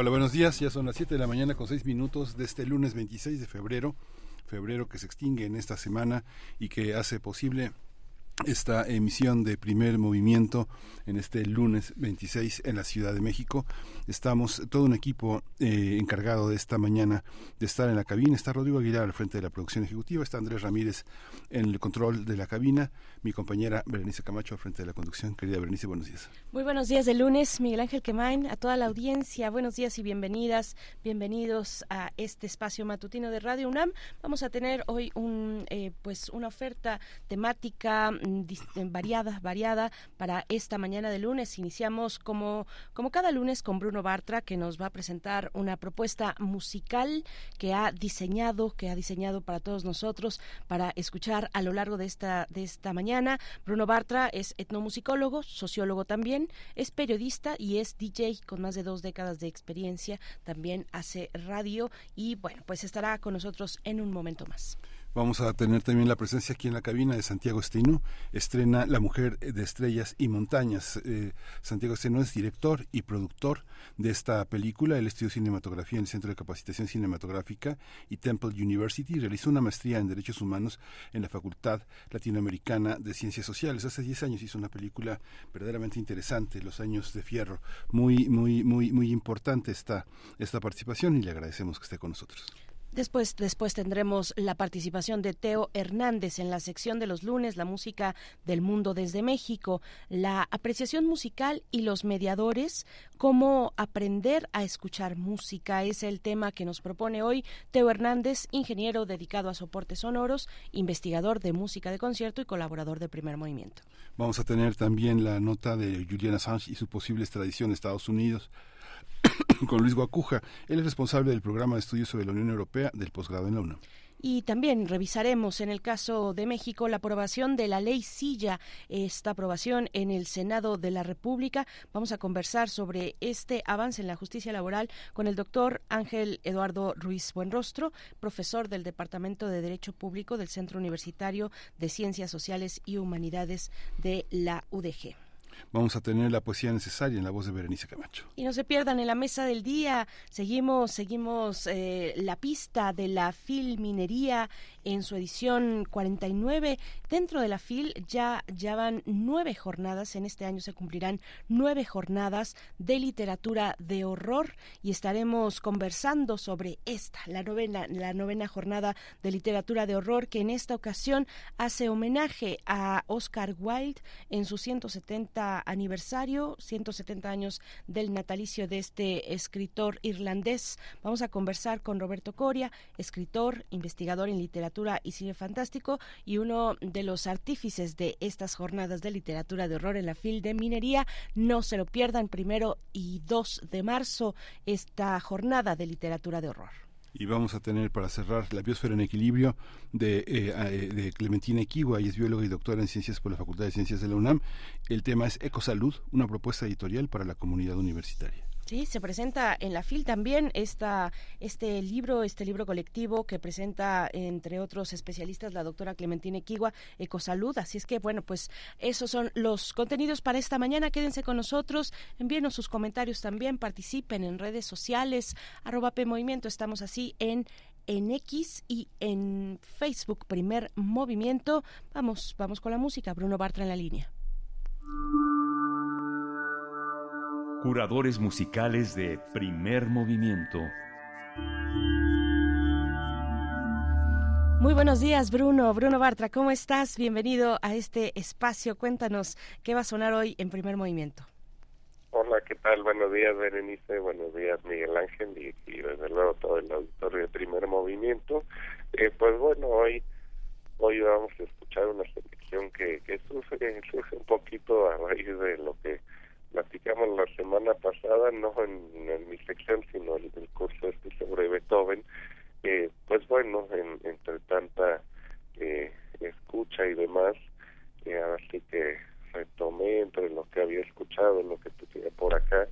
Hola, buenos días. Ya son las 7 de la mañana con 6 minutos de este lunes 26 de febrero. Febrero que se extingue en esta semana y que hace posible esta emisión de primer movimiento en este lunes 26 en la Ciudad de México. Estamos todo un equipo eh, encargado de esta mañana de estar en la cabina. Está Rodrigo Aguilar al frente de la producción ejecutiva, está Andrés Ramírez en el control de la cabina, mi compañera Berenice Camacho al frente de la conducción. Querida Berenice, buenos días. Muy buenos días de lunes, Miguel Ángel Quemain, a toda la audiencia. Buenos días y bienvenidas, bienvenidos a este espacio matutino de Radio UNAM. Vamos a tener hoy un, eh, pues una oferta temática mm, variada, variada para esta mañana de lunes. Iniciamos como, como cada lunes con Bruno Bartra, que nos va a presentar una propuesta musical que ha diseñado, que ha diseñado para todos nosotros, para escuchar a lo largo de esta, de esta mañana. Bruno Bartra es etnomusicólogo, sociólogo también, es periodista y es DJ con más de dos décadas de experiencia. También hace radio y bueno, pues estará con nosotros en un momento más. Vamos a tener también la presencia aquí en la cabina de Santiago Estino. Estrena La Mujer de Estrellas y Montañas. Eh, Santiago Estino es director y productor de esta película. Él estudió cinematografía en el Centro de Capacitación Cinematográfica y Temple University. Realizó una maestría en Derechos Humanos en la Facultad Latinoamericana de Ciencias Sociales. Hace 10 años hizo una película verdaderamente interesante, Los Años de Fierro. Muy, muy, muy, muy importante esta, esta participación y le agradecemos que esté con nosotros. Después, después tendremos la participación de Teo Hernández en la sección de los lunes, la música del mundo desde México, la apreciación musical y los mediadores, cómo aprender a escuchar música es el tema que nos propone hoy Teo Hernández, ingeniero dedicado a soportes sonoros, investigador de música de concierto y colaborador de Primer Movimiento. Vamos a tener también la nota de Julian Assange y su posible extradición a Estados Unidos. con Luis Guacuja. Él es responsable del programa de estudios sobre la Unión Europea del posgrado en la UNAM. Y también revisaremos en el caso de México la aprobación de la ley Silla, esta aprobación en el Senado de la República. Vamos a conversar sobre este avance en la justicia laboral con el doctor Ángel Eduardo Ruiz Buenrostro, profesor del Departamento de Derecho Público del Centro Universitario de Ciencias Sociales y Humanidades de la UDG vamos a tener la poesía necesaria en la voz de Berenice Camacho. Y no se pierdan en la mesa del día, seguimos, seguimos eh, la pista de la filminería en su edición 49. Dentro de la FIL ya, ya van nueve jornadas, en este año se cumplirán nueve jornadas de literatura de horror y estaremos conversando sobre esta, la novena, la novena jornada de literatura de horror que en esta ocasión hace homenaje a Oscar Wilde en su 170 aniversario, 170 años del natalicio de este escritor irlandés. Vamos a conversar con Roberto Coria, escritor, investigador en literatura y cine fantástico y uno de los artífices de estas jornadas de literatura de horror en la FIL de Minería. No se lo pierdan primero y 2 de marzo esta jornada de literatura de horror y vamos a tener para cerrar la biosfera en equilibrio de, eh, eh, Clementina Equigua, y es bióloga y doctora en ciencias por la Facultad de Ciencias de la UNAM. El tema es Ecosalud, una propuesta editorial para la comunidad universitaria. Sí, se presenta en la FIL también esta, este libro, este libro colectivo que presenta, entre otros especialistas, la doctora Clementina Equigua, Ecosalud. Así es que, bueno, pues esos son los contenidos para esta mañana. Quédense con nosotros, envíenos sus comentarios también, participen en redes sociales, arroba Movimiento. Estamos así en en X y en Facebook, primer movimiento. Vamos, vamos con la música. Bruno Bartra en la línea. Curadores musicales de primer movimiento. Muy buenos días, Bruno. Bruno Bartra, ¿cómo estás? Bienvenido a este espacio. Cuéntanos qué va a sonar hoy en primer movimiento. Hola, ¿qué tal? Buenos días, Berenice. Buenos días, Miguel Ángel. Y, desde luego todo el auditorio de primer movimiento. Eh, pues bueno, hoy hoy vamos a escuchar una selección que, que surge, surge un poquito a raíz de lo que platicamos la semana pasada, no en, mi sección, sino en el curso este sobre Beethoven, eh, pues bueno, entre tanta eh, escucha y demás, eh, así que retomé entre lo que había escuchado, lo que tenía por acá,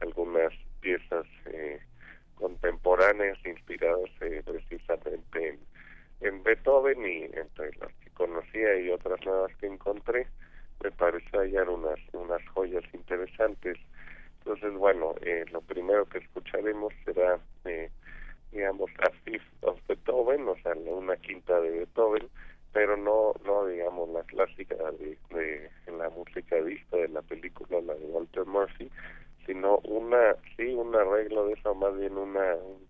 algunas piezas eh, contemporáneas inspiradas eh, precisamente en, en Beethoven y entre las que conocía y otras nuevas que encontré, me pareció hallar unas, unas joyas interesantes. Entonces, bueno, eh, lo primero que escucharemos será, eh, digamos, a Fifth of Beethoven, o sea, una quinta de Beethoven, pero no, no digamos, la clásica de, de la música vista de la película, la de Walter Murphy, sino una, sí, un arreglo de eso, más bien una, un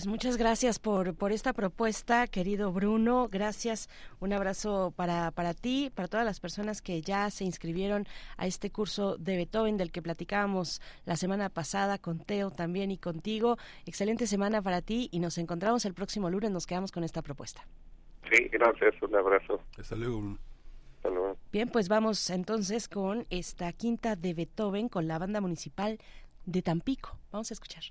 Pues muchas gracias por, por esta propuesta, querido Bruno. Gracias. Un abrazo para, para ti, para todas las personas que ya se inscribieron a este curso de Beethoven del que platicábamos la semana pasada con Teo también y contigo. Excelente semana para ti y nos encontramos el próximo lunes. Nos quedamos con esta propuesta. Sí, gracias. Un abrazo. Hasta luego. Hasta luego. Bien, pues vamos entonces con esta quinta de Beethoven con la banda municipal de Tampico. Vamos a escuchar.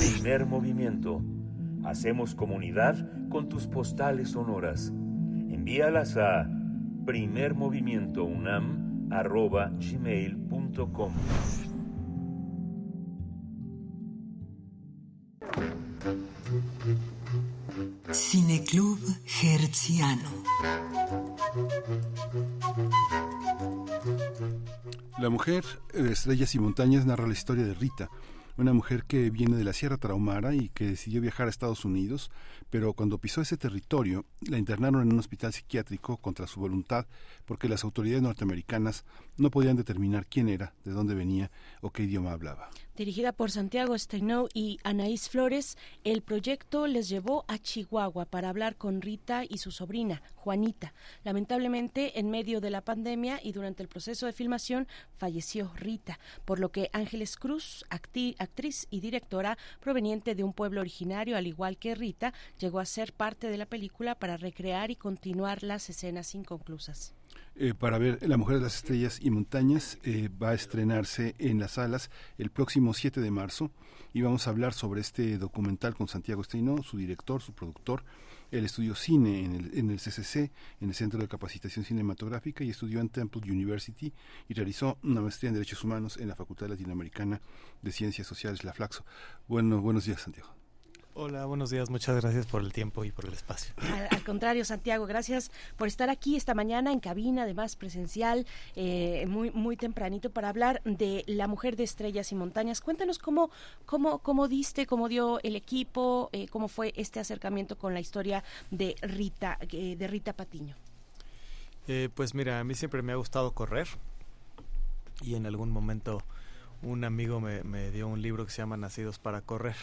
Primer movimiento. Hacemos comunidad con tus postales sonoras. Envíalas a primermovimientounam.gmail.com Cineclub Herziano. La mujer de estrellas y montañas narra la historia de Rita, una mujer que viene de la Sierra Tarahumara y que decidió viajar a Estados Unidos, pero cuando pisó ese territorio la internaron en un hospital psiquiátrico contra su voluntad porque las autoridades norteamericanas no podían determinar quién era, de dónde venía o qué idioma hablaba. Dirigida por Santiago Steinou y Anaís Flores, el proyecto les llevó a Chihuahua para hablar con Rita y su sobrina, Juanita. Lamentablemente, en medio de la pandemia y durante el proceso de filmación, falleció Rita, por lo que Ángeles Cruz, actriz y directora proveniente de un pueblo originario, al igual que Rita, llegó a ser parte de la película para recrear y continuar las escenas inconclusas. Eh, para ver La Mujer de las Estrellas y Montañas. Eh, va a estrenarse en las salas el próximo 7 de marzo y vamos a hablar sobre este documental con Santiago Esteino, su director, su productor. Él estudió cine en el, en el CCC, en el Centro de Capacitación Cinematográfica, y estudió en Temple University y realizó una maestría en Derechos Humanos en la Facultad Latinoamericana de Ciencias Sociales, la Flaxo. Bueno, buenos días, Santiago. Hola, buenos días. Muchas gracias por el tiempo y por el espacio. Al, contrario, Santiago, gracias por estar aquí esta mañana en cabina, además presencial, eh, muy muy tempranito para hablar de la mujer de estrellas y montañas. Cuéntanos cómo cómo cómo diste, cómo dio el equipo, eh, cómo fue este acercamiento con la historia de Rita eh, de Rita Patiño. pues mira, a mí siempre me ha gustado correr y en algún momento un amigo me, me dio un libro que se llama Nacidos para correr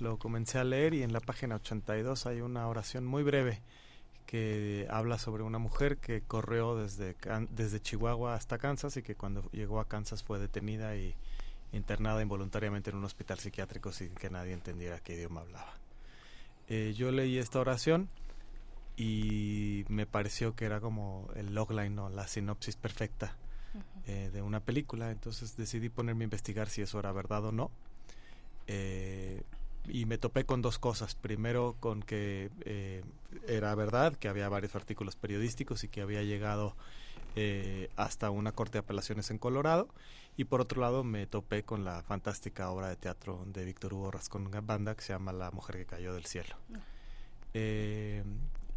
lo comencé a leer y en la página 82 hay una oración muy breve que habla sobre una mujer que corrió desde, desde Chihuahua hasta Kansas y que cuando llegó a Kansas fue detenida y internada involuntariamente en un hospital psiquiátrico sin que nadie entendiera qué idioma hablaba. Eh, yo leí esta oración y me pareció que era como el logline o la sinopsis perfecta eh, de una película, entonces decidí ponerme a investigar si eso era verdad o no. Eh, y me topé con dos cosas. Primero, con que eh, era verdad que había varios artículos periodísticos y que había llegado eh, hasta una corte de apelaciones en Colorado. Y por otro lado, me topé con la fantástica obra de teatro de Víctor Hugo Rascón Banda que se llama La mujer que cayó del cielo. Eh,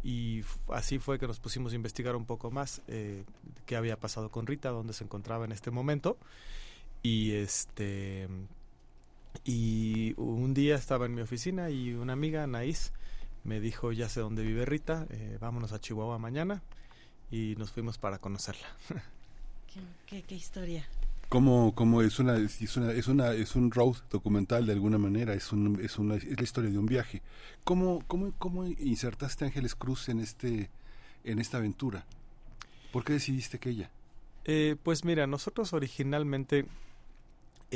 y así fue que nos pusimos a investigar un poco más qué había pasado con Rita, dónde se encontraba en este momento. Y este y un día estaba en mi oficina y una amiga, Anaís, me dijo, ya sé dónde vive Rita, eh, vámonos a Chihuahua mañana. Y nos fuimos para conocerla. ¿Qué, qué, historia? Como, como es una es una es una es un road documental de alguna manera es un, es una es la historia de un viaje cómo cómo cómo insertaste a Ángeles Cruz en este en esta aventura por qué decidiste que ella eh, pues mira nosotros originalmente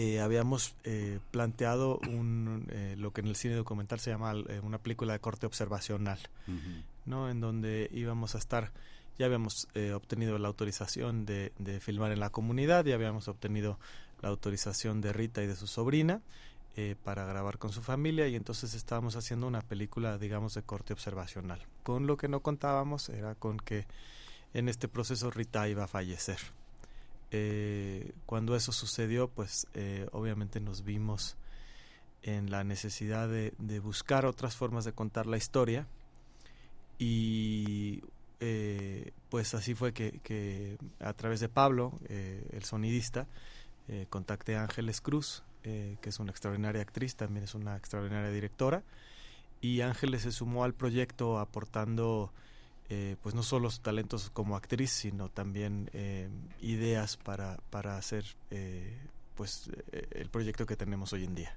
eh, habíamos eh, planteado un, eh, lo que en el cine documental se llama una película de corte observacional, ¿no? En donde íbamos a estar, ya habíamos obtenido la autorización de, de, filmar en la comunidad, ya habíamos obtenido la autorización de Rita y de su sobrina para grabar con su familia y entonces estábamos haciendo una película, digamos, de corte observacional. Con lo que no contábamos era con que en este proceso Rita iba a fallecer. Eh, cuando eso sucedió, pues eh, obviamente nos vimos en la necesidad de, buscar otras formas de contar la historia y eh, pues así fue que, a través de Pablo, el sonidista, contacté a Ángeles Cruz, que es una extraordinaria actriz, también es una extraordinaria directora, y Ángeles se sumó al proyecto aportando eh, pues no solo talentos como actriz, sino también eh, ideas para, para hacer eh, pues el proyecto que tenemos hoy en día.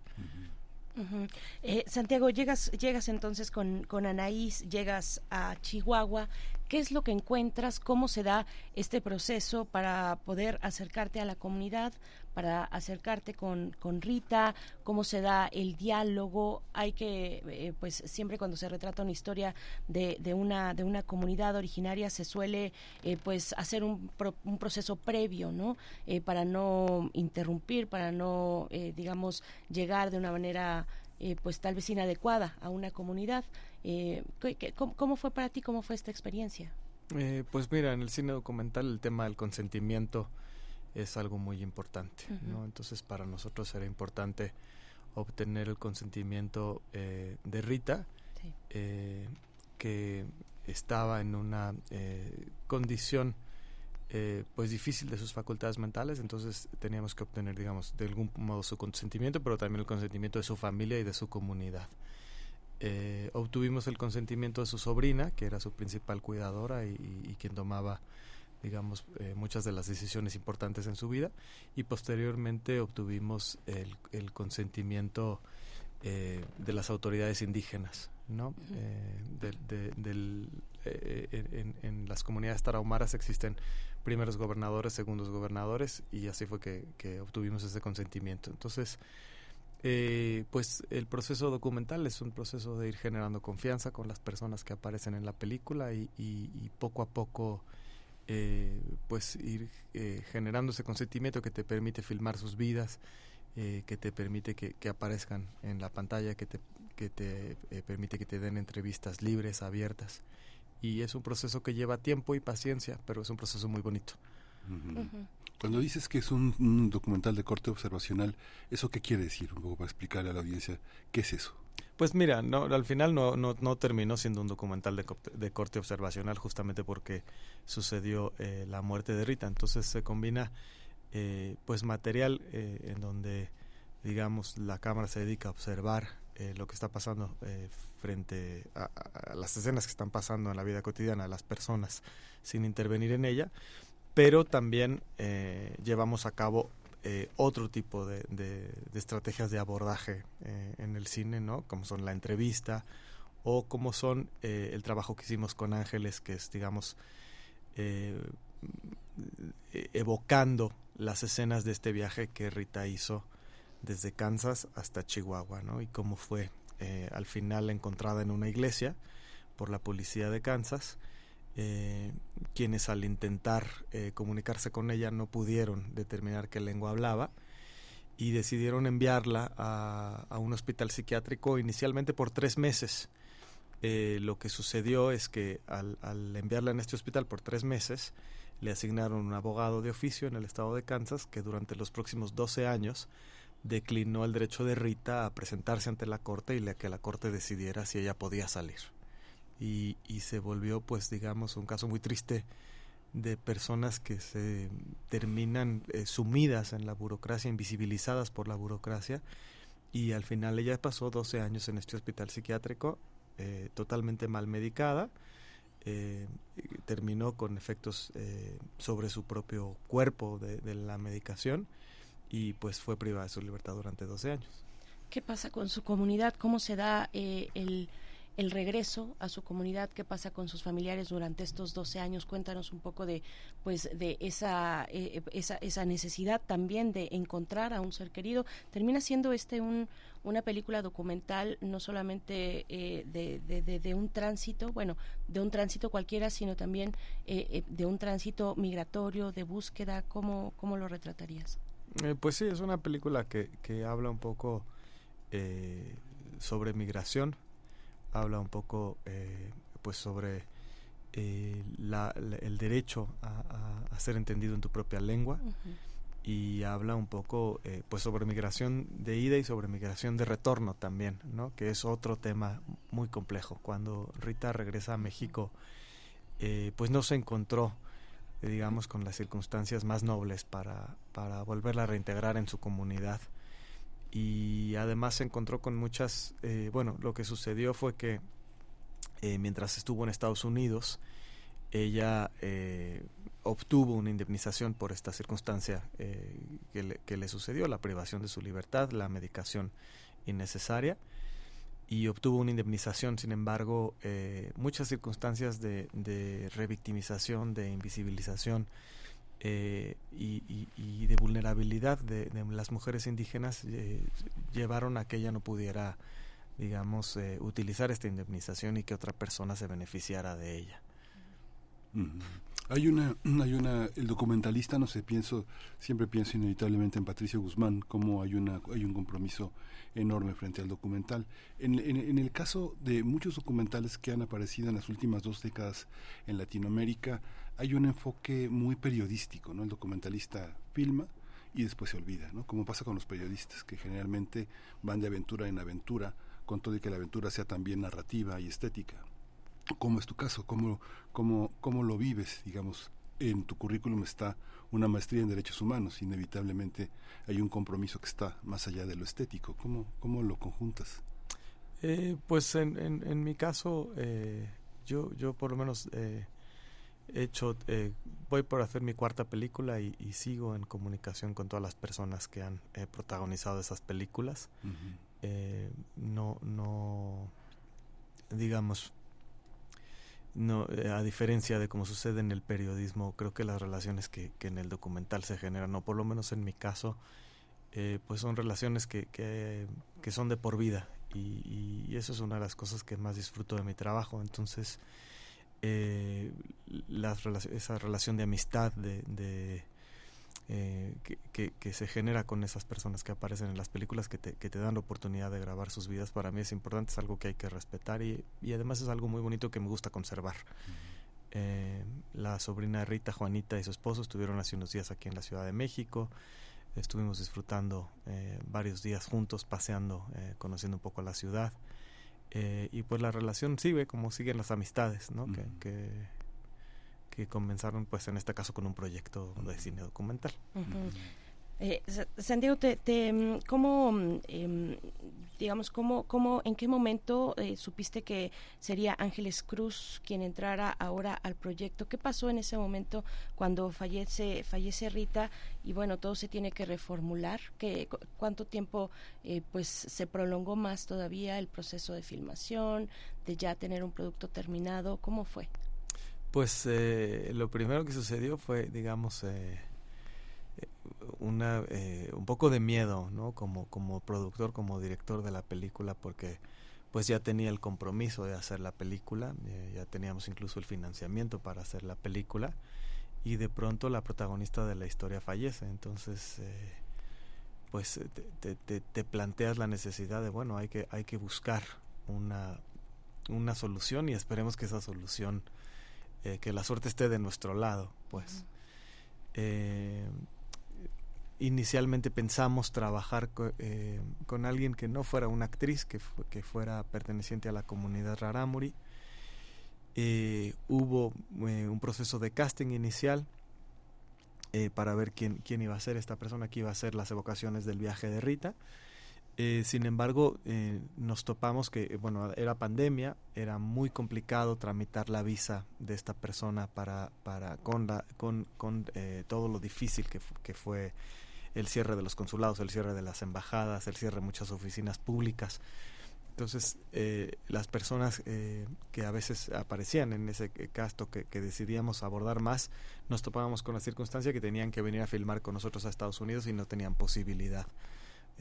Santiago, llegas, llegas entonces con, con Anaís, llegas a Chihuahua. ¿Qué es lo que encuentras? ¿Cómo se da este proceso para poder acercarte a la comunidad, para acercarte con, con Rita, cómo se da el diálogo. Hay que, eh, pues siempre cuando se retrata una historia de, de, una, de una comunidad originaria se suele eh, pues hacer un, un, proceso previo, ¿no? Eh, para no interrumpir, para no, digamos, llegar de una manera pues tal vez inadecuada a una comunidad. ¿cómo, fue para ti? ¿Cómo fue esta experiencia? pues mira, en el cine documental el tema del consentimiento es algo muy importante, ¿no? Entonces para nosotros era importante obtener el consentimiento eh, de Rita, eh, que estaba en una eh, condición pues difícil de sus facultades mentales, entonces teníamos que obtener, digamos, de algún modo su consentimiento, pero también el consentimiento de su familia y de su comunidad. obtuvimos el consentimiento de su sobrina, que era su principal cuidadora y quien tomaba digamos, eh, muchas de las decisiones importantes en su vida y posteriormente obtuvimos el, el consentimiento eh, de las autoridades indígenas, ¿no? Eh, del, en, en, las comunidades tarahumaras existen primeros gobernadores, segundos gobernadores y así fue que, que obtuvimos ese consentimiento. Entonces, pues el proceso documental es un proceso de ir generando confianza con las personas que aparecen en la película y, y poco a poco eh, pues ir eh, generando ese consentimiento que te permite filmar sus vidas, eh, que te permite que, aparezcan en la pantalla, que te, que te permite que te den entrevistas libres, abiertas. Y es un proceso que lleva tiempo y paciencia, pero es un proceso muy bonito. Cuando dices que es un, documental de corte observacional, ¿eso qué quiere decir? Un poco para explicarle a la audiencia qué es eso. Pues mira, no, al final no, no, no terminó siendo un documental de, de corte observacional justamente porque sucedió eh, la muerte de Rita. Entonces se combina eh, pues material eh, en donde digamos la cámara se dedica a observar lo que está pasando frente a, a, las escenas que están pasando en la vida cotidiana de las personas sin intervenir en ella, pero también llevamos a cabo eh, otro tipo de, estrategias de abordaje eh, en el cine, ¿no? Como son la entrevista o como son eh, el trabajo que hicimos con Ángeles, que es, digamos, evocando las escenas de este viaje que Rita hizo desde Kansas hasta Chihuahua, ¿no? Y cómo fue al final encontrada en una iglesia por la policía de Kansas eh, quienes al intentar eh, comunicarse con ella no pudieron determinar qué lengua hablaba y decidieron enviarla a, un hospital psiquiátrico inicialmente por tres meses. Eh, lo que sucedió es que al, enviarla en este hospital por tres meses, le asignaron un abogado de oficio en el estado de Kansas que durante los próximos 12 años declinó el derecho de Rita a presentarse ante la corte y que la corte decidiera si ella podía salir y, se volvió pues digamos un caso muy triste de personas que se terminan eh, sumidas en la burocracia, invisibilizadas por la burocracia y al final ella pasó 12 años en este hospital psiquiátrico eh, totalmente mal medicada, eh, terminó con efectos sobre su propio cuerpo de, de, la medicación y pues fue privada de su libertad durante 12 años. ¿Qué pasa con su comunidad? ¿Cómo se da el el regreso a su comunidad, qué pasa con sus familiares durante estos 12 años. Cuéntanos un poco de, pues, de esa, eh, esa, esa, necesidad también de encontrar a un ser querido. Termina siendo este un, una película documental no solamente eh, de, de, un tránsito, bueno, de un tránsito cualquiera, sino también eh, de un tránsito migratorio, de búsqueda. ¿Cómo, cómo lo retratarías? pues sí, es una película que, que habla un poco sobre migración, habla un poco eh, pues sobre eh, el derecho a, ser entendido en tu propia lengua y habla un poco eh, pues sobre migración de ida y sobre migración de retorno también no que es otro tema muy complejo. Cuando Rita regresa a México pues no se encontró digamos con las circunstancias más nobles para para volverla a reintegrar en su comunidad y además se encontró con muchas, eh, bueno, lo que sucedió fue que eh, mientras estuvo en Estados Unidos, ella eh, obtuvo una indemnización por esta circunstancia que le, que, le, sucedió, la privación de su libertad, la medicación innecesaria, y obtuvo una indemnización, sin embargo, muchas circunstancias de revictimización, de invisibilización, eh, y, de vulnerabilidad de, las mujeres indígenas eh, llevaron a que ella no pudiera, digamos, eh, utilizar esta indemnización y que otra persona se beneficiara de ella. Hay una, hay una, el documentalista, no sé, pienso, siempre pienso inevitablemente en Patricio Guzmán, como hay una, hay un compromiso enorme frente al documental. En, en, el caso de muchos documentales que han aparecido en las últimas dos décadas en Latinoamérica, hay un enfoque muy periodístico, ¿no? El documentalista filma y después se olvida, ¿no? Como pasa con los periodistas, que generalmente van de aventura en aventura, con todo y que la aventura sea también narrativa y estética ¿Cómo es tu caso? ¿Cómo, cómo, cómo lo vives? Digamos, en tu currículum está una maestría en derechos humanos, inevitablemente hay un compromiso que está más allá de lo estético. ¿Cómo, cómo lo conjuntas? Eh, pues en, en, mi caso, eh, yo, yo por lo menos eh, he hecho, voy por hacer mi cuarta película y, sigo en comunicación con todas las personas que han protagonizado esas películas. no, no, digamos, no, eh, a diferencia de como sucede en el periodismo, creo que las relaciones que, que en el documental se generan, o por lo menos en mi caso, eh, pues son relaciones que, que, que, son de por vida. Y, y, eso es una de las cosas que más disfruto de mi trabajo. Entonces, eh, las, esa relación de amistad, de, de eh, que, que, se genera con esas personas que aparecen en las películas que te, que te dan la oportunidad de grabar sus vidas, para mí es importante, es algo que hay que respetar y, y además es algo muy bonito que me gusta conservar. Eh, la sobrina Rita, Juanita y su esposo estuvieron hace unos días aquí en la Ciudad de México. Estuvimos disfrutando eh, varios días juntos, paseando, conociendo un poco la ciudad. Y pues la relación sigue como siguen las amistades, ¿no? que, que, que comenzaron pues en este caso con un proyecto de cine documental. Eh, Santiago, te, mm, ¿cómo, mm, em, digamos, cómo, cómo, en qué momento eh, supiste que sería Ángeles Cruz quien entrara ahora al proyecto? ¿Qué pasó en ese momento cuando fallece, fallece Rita y bueno, todo se tiene que reformular? ¿Qué, ¿Cuánto tiempo eh, pues se prolongó más todavía el proceso de filmación, de ya tener un producto terminado? ¿Cómo fue? Pues eh, lo primero que sucedió fue, digamos, eh, eh, una, un poco de miedo, ¿no? Como, como productor, como director de la película, porque pues ya tenía el compromiso de hacer la película, ya teníamos incluso el financiamiento para hacer la película, y de pronto la protagonista de la historia fallece, entonces pues te, te, te, planteas la necesidad de, bueno, hay que, hay que buscar una, una solución y esperemos que esa solución eh, que la suerte esté de nuestro lado, pues. Eh, inicialmente pensamos trabajar eh, con alguien que no fuera una actriz, que, que fuera perteneciente a la comunidad Raramuri. hubo un proceso de casting inicial para ver quién, quién iba a ser esta persona que iba a hacer las evocaciones del viaje de Rita. Eh, sin embargo, eh, nos topamos que, bueno, era pandemia, era muy complicado tramitar la visa de esta persona para, para con, con, con eh, todo lo difícil que, que fue el cierre de los consulados, el cierre de las embajadas, el cierre de muchas oficinas públicas. Entonces, las personas que a veces aparecían en ese casto que, que, decidíamos abordar más, nos topábamos con la circunstancia que tenían que venir a filmar con nosotros a Estados Unidos y no tenían posibilidad.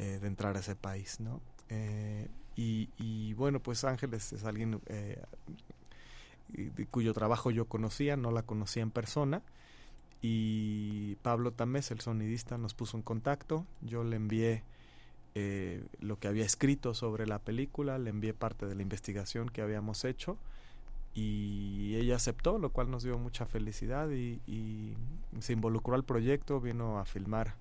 Eh, de entrar a ese país, ¿no? Eh, y, bueno, pues Ángeles es alguien eh, cuyo trabajo yo conocía, no la conocía en persona. Y Pablo Tamés, el sonidista, nos puso en contacto. Yo le envié lo que había escrito sobre la película, le envié parte de la investigación que habíamos hecho y ella aceptó, lo cual nos dio mucha felicidad y, se involucró al proyecto, vino a filmar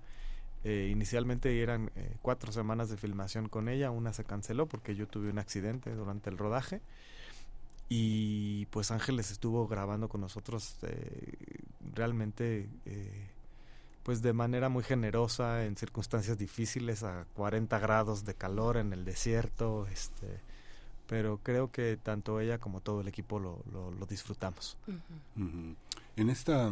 eh, inicialmente eran eh, cuatro semanas de filmación con ella, una se canceló porque yo tuve un accidente durante el rodaje y pues Ángeles estuvo grabando con nosotros eh, realmente pues de manera muy generosa en circunstancias difíciles a 40 grados de calor en el desierto este pero creo que tanto ella como todo el equipo lo, lo, disfrutamos. En esta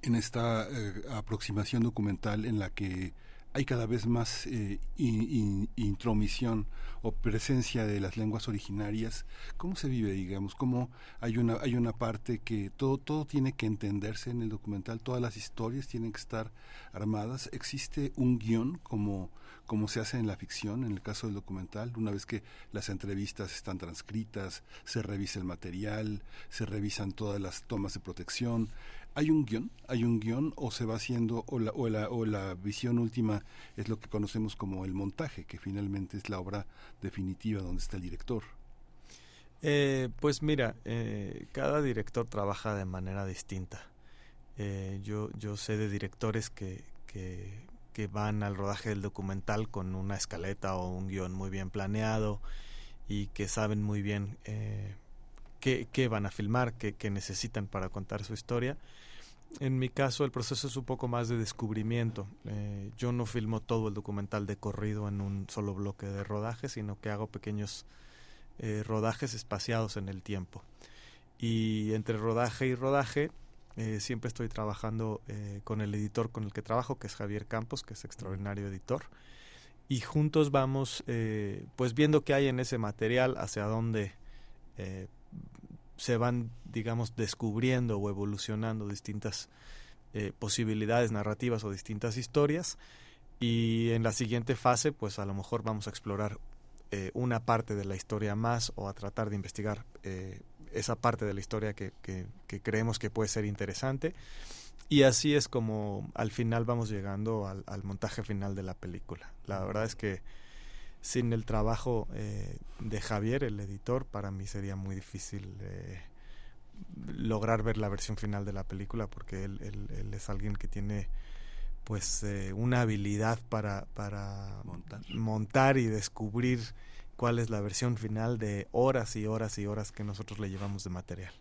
en esta eh, aproximación documental en la que hay cada vez más eh, intromisión o presencia de las lenguas originarias. ¿Cómo se vive, digamos? ¿Cómo hay una, hay una parte que todo, todo tiene que entenderse en el documental, todas las historias tienen que estar armadas? ¿Existe un guion como, como se hace en la ficción, en el caso del documental? Una vez que las entrevistas están transcritas, se revisa el material, se revisan todas las tomas de protección, ¿Hay un guion? ¿Hay un guion o se va haciendo, o la, o, la, o la visión última es lo que conocemos como el montaje, que finalmente es la obra definitiva donde está el director? Eh, pues mira, eh, cada director trabaja de manera distinta. Eh, yo, yo sé de directores que, que, que, van al rodaje del documental con una escaleta o un guion muy bien planeado y que saben muy bien qué, qué, van a filmar, qué, qué necesitan para contar su historia en mi caso el proceso es un poco más de descubrimiento. Eh, yo no filmo todo el documental de corrido en un solo bloque de rodaje, sino que hago pequeños eh, rodajes espaciados en el tiempo. Y entre rodaje y rodaje eh, siempre estoy trabajando con el editor con el que trabajo, que es Javier Campos, que es extraordinario editor. Y juntos vamos pues viendo qué hay en ese material, hacia dónde se van, digamos, descubriendo o evolucionando distintas eh, posibilidades narrativas o distintas historias. Y en la siguiente fase, pues a lo mejor vamos a explorar eh, una parte de la historia más o a tratar de investigar eh, esa parte de la historia que, creemos que puede ser interesante. Y así es como al final vamos llegando al montaje final de la película. La verdad es que sin el trabajo eh, de Javier, el editor, para mí sería muy difícil eh, lograr ver la versión final de la película porque él, él, es alguien que tiene pues eh, una habilidad para, para montar. y descubrir cuál es la versión final de horas y horas y horas que nosotros le llevamos de material.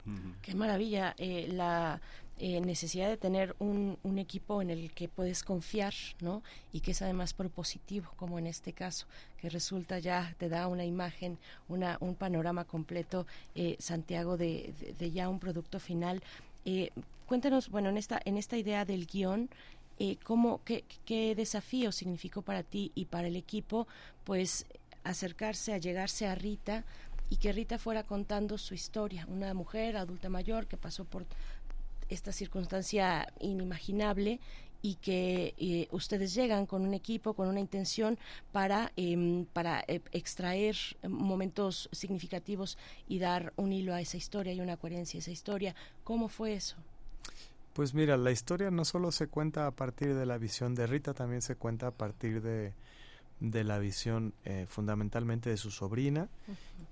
Qué maravilla. la eh, necesidad de tener un, equipo en el que puedes confiar, ¿no? Y que es además propositivo, como en este caso, que resulta ya, te da una imagen, una, un panorama completo, eh, Santiago, de, de, ya un producto final. Eh, cuéntanos, bueno, en esta, en esta idea del guion, ¿cómo, qué, qué desafío significó para ti y para el equipo, pues, acercarse, a llegarse a Rita, y que Rita fuera contando su historia, una mujer adulta mayor que pasó por esta circunstancia inimaginable y que eh, ustedes llegan con un equipo, con una intención para, em, para eh, extraer momentos significativos y dar un hilo a esa historia y una coherencia a esa historia. ¿Cómo fue eso? Pues mira, la historia no solo se cuenta a partir de la visión de Rita, también se cuenta a partir de, de la visión eh, fundamentalmente de su sobrina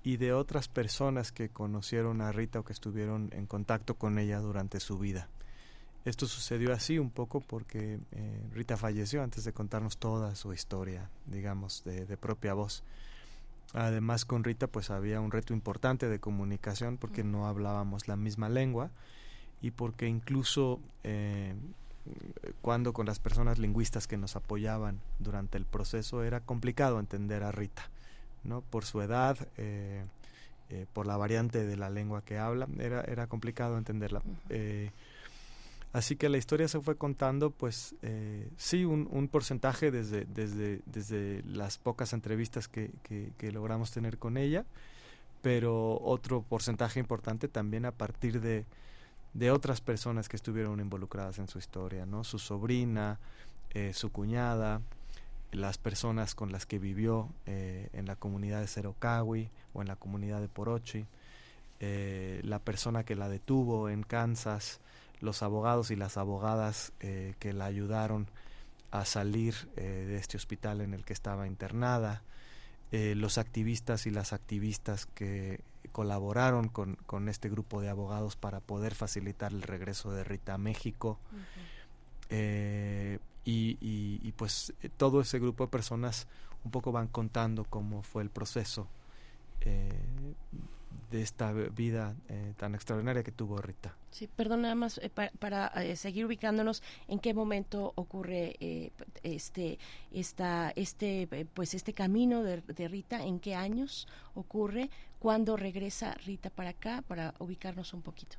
y de otras personas que conocieron a Rita o que estuvieron en contacto con ella durante su vida. Esto sucedió así un poco porque eh, Rita falleció antes de contarnos toda su historia, digamos, de, de, propia voz. Además con Rita pues había un reto importante de comunicación porque no hablábamos la misma lengua y porque incluso eh, cuando con las personas lingüistas que nos apoyaban durante el proceso era complicado entender a Rita, ¿no? Por su edad, eh, eh, por la variante de la lengua que habla, era, era complicado entenderla. Eh, así que la historia se fue contando, pues sí, un, un, porcentaje desde, desde, desde las pocas entrevistas que, que, que logramos tener con ella, pero otro porcentaje importante también a partir de de otras personas que estuvieron involucradas en su historia, ¿no? Su sobrina, eh, su cuñada, las personas con las que vivió eh, en la comunidad de Cerocawi o en la comunidad de Porochi, eh, la persona que la detuvo en Kansas, los abogados y las abogadas que la ayudaron a salir de este hospital en el que estaba internada, los activistas y las activistas que colaboraron con, con, este grupo de abogados para poder facilitar el regreso de Rita a México. Eh, y, y, pues eh, todo ese grupo de personas un poco van contando cómo fue el proceso eh, de esta vida eh, tan extraordinaria que tuvo Rita. Sí, perdón, nada más eh, para, eh, seguir ubicándonos, ¿en qué momento ocurre este, esta, este, pues este camino de, Rita? ¿En qué años ocurre? ¿Cuándo regresa Rita para acá? Para ubicarnos un poquito.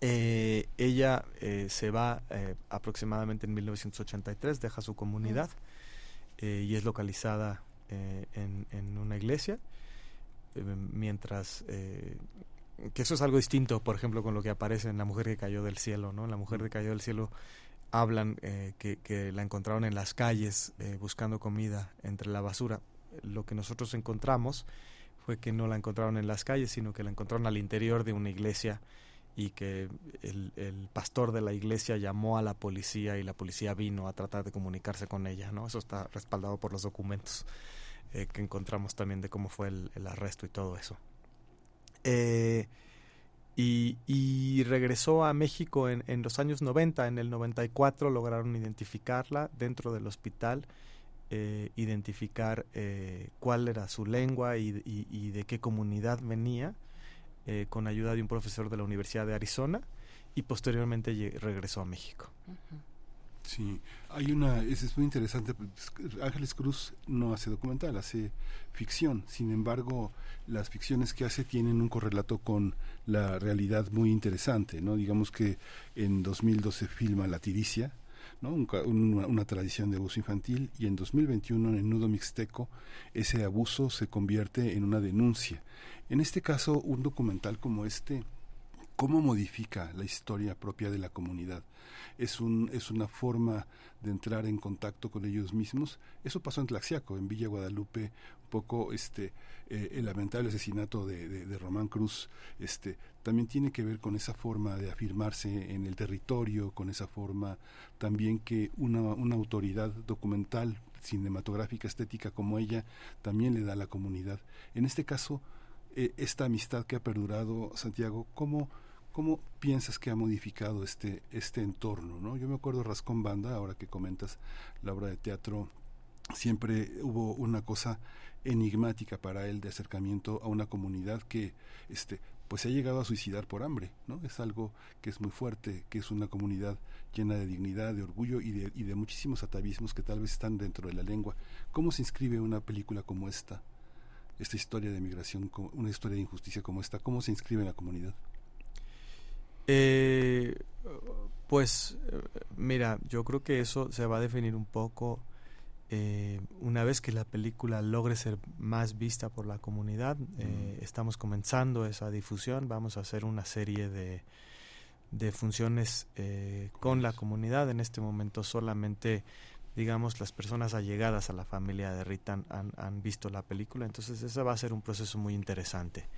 ella se va aproximadamente en 1983, deja su comunidad. eh, y es localizada eh, en, en, una iglesia, mientras que eso es algo distinto, por ejemplo, con lo que aparece en La mujer que cayó del cielo, ¿no? La mujer que cayó del cielo hablan que, que, la encontraron en las calles buscando comida entre la basura. Lo que nosotros encontramos fue que no la encontraron en las calles, sino que la encontraron al interior de una iglesia y que el, el, pastor de la iglesia llamó a la policía y la policía vino a tratar de comunicarse con ella, ¿no? Eso está respaldado por los documentos eh, que encontramos también de cómo fue el, el arresto y todo eso. Eh, y, y, regresó a México en, en, los años 90, en el 94 lograron identificarla dentro del hospital, eh, identificar eh, cuál era su lengua y, y, y de qué comunidad venía eh, con ayuda de un profesor de la Universidad de Arizona y posteriormente regresó a México. Sí, hay una, es, muy interesante, pues, Ángeles Cruz no hace documental, hace ficción, sin embargo, las ficciones que hace tienen un correlato con la realidad muy interesante, ¿no? Digamos que en 2012 filma La Tiricia, ¿no? una, una, tradición de abuso infantil y en 2021 en el nudo mixteco ese abuso se convierte en una denuncia en este caso, un documental como este, ¿cómo modifica la historia propia de la comunidad? Es, un, es una forma de entrar en contacto con ellos mismos. Eso pasó en Tlaxiaco, en Villa Guadalupe, un poco este, eh, el lamentable asesinato de, de, Román Cruz, este, también tiene que ver con esa forma de afirmarse en el territorio, con esa forma también que una, una autoridad documental, cinematográfica, estética como ella, también le da a la comunidad. En este caso, eh, esta amistad que ha perdurado, Santiago, ¿cómo, ¿cómo piensas que ha modificado este, este entorno? ¿no? Yo me acuerdo Rascón Banda, ahora que comentas la obra de teatro, siempre hubo una cosa enigmática para él de acercamiento a una comunidad que este pues se ha llegado a suicidar por hambre, ¿no? Es algo que es muy fuerte, que es una comunidad llena de dignidad, de orgullo y de, y de muchísimos atavismos que tal vez están dentro de la lengua. ¿Cómo se inscribe una película como esta esta historia de migración, una historia de injusticia como esta? ¿Cómo se inscribe en la comunidad? Eh, pues mira, yo creo que eso se va a definir un poco eh, una vez que la película logre ser más vista por la comunidad. Eh, estamos comenzando esa difusión, vamos a hacer una serie de, de funciones con la comunidad. En este momento solamente digamos, las personas allegadas a la familia de Rita han, han, visto la película, entonces ese va a ser un proceso muy interesante.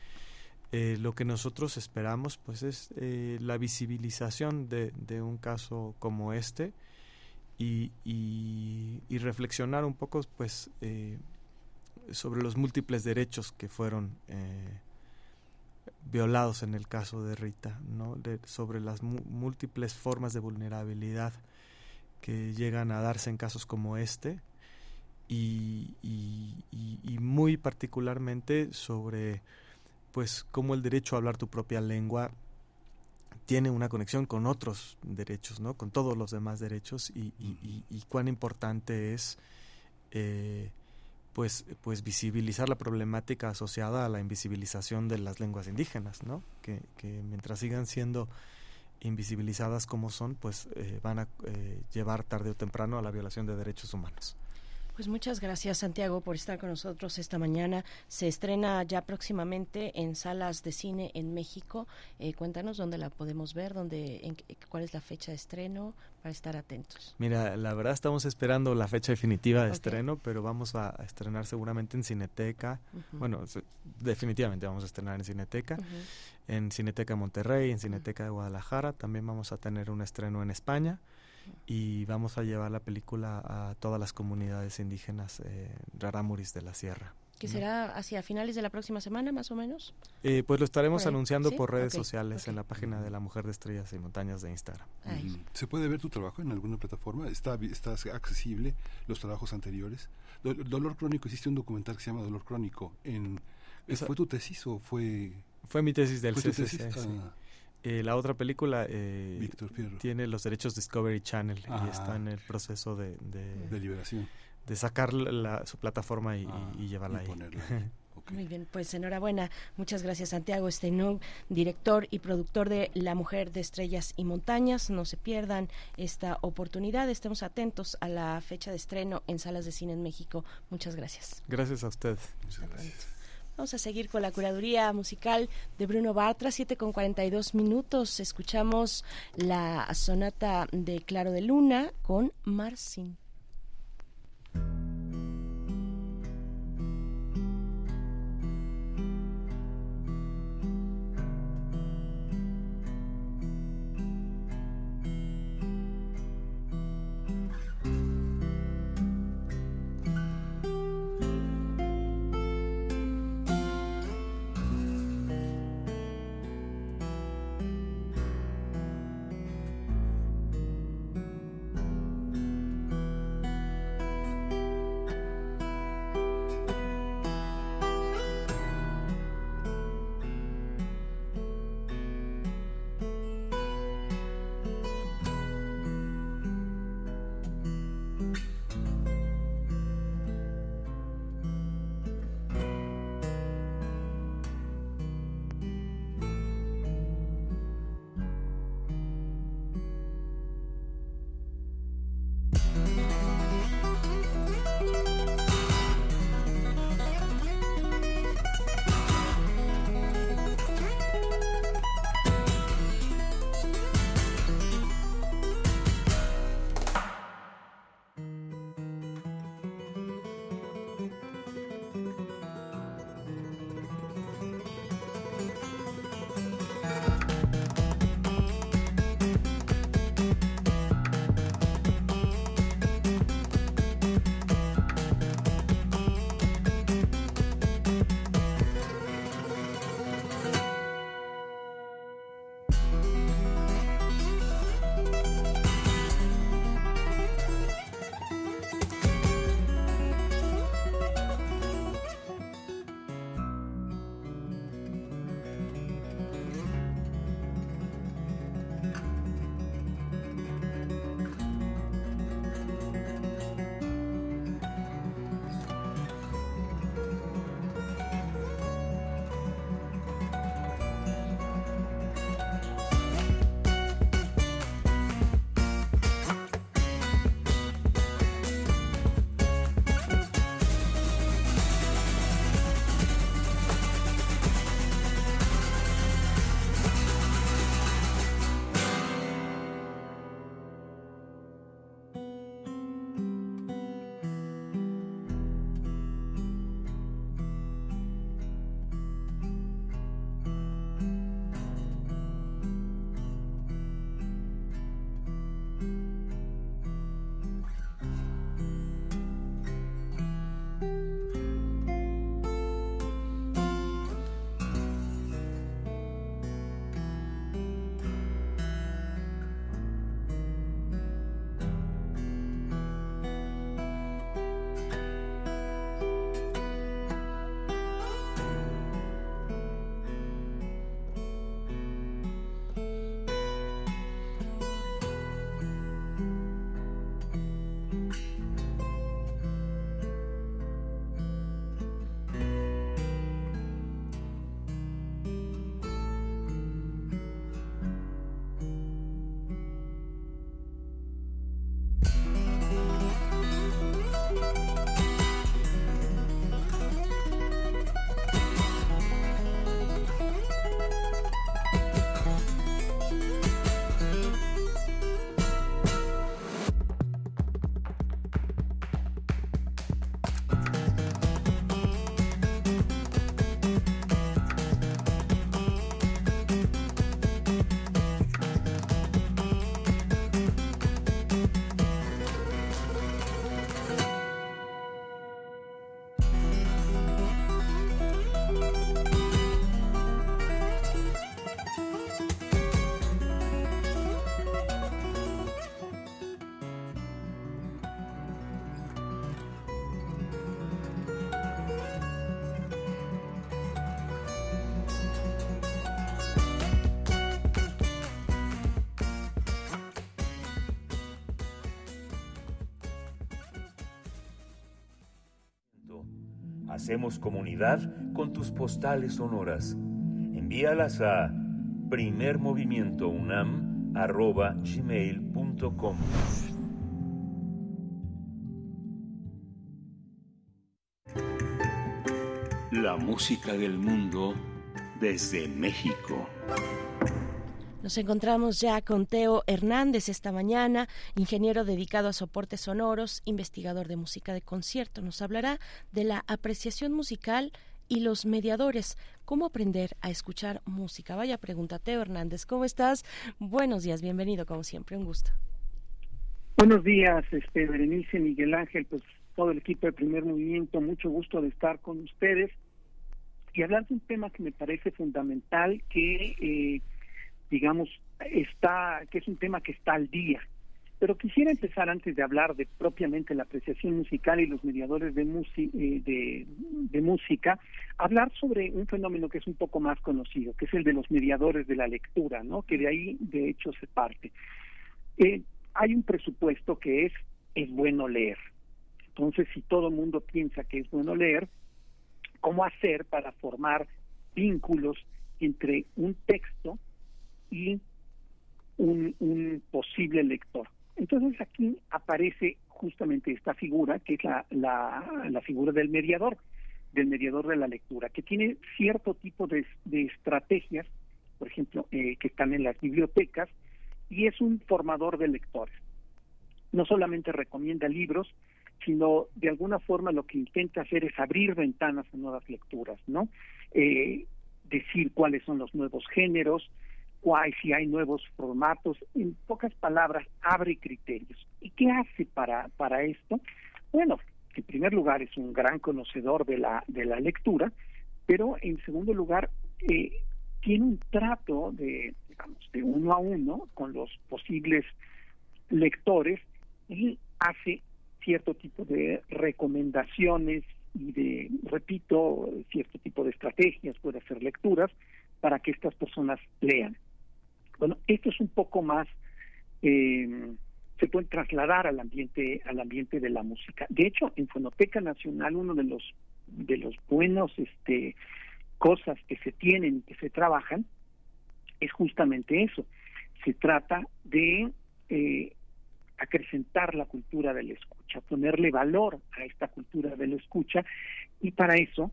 Eh, lo que nosotros esperamos pues es eh, la visibilización de, de, un caso como este y, y, reflexionar un poco pues eh, sobre los múltiples derechos que fueron violados en el caso de Rita, ¿no? Sobre las múltiples formas de vulnerabilidad que llegan a darse en casos como este y, muy particularmente sobre pues cómo el derecho a hablar tu propia lengua tiene una conexión con otros derechos, ¿no? con todos los demás derechos y, y cuán importante es eh, pues, pues visibilizar la problemática asociada a la invisibilización de las lenguas indígenas, ¿no? que, que mientras sigan siendo invisibilizadas como son, pues eh, van a eh, llevar tarde o temprano a la violación de derechos humanos. Pues muchas gracias Santiago por estar con nosotros esta mañana. Se estrena ya próximamente en salas de cine en México. Eh, cuéntanos dónde la podemos ver, dónde, en, cuál es la fecha de estreno para estar atentos. Mira, la verdad estamos esperando la fecha definitiva de estreno, pero vamos a, estrenar seguramente en Cineteca. Bueno, definitivamente vamos a estrenar en Cineteca. En Cineteca Monterrey, en Cineteca de Guadalajara. También vamos a tener un estreno en España y vamos a llevar la película a todas las comunidades indígenas eh, rarámuris de la sierra. ¿Que será hacia finales de la próxima semana, más o menos? Eh, pues lo estaremos anunciando por redes sociales en la página de la Mujer de Estrellas y Montañas de Instagram. ¿Se puede ver tu trabajo en alguna plataforma? ¿Está, está accesible los trabajos anteriores? Dolor Crónico, existe un documental que se llama Dolor Crónico. En, ¿Fue tu tesis o fue...? Fue mi tesis del CCC. Eh, la otra película eh, tiene los derechos Discovery Channel y está en el proceso de, de, liberación. De sacar la, su plataforma y, y, ah, llevarla ahí. Muy bien, pues enhorabuena. Muchas gracias, Santiago Steinung, director y productor de La Mujer de Estrellas y Montañas. No se pierdan esta oportunidad. Estemos atentos a la fecha de estreno en salas de cine en México. Muchas gracias. Gracias a usted. Muchas gracias. Vamos a seguir con la curaduría musical de Bruno Bartra, 7 con 42 minutos. Escuchamos la sonata de Claro de Luna con Marcin. Hacemos comunidad con tus postales sonoras. Envíalas a primermovimientounam.gmail.com La música del mundo desde México. Nos encontramos ya con Teo Hernández esta mañana, ingeniero dedicado a soportes sonoros, investigador de música de concierto. Nos hablará de la apreciación musical y los mediadores. ¿Cómo aprender a escuchar música? Vaya pregunta, Teo Hernández. ¿Cómo estás? Buenos días, bienvenido como siempre, un gusto. Buenos días, este, Berenice, Miguel Ángel, pues todo el equipo de Primer Movimiento, mucho gusto de estar con ustedes y hablar de un tema que me parece fundamental, que eh, digamos, está, que es un tema que está al día. Pero quisiera empezar antes de hablar de propiamente la apreciación musical y los mediadores de, eh, de, de, música, hablar sobre un fenómeno que es un poco más conocido, que es el de los mediadores de la lectura, ¿no? Que de ahí, de hecho, se parte. Eh, hay un presupuesto que es es bueno leer. Entonces, si todo mundo piensa que es bueno leer, ¿cómo hacer para formar vínculos entre un texto y un, posible lector. Entonces aquí aparece justamente esta figura, que es la, la, figura del mediador, del mediador de la lectura, que tiene cierto tipo de, estrategias, por ejemplo, eh, que están en las bibliotecas, y es un formador de lectores. No solamente recomienda libros, sino de alguna forma lo que intenta hacer es abrir ventanas a nuevas lecturas, ¿no? Eh, decir cuáles son los nuevos géneros, si hay nuevos formatos, en pocas palabras, abre criterios. ¿Y qué hace para, para esto? Bueno, en primer lugar es un gran conocedor de la, de la lectura, pero en segundo lugar eh, tiene un trato de, digamos, de uno a uno con los posibles lectores y hace cierto tipo de recomendaciones y de, repito, cierto tipo de estrategias, puede hacer lecturas para que estas personas lean. Bueno, esto es un poco más eh, se puede trasladar al ambiente al ambiente de la música. De hecho, en Fonoteca Nacional uno de los de los buenos este cosas que se tienen que se trabajan es justamente eso. Se trata de eh, acrecentar la cultura de la escucha, ponerle valor a esta cultura de la escucha y para eso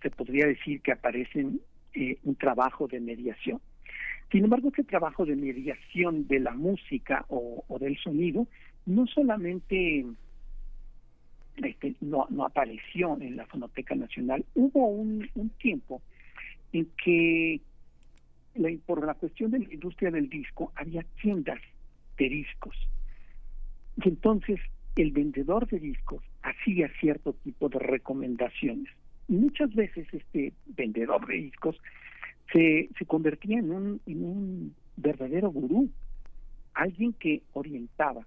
se podría decir que aparecen eh, un trabajo de mediación. Sin embargo, este trabajo de mediación de la música o, del sonido no solamente este, no, apareció en la Fonoteca Nacional, hubo un, tiempo en que por la cuestión de la industria del disco había tiendas de discos. Y entonces el vendedor de discos hacía cierto tipo de recomendaciones. Muchas veces este vendedor de discos se, convertía en un, un verdadero gurú, alguien que orientaba.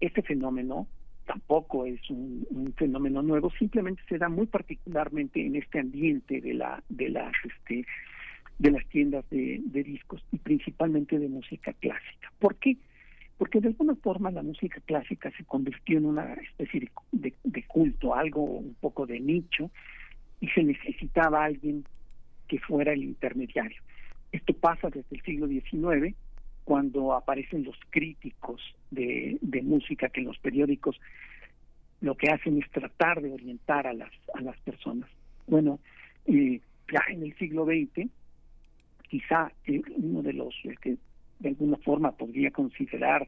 Este fenómeno tampoco es un, fenómeno nuevo, simplemente se da muy particularmente en este ambiente de la de las este de las tiendas de, discos y principalmente de música clásica. ¿Por qué? Porque de alguna forma la música clásica se convirtió en una especie de, de culto, algo un poco de nicho, y se necesitaba alguien que fuera el intermediario. Esto pasa desde el siglo XIX, cuando aparecen los críticos de, música que en los periódicos lo que hacen es tratar de orientar a las, a las personas. Bueno, eh, ya en el siglo XX, quizá eh, uno de los que de alguna forma podría considerar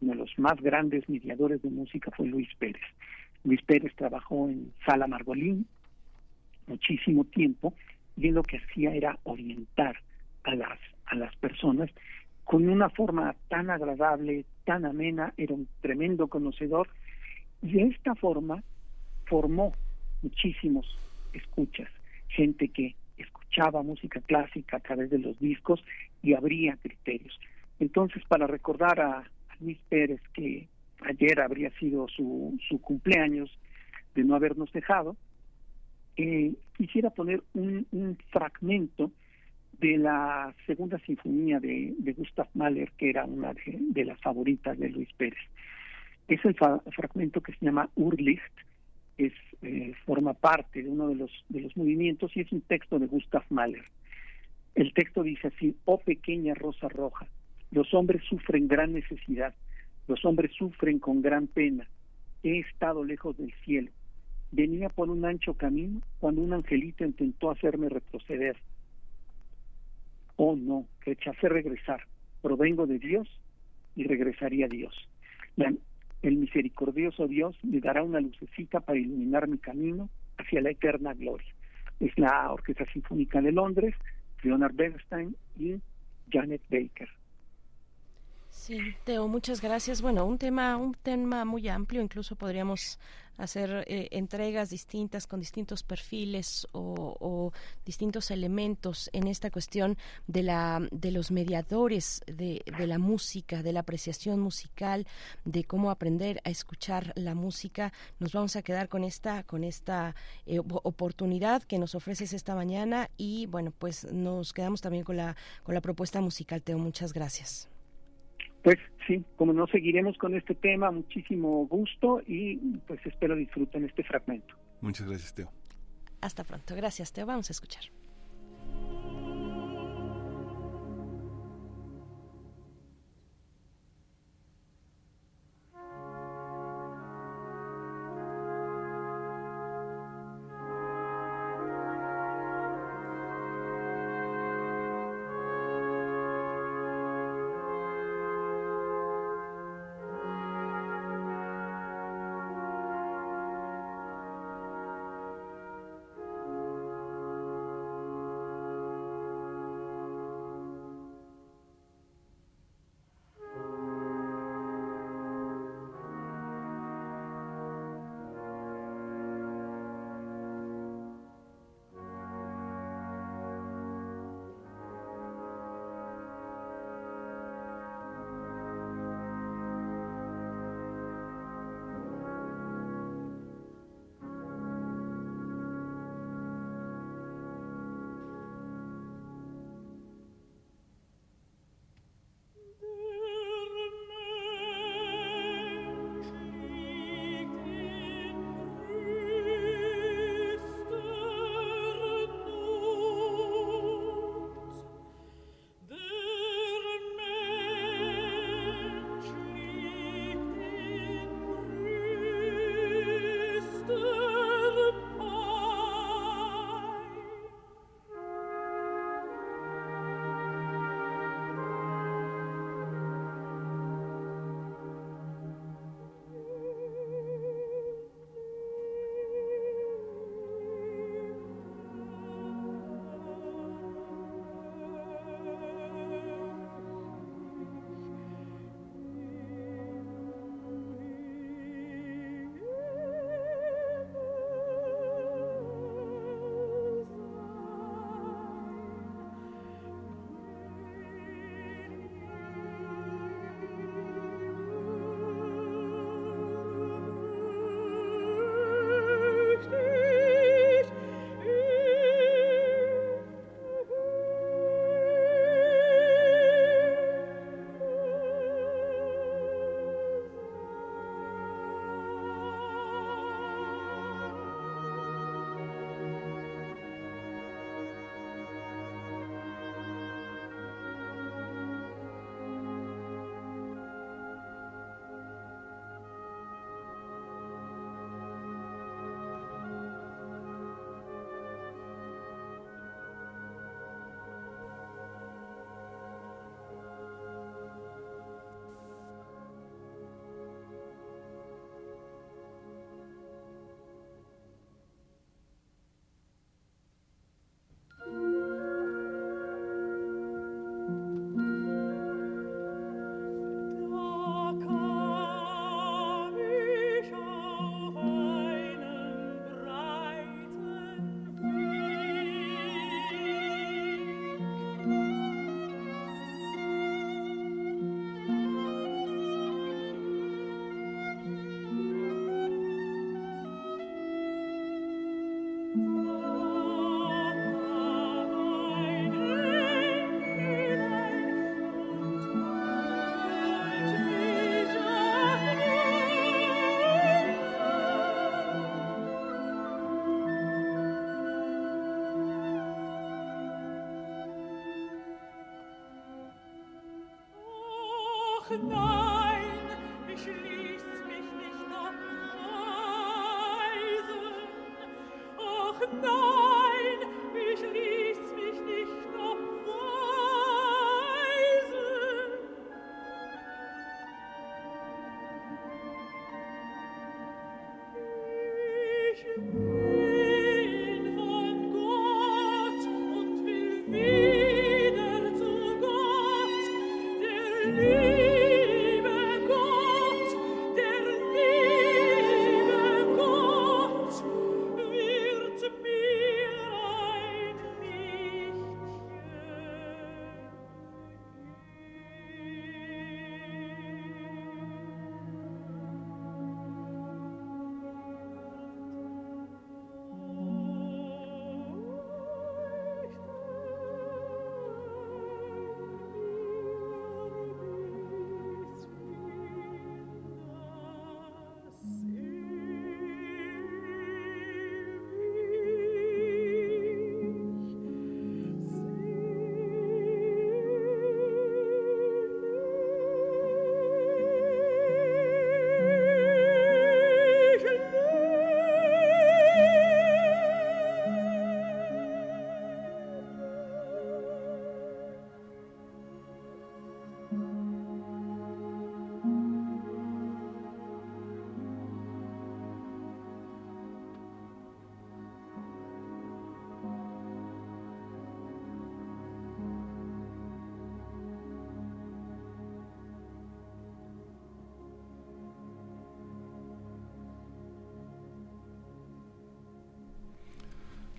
uno de los más grandes mediadores de música fue Luis Pérez. Luis Pérez trabajó en Sala Margolín muchísimo tiempo y lo que hacía era orientar a las a las personas con una forma tan agradable, tan amena, era un tremendo conocedor y de esta forma formó muchísimos escuchas, gente que escuchaba música clásica a través de los discos y abría criterios. Entonces, para recordar a, Luis Pérez que ayer habría sido su, su cumpleaños de no habernos dejado, eh, quisiera poner un, fragmento de la segunda sinfonía de, Gustav Mahler, que era una de, las favoritas de Luis Pérez. Es el fragmento que se llama Urlicht, es eh, forma parte de uno de de los movimientos y es un texto de Gustav Mahler. El texto dice así: "Oh pequeña rosa roja, los hombres sufren gran necesidad, los hombres sufren con gran pena. He estado lejos del cielo. Venía por un ancho camino cuando un angelito intentó hacerme retroceder. Oh no, rechacé regresar. Provengo de Dios y regresaría a Dios. el misericordioso Dios me dará una lucecita para iluminar mi camino hacia la eterna gloria. Es la Orquesta Sinfónica de Londres, Leonard Bernstein y Janet Baker. Sí, Teo, muchas gracias. Bueno, un tema, un tema muy amplio, incluso podríamos hacer eh, entregas distintas con distintos perfiles o, distintos elementos en esta cuestión de la de los mediadores de, de, la música, de la apreciación musical, de cómo aprender a escuchar la música. Nos vamos a quedar con esta con esta eh, oportunidad que nos ofreces esta mañana y bueno, pues nos quedamos también con la con la propuesta musical. Teo, muchas gracias. Pues sí, como no seguiremos con este tema, muchísimo gusto y pues espero disfruten este fragmento. Muchas gracias, Teo. Hasta pronto. Gracias, Teo. Vamos a escuchar.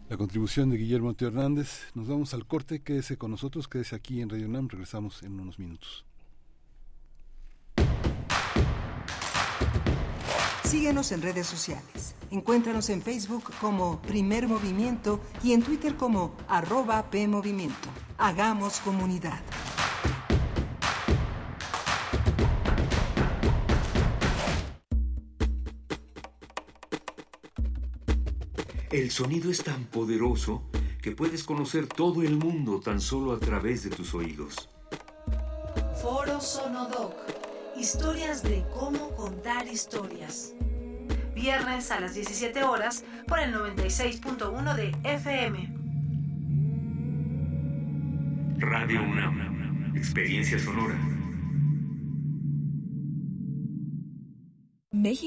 La contribución de Guillermo Teo Hernández. Nos vamos al corte. Quédese con nosotros, quédese aquí en Radio NAM. Regresamos en unos minutos. Síguenos en redes sociales. Encuéntranos en Facebook como Primer Movimiento y en Twitter como arroba PMovimiento. Hagamos comunidad. El sonido es tan poderoso que puedes conocer todo el mundo tan solo a través de tus oídos. Foro Sonodoc. Historias de cómo contar historias. Viernes a las 17 horas por el 96.1 de FM. Radio UNAM. Experiencia sonora. México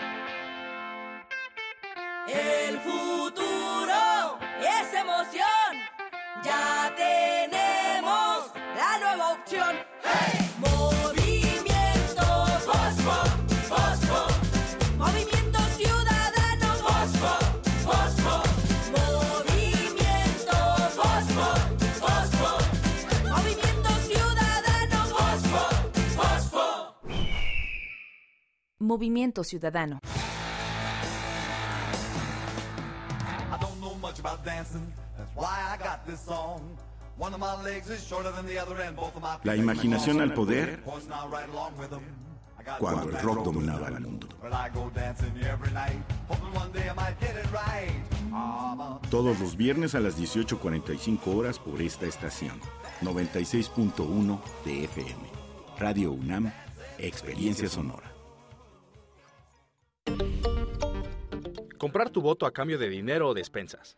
El futuro es emoción. Ya tenemos la nueva opción. Movimiento Fosfo, Fosfo. Movimiento Ciudadano Fosfo, Fosfo. Movimiento Fosfo, Fosfo. Movimiento Ciudadano Fosfo, Fosfo. Movimiento Ciudadano. La imaginación al poder 'em. Cuando el rock dominaba do. el mundo. But I go dancing every night, hoping one day I might get it right. I'm a Todos los viernes a las 18.45 horas por esta estación. 96.1 de FM. Radio UNAM, Experiencia Sonora. Comprar tu voto a cambio de dinero o despensas.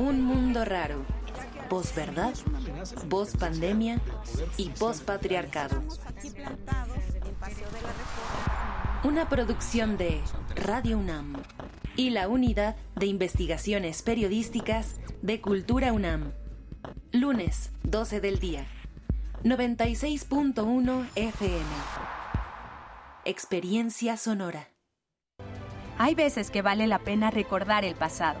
Un mundo raro. Posverdad, pospandemia y pospatriarcado. Una producción de Radio UNAM y la Unidad de Investigaciones Periodísticas de Cultura UNAM. Lunes, 12 del día. 96.1 FM. Experiencia sonora. Hay veces que vale la pena recordar el pasado,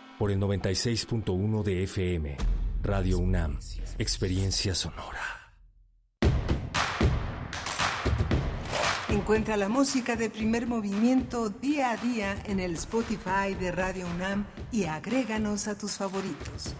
por el 96.1 de FM. Radio UNAM, Experiencia Sonora. Encuentra la música de primer movimiento día a día en el Spotify de Radio UNAM y agréganos a tus favoritos.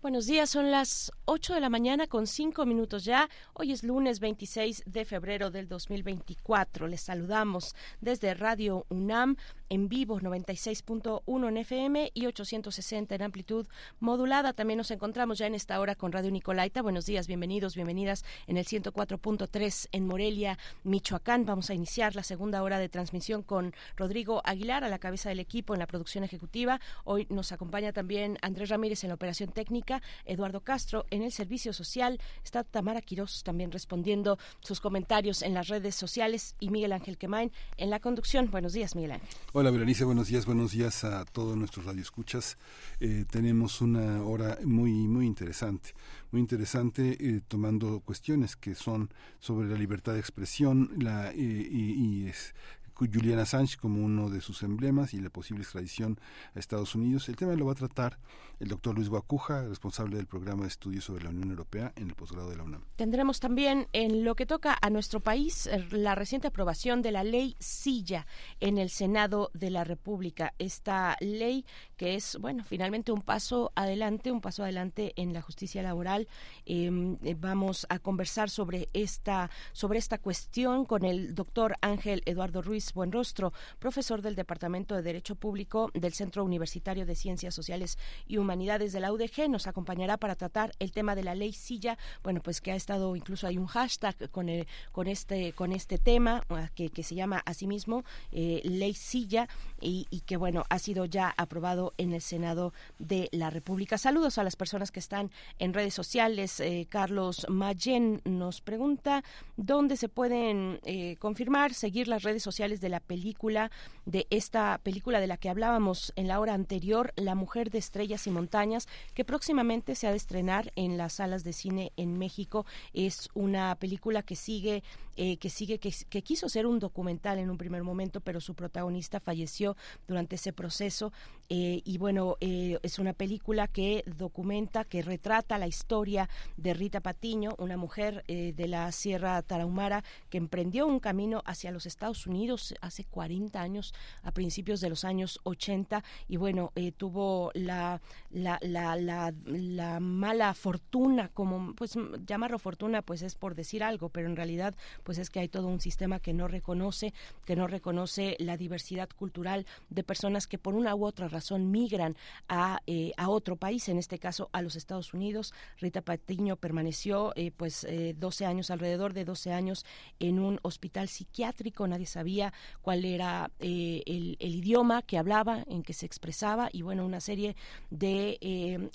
Buenos días, son las 8 de la mañana con 5 minutos ya. Hoy es lunes 26 de febrero del 2024. Les saludamos desde Radio UNAM en vivo 96.1 en FM y 860 en amplitud modulada. También nos encontramos ya en esta hora con Radio Nicolaita. Buenos días, bienvenidos, bienvenidas en el 104.3 en Morelia, Michoacán. Vamos a iniciar la segunda hora de transmisión con Rodrigo Aguilar a la cabeza del equipo en la producción ejecutiva. Hoy nos acompaña también Andrés Ramírez en la operación técnica, Eduardo Castro en el servicio social. Está Tamara Quirós también respondiendo sus comentarios en las redes sociales y Miguel Ángel Quemain en la conducción. Buenos días, Miguel Ángel. Hola Berenice, buenos días, buenos días a todos nuestros radioescuchas. Eh, tenemos una hora muy muy interesante, muy interesante eh, tomando cuestiones que son sobre la libertad de expresión, la eh, y, y es Julian Assange como uno de sus emblemas y la posible extradición a Estados Unidos. El tema lo va a tratar el doctor Luis Guacuja, responsable del programa de estudios sobre la Unión Europea en el posgrado de la UNAM. Tendremos también en lo que toca a nuestro país eh, la reciente aprobación de la ley Silla en el Senado de la República. Esta ley que es, bueno, finalmente un paso adelante, un paso adelante en la justicia laboral. Eh, vamos a conversar sobre esta, sobre esta cuestión con el doctor Ángel Eduardo Ruiz Buenrostro, profesor del Departamento de Derecho Público del Centro Universitario de Ciencias Sociales y Humanidades de la UDG. Nos acompañará para tratar el tema de la ley Silla, bueno, pues que ha estado, incluso hay un hashtag con, este, con este tema que, que se llama asimismo eh, ley Silla y, y que, bueno, ha sido ya aprobado en el Senado de la República. Saludos a las personas que están en redes sociales. Eh, Carlos Mayen nos pregunta dónde se pueden eh, confirmar, seguir las redes sociales de la película, de esta película de la que hablábamos en la hora anterior, La Mujer de Estrellas y Montañas, que próximamente se ha de estrenar en las salas de cine en México. Es una película que sigue, eh, que sigue, que, quiso ser un documental en un primer momento, pero su protagonista falleció durante ese proceso. Eh, y bueno, eh, es una película que documenta, que retrata la historia de Rita Patiño, una mujer de la Sierra Tarahumara que emprendió un camino hacia los Estados Unidos hace 40 años, a principios de los años 80, y bueno, tuvo la, la, la, la, la mala fortuna, como pues llamarlo fortuna, pues es por decir algo, pero en realidad pues es que hay todo un sistema que no reconoce, que no reconoce la diversidad cultural de personas que por una u otra razón migran a, eh, a otro país, en este caso a los Estados Unidos. Rita Patiño permaneció eh, pues 12 años, alrededor de 12 años en un hospital psiquiátrico, nadie sabía cuál era el, el, idioma que hablaba, en que se expresaba y bueno, una serie de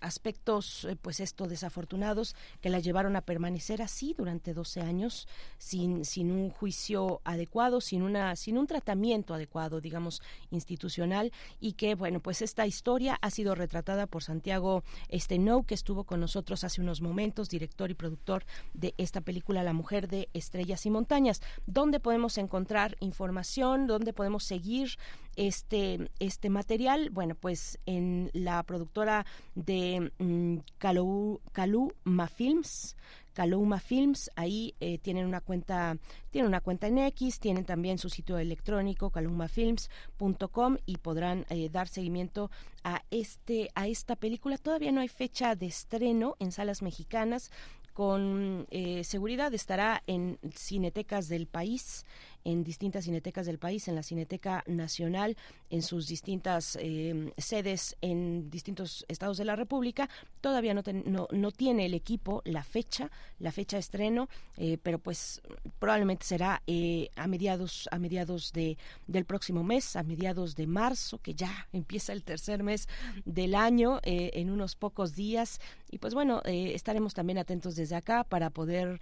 aspectos pues esto desafortunados que la llevaron a permanecer así durante 12 años sin, sin un juicio adecuado, sin, una, sin un tratamiento adecuado, digamos, institucional, y que, bueno, pues esta historia ha sido retratada por Santiago Estenou, que estuvo con nosotros hace unos momentos, director y productor de esta película La Mujer de Estrellas y Montañas. ¿Dónde podemos encontrar información? ¿Dónde podemos seguir este, este material? Bueno, pues en la productora de mm, Caluma Films, Caluma Films, ahí eh, tienen una cuenta, tienen una cuenta en X, tienen también su sitio electrónico calumafilms.com y podrán eh, dar seguimiento a este a esta película. Todavía no hay fecha de estreno en salas mexicanas con eh, seguridad estará en cinetecas del país en distintas cinetecas del país, en la Cineteca Nacional, en sus distintas eh, sedes en distintos estados de la República. Todavía no, no, tiene el equipo la fecha, la fecha estreno, eh, pero pues probablemente será eh, a mediados a mediados de del próximo mes, a mediados de marzo, que ya empieza el tercer mes del año, en unos pocos días. Y pues bueno, estaremos también atentos desde acá para poder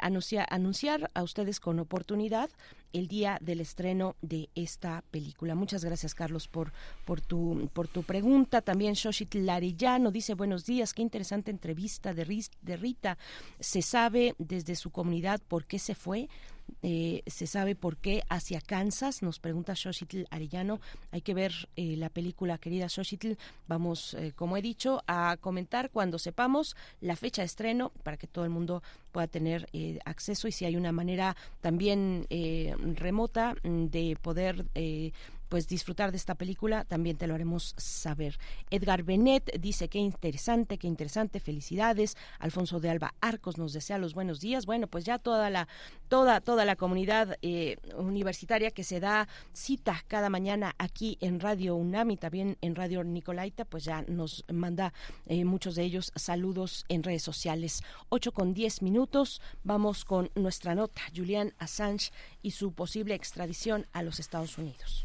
anunciar, anunciar a ustedes con oportunidad el día del estreno de esta película. Muchas gracias, Carlos, por, por, tu, por tu pregunta. También Shoshit Larellano dice, buenos días, qué interesante entrevista de, de Rita. ¿Se sabe desde su comunidad por qué se fue? Eh, se sabe por qué hacia Kansas, nos pregunta Xochitl Arellano. Hay que ver eh, la película, querida Xochitl. Vamos, eh, como he dicho, a comentar cuando sepamos la fecha de estreno para que todo el mundo pueda tener acceso y si hay una manera también remota mm, de poder pues disfrutar de esta película, también te lo haremos saber. Edgar Benet dice qué interesante, qué interesante, felicidades. Alfonso de Alba Arcos nos desea los buenos días. Bueno, pues ya toda la toda toda la comunidad eh, universitaria que se da cita cada mañana aquí en Radio UNAM y también en Radio Nicolaita, pues ya nos manda eh, muchos de ellos saludos en redes sociales. 8 con 10 minutos, vamos con nuestra nota, Julian Assange y su posible extradición a los Estados Unidos.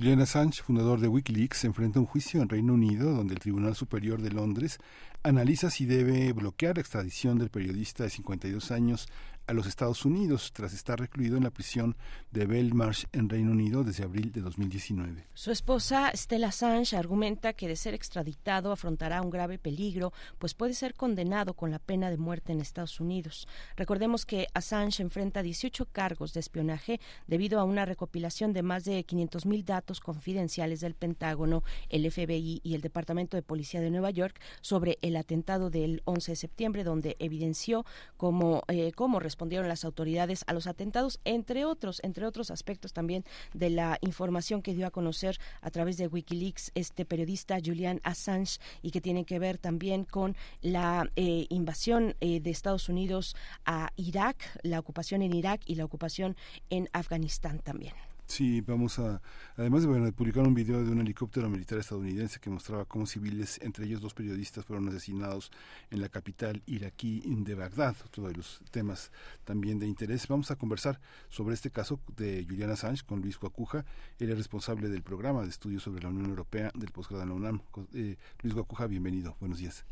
Julian Assange, fundador de Wikileaks, enfrenta un juicio en Reino Unido donde el Tribunal Superior de Londres analiza si debe bloquear la extradición del periodista de 52 años a los Estados Unidos tras estar recluido en la prisión de Belmarsh en Reino Unido desde abril de 2019. Su esposa Stella Assange argumenta que de ser extraditado afrontará un grave peligro, pues puede ser condenado con la pena de muerte en Estados Unidos. Recordemos que Assange enfrenta 18 cargos de espionaje debido a una recopilación de más de 500.000 datos confidenciales del Pentágono, el FBI y el Departamento de Policía de Nueva York sobre el atentado del 11 de septiembre, donde evidenció cómo, eh, cómo respondieron las autoridades a los atentados, entre otros, entre otros aspectos también de la información que dio a conocer a través de Wikileaks este periodista Julian Assange y que tiene que ver también con la eh, invasión eh, de Estados Unidos a Irak, la ocupación en Irak y la ocupación en Afganistán también. Sí, vamos a, además de, publicar un video de un helicóptero militar estadounidense que mostraba cómo civiles, entre ellos dos periodistas, fueron asesinados en la capital iraquí de Bagdad, otro de los temas también de interés. Vamos a conversar sobre este caso de Julian Assange con Luis Guacuja, él es responsable del programa de estudios sobre la Unión Europea del posgrado de la UNAM. Eh, Luis Guacuja, bienvenido, buenos días.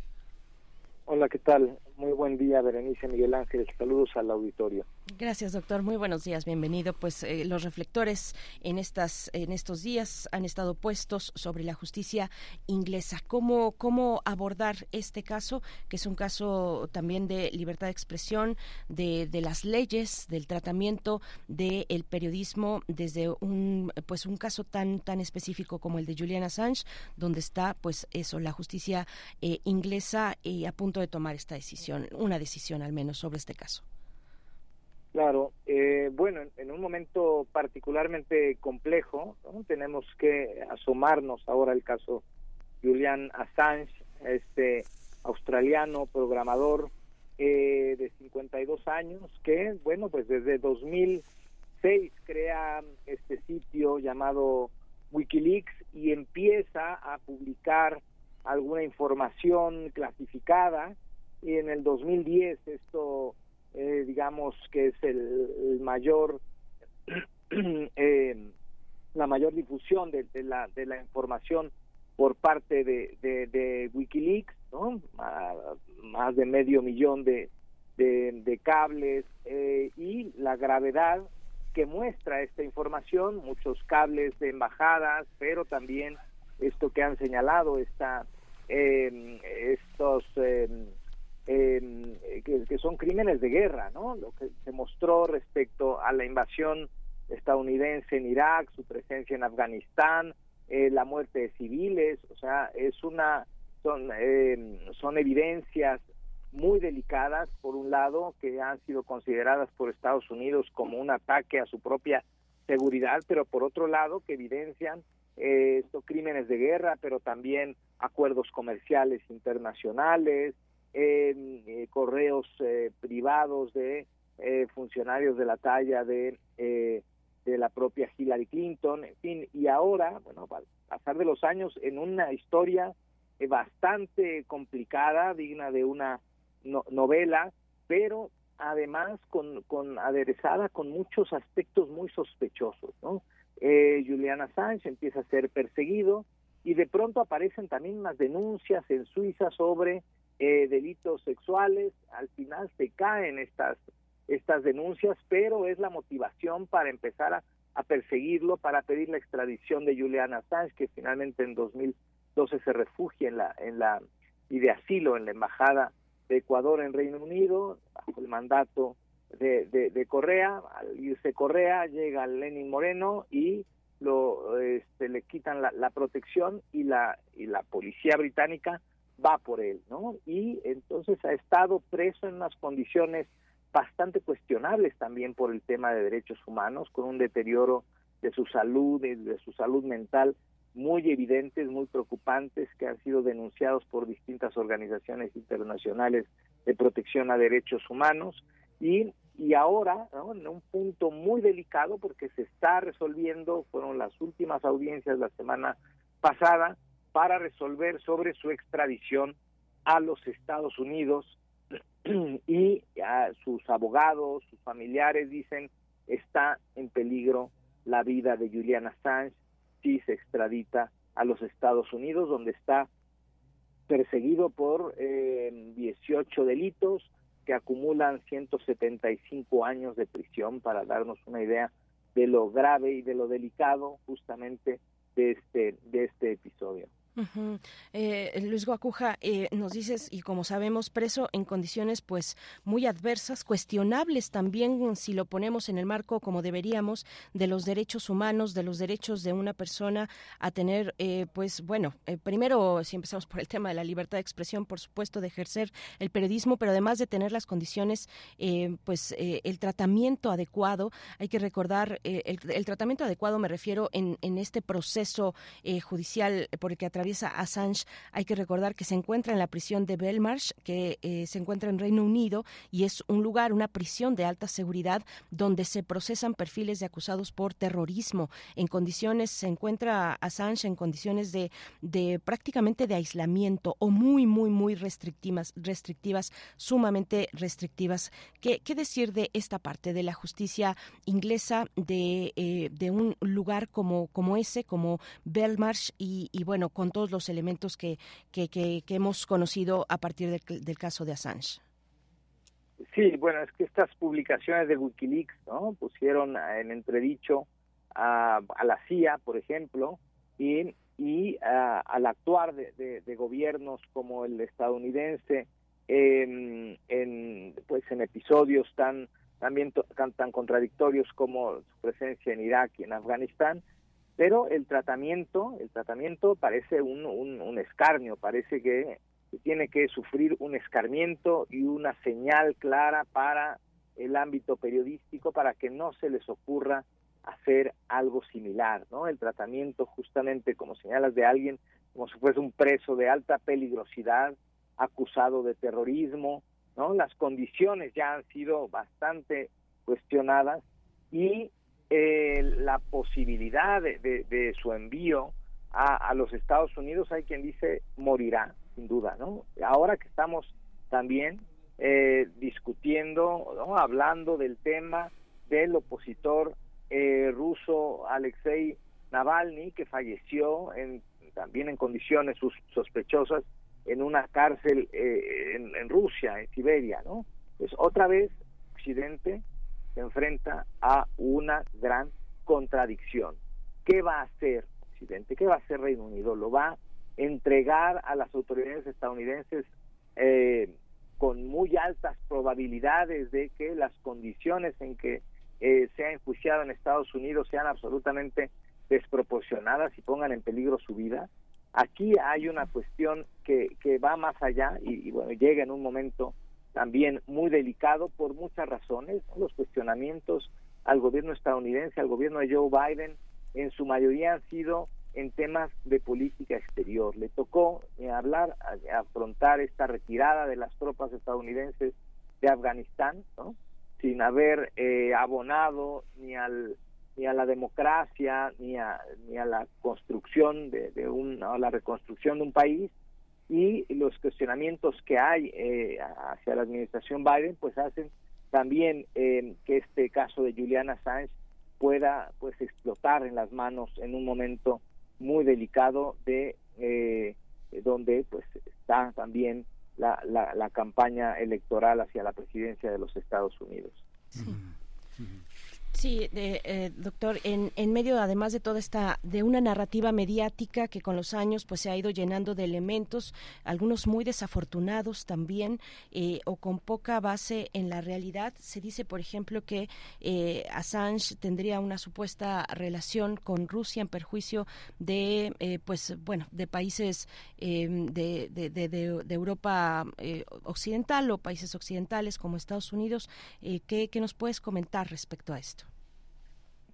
Hola, ¿qué tal? Muy buen día, Berenice Miguel Ángel. Saludos al auditorio. Gracias, doctor. Muy buenos días. Bienvenido. Pues eh, los reflectores en estas en estos días han estado puestos sobre la justicia inglesa. ¿Cómo cómo abordar este caso, que es un caso también de libertad de expresión, de, de las leyes, del tratamiento del periodismo desde un pues un caso tan tan específico como el de Julian Assange, donde está pues eso la justicia eh, inglesa eh, a punto de tomar esta decisión, una decisión al menos sobre este caso. Claro, eh, bueno, en, un momento particularmente complejo, ¿no? tenemos que asomarnos ahora al caso Julian Assange, este australiano programador eh, de 52 años que, bueno, pues desde 2006 crea este sitio llamado Wikileaks y empieza a publicar alguna información clasificada y en el 2010 esto eh, digamos que es el, mayor eh, la mayor difusión de, de la de la información por parte de, de, de Wikileaks, ¿no? Más de medio millón de, de, de cables eh, y la gravedad que muestra esta información, muchos cables de embajadas, pero también esto que han señalado, esta, eh, estos eh, eh, que, son crímenes de guerra, ¿no? Lo que se mostró respecto a la invasión estadounidense en Irak, su presencia en Afganistán, eh, la muerte de civiles, o sea, es una son eh, son evidencias muy delicadas por un lado que han sido consideradas por Estados Unidos como un ataque a su propia seguridad, pero por otro lado que evidencian eh, estos crímenes de guerra, pero también acuerdos comerciales internacionales, eh, correos eh, privados de eh, funcionarios de la talla de eh, de la propia Hillary Clinton, en fin, y ahora, bueno, al pasar de los años, en una historia bastante complicada, digna de una no- novela, pero además con, con aderezada con muchos aspectos muy sospechosos, ¿no? Eh, Julian Assange empieza a ser perseguido y de pronto aparecen también unas denuncias en Suiza sobre eh, delitos sexuales, al final se caen estas estas denuncias, pero es la motivación para empezar a, perseguirlo, para pedir la extradición de Julian Assange, que finalmente en 2012 se refugia en la en la y de asilo en la embajada de Ecuador en Reino Unido bajo el mandato de, de, de Correa. Al irse Correa llega Lenin Moreno y lo este, le quitan la, la protección y la y la policía británica va por él, ¿no? Y entonces ha estado preso en unas condiciones bastante cuestionables también por el tema de derechos humanos, con un deterioro de su salud, de, de su salud mental muy evidentes, muy preocupantes, que han sido denunciados por distintas organizaciones internacionales de protección a derechos humanos y, y ahora ¿no? en un punto muy delicado porque se está resolviendo, fueron las últimas audiencias la semana pasada para resolver sobre su extradición a los Estados Unidos y a sus abogados, sus familiares dicen está en peligro la vida de Julian Assange si se extradita a los Estados Unidos, donde está perseguido por eh, 18 delitos que acumulan 175 años de prisión para darnos una idea de lo grave y de lo delicado justamente de este de este episodio. Eh, Luis Guacuja, eh, nos dices, y como sabemos, preso en condiciones pues muy adversas, cuestionables también si lo ponemos en el marco como deberíamos de los derechos humanos, de los derechos de una persona a tener, eh, pues bueno, eh, primero si empezamos por el tema de la libertad de expresión, por supuesto, de ejercer el periodismo, pero además de tener las condiciones, eh, pues eh, el tratamiento adecuado, hay que recordar, el, el tratamiento adecuado me refiero en, este proceso judicial por el que Assange, hay que recordar que se encuentra en la prisión de Belmarsh, que eh, se encuentra en Reino Unido y es un lugar, una prisión de alta seguridad donde se procesan perfiles de acusados por terrorismo. En condiciones, se encuentra Assange en condiciones de, de prácticamente de aislamiento o muy, muy, muy restrictivas, restrictivas sumamente restrictivas. ¿Qué, qué decir de esta parte de la justicia inglesa, de, eh, de un lugar como, como ese, como Belmarsh y, y bueno, con todos los elementos que, que, hemos conocido a partir del, caso de Assange. Sí, bueno, es que estas publicaciones de Wikileaks pusieron en entredicho a, a la CIA, por ejemplo, y, y a- al actuar de, gobiernos como el estadounidense en, en, pues en episodios tan también tan, tan contradictorios como su presencia en Irak y en Afganistán, pero el tratamiento, el tratamiento parece un, un, un escarnio, parece que tiene que sufrir un escarmiento y una señal clara para el ámbito periodístico para que no se les ocurra hacer algo similar, ¿no? El tratamiento justamente, como señalas, de alguien como si fuese un preso de alta peligrosidad, acusado de terrorismo, ¿no? Las condiciones ya han sido bastante cuestionadas y eh, la posibilidad de, de- su envío a, a los Estados Unidos, hay quien dice morirá, sin duda, ¿no? Ahora que estamos también eh, discutiendo, hablando del tema del opositor eh, ruso Alexei Navalny, que falleció en, también en condiciones sus- sospechosas en una cárcel eh, en, en Rusia, en Siberia, ¿no? Pues otra vez Occidente enfrenta a una gran contradicción. ¿Qué va a hacer Occidente? ¿Qué va a hacer Reino Unido? ¿Lo va a entregar a las autoridades estadounidenses eh, con muy altas probabilidades de que las condiciones en que eh, sea enjuiciado en Estados Unidos sean absolutamente desproporcionadas y pongan en peligro su vida. Aquí hay una cuestión que, que va más allá y, y, bueno, llega en un momento también muy delicado por muchas razones. Los cuestionamientos al gobierno estadounidense, al gobierno de Joe Biden, en su mayoría han sido en temas de política exterior. Le tocó eh, hablar, afrontar esta retirada de las tropas estadounidenses de Afganistán, ¿no? sin haber eh, abonado ni al ni a la democracia ni a ni a la construcción de, de un a la reconstrucción de un país y los cuestionamientos que hay eh, hacia la administración Biden pues hacen también eh, que este caso de Julian Assange pueda pues explotar en las manos en un momento muy delicado de eh, donde pues está también la, la, la campaña electoral hacia la presidencia de los Estados Unidos. Sí, de- eh, doctor, en, en medio además de toda esta, de una narrativa mediática que con los años pues se ha ido llenando de elementos, algunos muy desafortunados también eh, o con poca base en la realidad, se dice por ejemplo que eh, Assange tendría una supuesta relación con Rusia en perjuicio de eh, pues bueno de países eh, de, de, de- de- Europa eh, occidental o países occidentales como Estados Unidos. ¿qué, ¿Qué nos puedes comentar respecto a esto?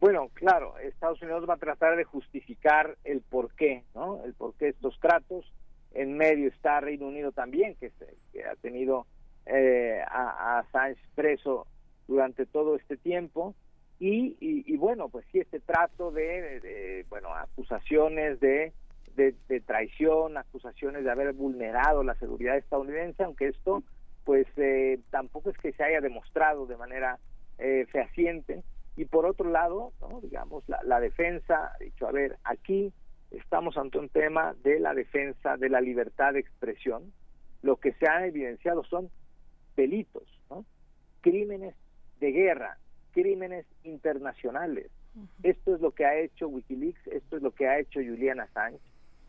Bueno, claro, Estados Unidos va a tratar de justificar el por qué, ¿no? El por qué estos tratos. En medio está Reino Unido también, que, se- que ha tenido eh, a, a Assange preso durante todo este tiempo. Y, y, bueno, pues sí, este trato de, de- de, bueno, acusaciones de, de, de traición, acusaciones de haber vulnerado la seguridad estadounidense, aunque esto, pues eh, tampoco es que se haya demostrado de manera eh, fehaciente. Y por otro lado, ¿no? digamos, la, la defensa ha dicho, a ver, aquí estamos ante un tema de la defensa de la libertad de expresión. Lo que se ha evidenciado son delitos, ¿no? crímenes de guerra, crímenes internacionales. Esto es lo que ha hecho Wikileaks, esto es lo que ha hecho Julian Assange,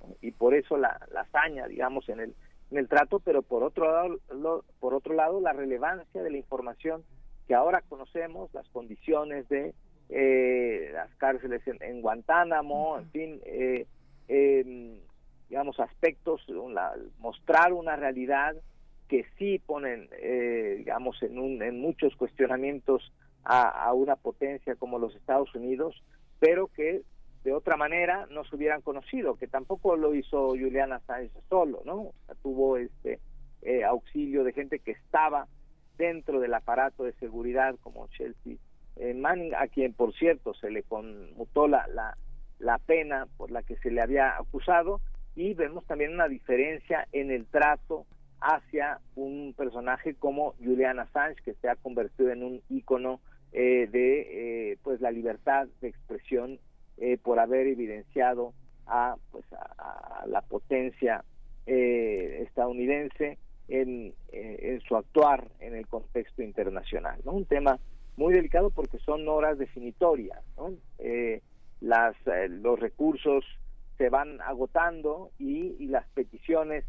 ¿no? y por eso la, la hazaña, digamos, en el, en el trato, pero por otro lado, lo- por otro lado, la relevancia de la información que ahora conocemos, las condiciones de eh, las cárceles en, en Guantánamo, en fin, eh, eh, digamos, aspectos, la- mostrar una realidad que sí ponen, eh, digamos, en, un, en muchos cuestionamientos a, a una potencia como los Estados Unidos, pero que de otra manera no se hubieran conocido, que tampoco lo hizo Julian Assange solo, ¿no? O sea, tuvo este eh, auxilio de gente que estaba dentro del aparato de seguridad como Chelsea eh, Manning, a quien por cierto se le conmutó la, la, la pena por la que se le había acusado. Y vemos también una diferencia en el trato hacia un personaje como Julian Assange que se ha convertido en un ícono eh, de eh, pues la libertad de expresión eh, por haber evidenciado a pues a, a la potencia eh, estadounidense en, eh, en su actuar en el contexto internacional no un tema muy delicado porque son horas definitorias ¿no? Eh, las eh, los recursos se van agotando y, y las peticiones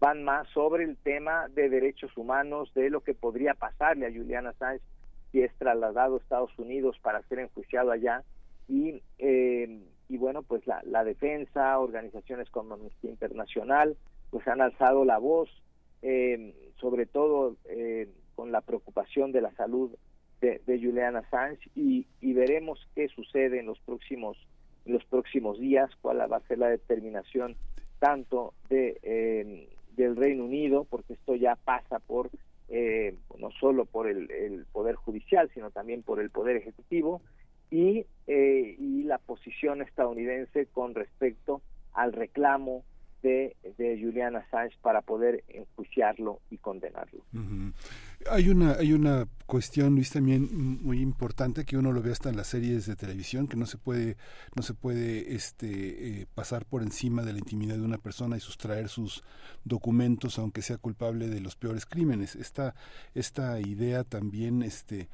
van más sobre el tema de derechos humanos, de lo que podría pasarle a Julian Assange si es trasladado a Estados Unidos para ser enjuiciado allá. Y, eh, y bueno, pues la, la defensa, organizaciones como Amnistía Internacional, pues han alzado la voz, eh, sobre todo eh, con la preocupación de la salud de, de Julian Assange y, y veremos qué sucede en los próximos los próximos días, cuál va a ser la determinación tanto de eh, del Reino Unido, porque esto ya pasa por eh, no solo por el, el poder judicial, sino también por el poder ejecutivo y, eh, y la posición estadounidense con respecto al reclamo de, de Julian Assange para poder enjuiciarlo y condenarlo. Hay una hay una cuestión Luis también muy importante que uno lo ve hasta en las series de televisión que no se puede no se puede este eh, pasar por encima de la intimidad de una persona y sustraer sus documentos aunque sea culpable de los peores crímenes. Esta esta idea también este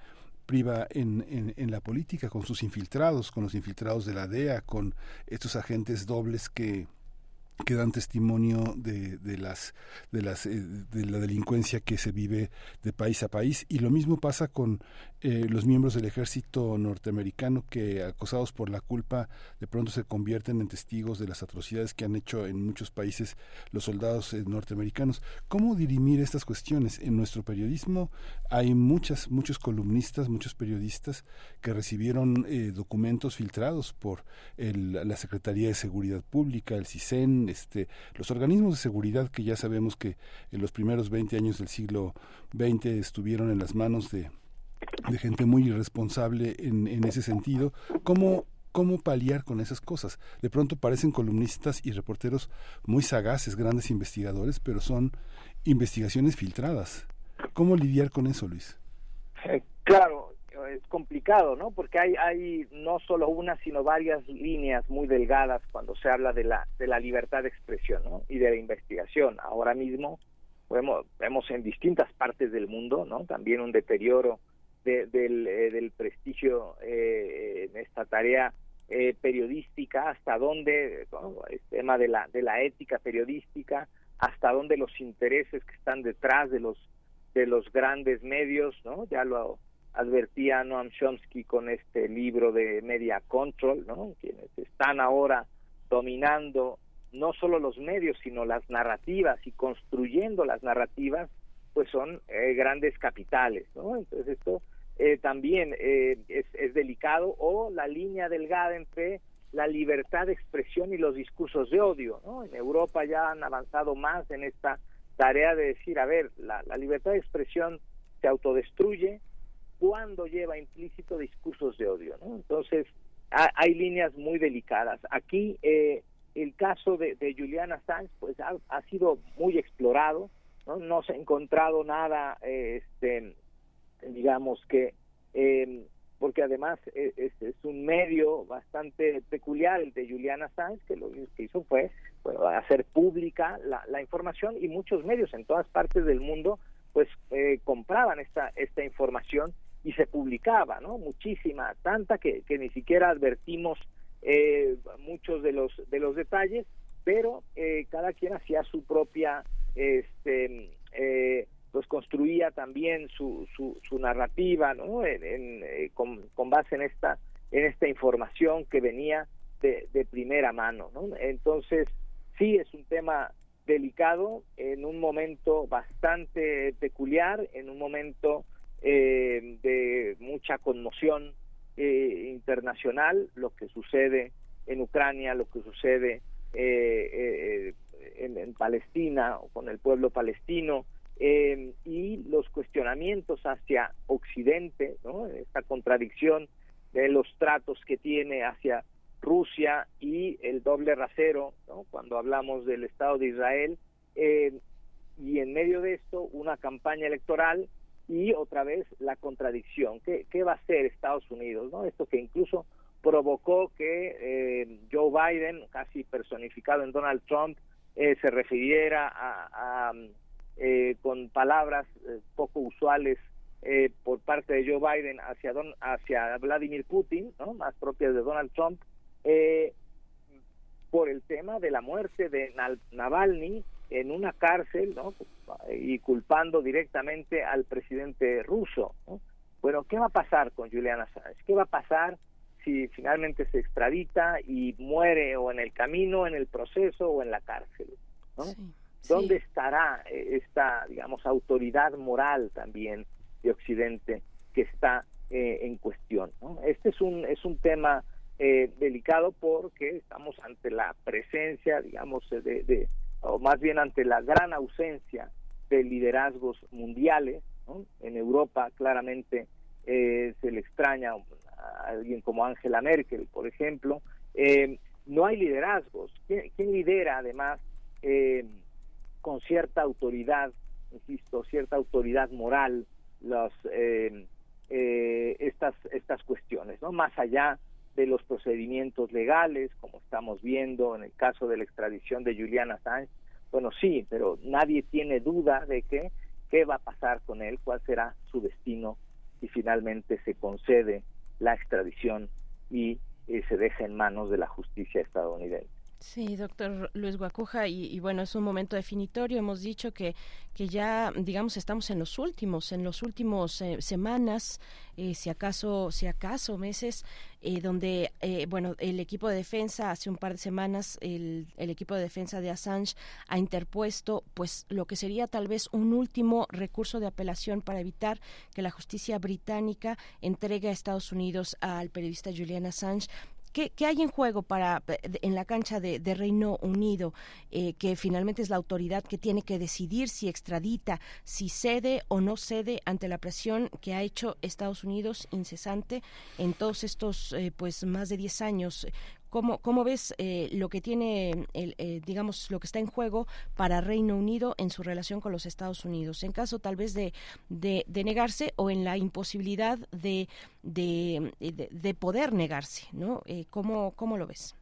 priva en, en, en la política con sus infiltrados, con los infiltrados de la DEA, con estos agentes dobles que que dan testimonio de, de las de las eh, de la delincuencia que se vive de país a país. Y lo mismo pasa con eh, los miembros del ejército norteamericano que acosados por la culpa de pronto se convierten en testigos de las atrocidades que han hecho en muchos países los soldados eh, norteamericanos. Cómo dirimir estas cuestiones en nuestro periodismo hay muchas muchos columnistas muchos periodistas que recibieron eh, documentos filtrados por el, la Secretaría de Seguridad Pública el CISEN este, los organismos de seguridad que ya sabemos que en los primeros 20 años del siglo XX estuvieron en las manos de, de gente muy irresponsable en, en ese sentido, ¿cómo, cómo paliar con esas cosas. De pronto parecen columnistas y reporteros muy sagaces, grandes investigadores, pero son investigaciones filtradas. ¿Cómo lidiar con eso, Luis? Eh, claro, es complicado, ¿no? Porque hay, hay no solo una, sino varias líneas muy delgadas cuando se habla de la, de la libertad de expresión ¿no? y de la investigación. Ahora mismo vemos, vemos en distintas partes del mundo, ¿no? También un deterioro de, del, eh, del prestigio eh, en esta tarea eh, periodística, hasta dónde, el tema de la, de la ética periodística, hasta dónde los intereses que están detrás de los de los grandes medios, ¿no? Ya lo advertía Noam Chomsky con este libro de Media Control, ¿no? Quienes están ahora dominando no solo los medios, sino las narrativas y construyendo las narrativas, pues son eh, grandes capitales, ¿no? Entonces esto eh, también eh, es, es delicado o la línea delgada entre la libertad de expresión y los discursos de odio, ¿no? En Europa ya han avanzado más en esta tarea de decir, a ver, la, libertad de expresión se autodestruye, cuando lleva implícito discursos de odio. ¿no? Entonces, ha, hay líneas muy delicadas. Aquí eh, el caso de, de Julian pues, ha, ha, sido muy explorado, no, no se ha encontrado nada, eh, este, digamos que, eh, porque además es, es, un medio bastante peculiar el de Julian Assange, que lo que hizo fue bueno, hacer pública la, la información y muchos medios en todas partes del mundo pues eh, compraban esta esta información y se publicaba, ¿no? Muchísima, tanta que, que ni siquiera advertimos eh, muchos de los de los detalles, pero eh, cada quien hacía su propia, este, eh, pues construía también su, su, su narrativa, ¿no? En, eh, con, con, base en esta en esta información que venía de, de primera mano, ¿no? Entonces sí es un tema delicado en un momento bastante peculiar, en un momento eh, de mucha conmoción eh, internacional, lo que sucede en Ucrania, lo que sucede eh, en, en, Palestina o con el pueblo palestino y los cuestionamientos hacia Occidente, ¿no? esta contradicción de los tratos que tiene hacia Rusia y el doble rasero, cuando hablamos del Estado de Israel, y en medio de esto una campaña electoral y otra vez la contradicción. ¿Qué, qué va a hacer Estados Unidos? ¿no? Esto que incluso provocó que eh, Joe Biden, casi personificado en Donald Trump, eh, se refiriera a, a eh, con palabras poco usuales por parte de Joe Biden hacia, don, hacia Vladimir Putin, ¿no? más propias de Donald Trump, por el tema de la muerte de Navalny en una cárcel, ¿no? Y culpando directamente al presidente ruso. ¿no? Bueno, ¿qué va a pasar con Julian Assange? ¿Qué va a pasar si finalmente se extradita y muere o en el camino, en el proceso o en la cárcel? ¿no? Sí, ¿Dónde estará esta, digamos, autoridad moral también de Occidente que está eh, en cuestión. ¿no? Este es un, es un tema eh, delicado porque estamos ante la presencia, digamos, de, de- o más bien ante la gran ausencia de liderazgos mundiales. En Europa claramente eh, se le extraña a alguien como Angela Merkel, por ejemplo. Eh, no hay liderazgos. ¿Quién, quién lidera además eh, con cierta autoridad, insisto, cierta autoridad moral los, eh, eh, estas, estas cuestiones, ¿no? Más allá de los procedimientos legales, como estamos viendo en el caso de la extradición de Julian Assange, bueno, sí, pero nadie tiene duda de que qué va a pasar con él, cuál será su destino si finalmente se concede la extradición y eh, se deja en manos de la justicia estadounidense. Sí, doctor Luis Guacuja, y, y bueno, es un momento definitorio. Hemos dicho que, que ya, digamos, estamos en los últimos, en los últimos eh, semanas, eh, si acaso, si acaso meses, eh, donde, eh, bueno, el equipo de defensa, hace un par de semanas, el, el equipo de defensa de Assange ha interpuesto, pues, lo que sería tal vez un último recurso de apelación para evitar que la justicia británica entregue a Estados Unidos al periodista Julian Assange. ¿Qué, hay en juego para en la cancha de, de Reino Unido, eh, que finalmente es la autoridad que tiene que decidir si extradita, si cede o no cede ante la presión que ha hecho Estados Unidos incesante en todos estos, eh, pues, más de 10 años? ¿Cómo, cómo ves eh, lo que tiene, el, eh, digamos, lo que está en juego para Reino Unido en su relación con los Estados Unidos? En caso tal vez de, de, de negarse o en la imposibilidad de, de, de, de poder negarse, ¿no? Eh, ¿cómo, ¿Cómo lo ves?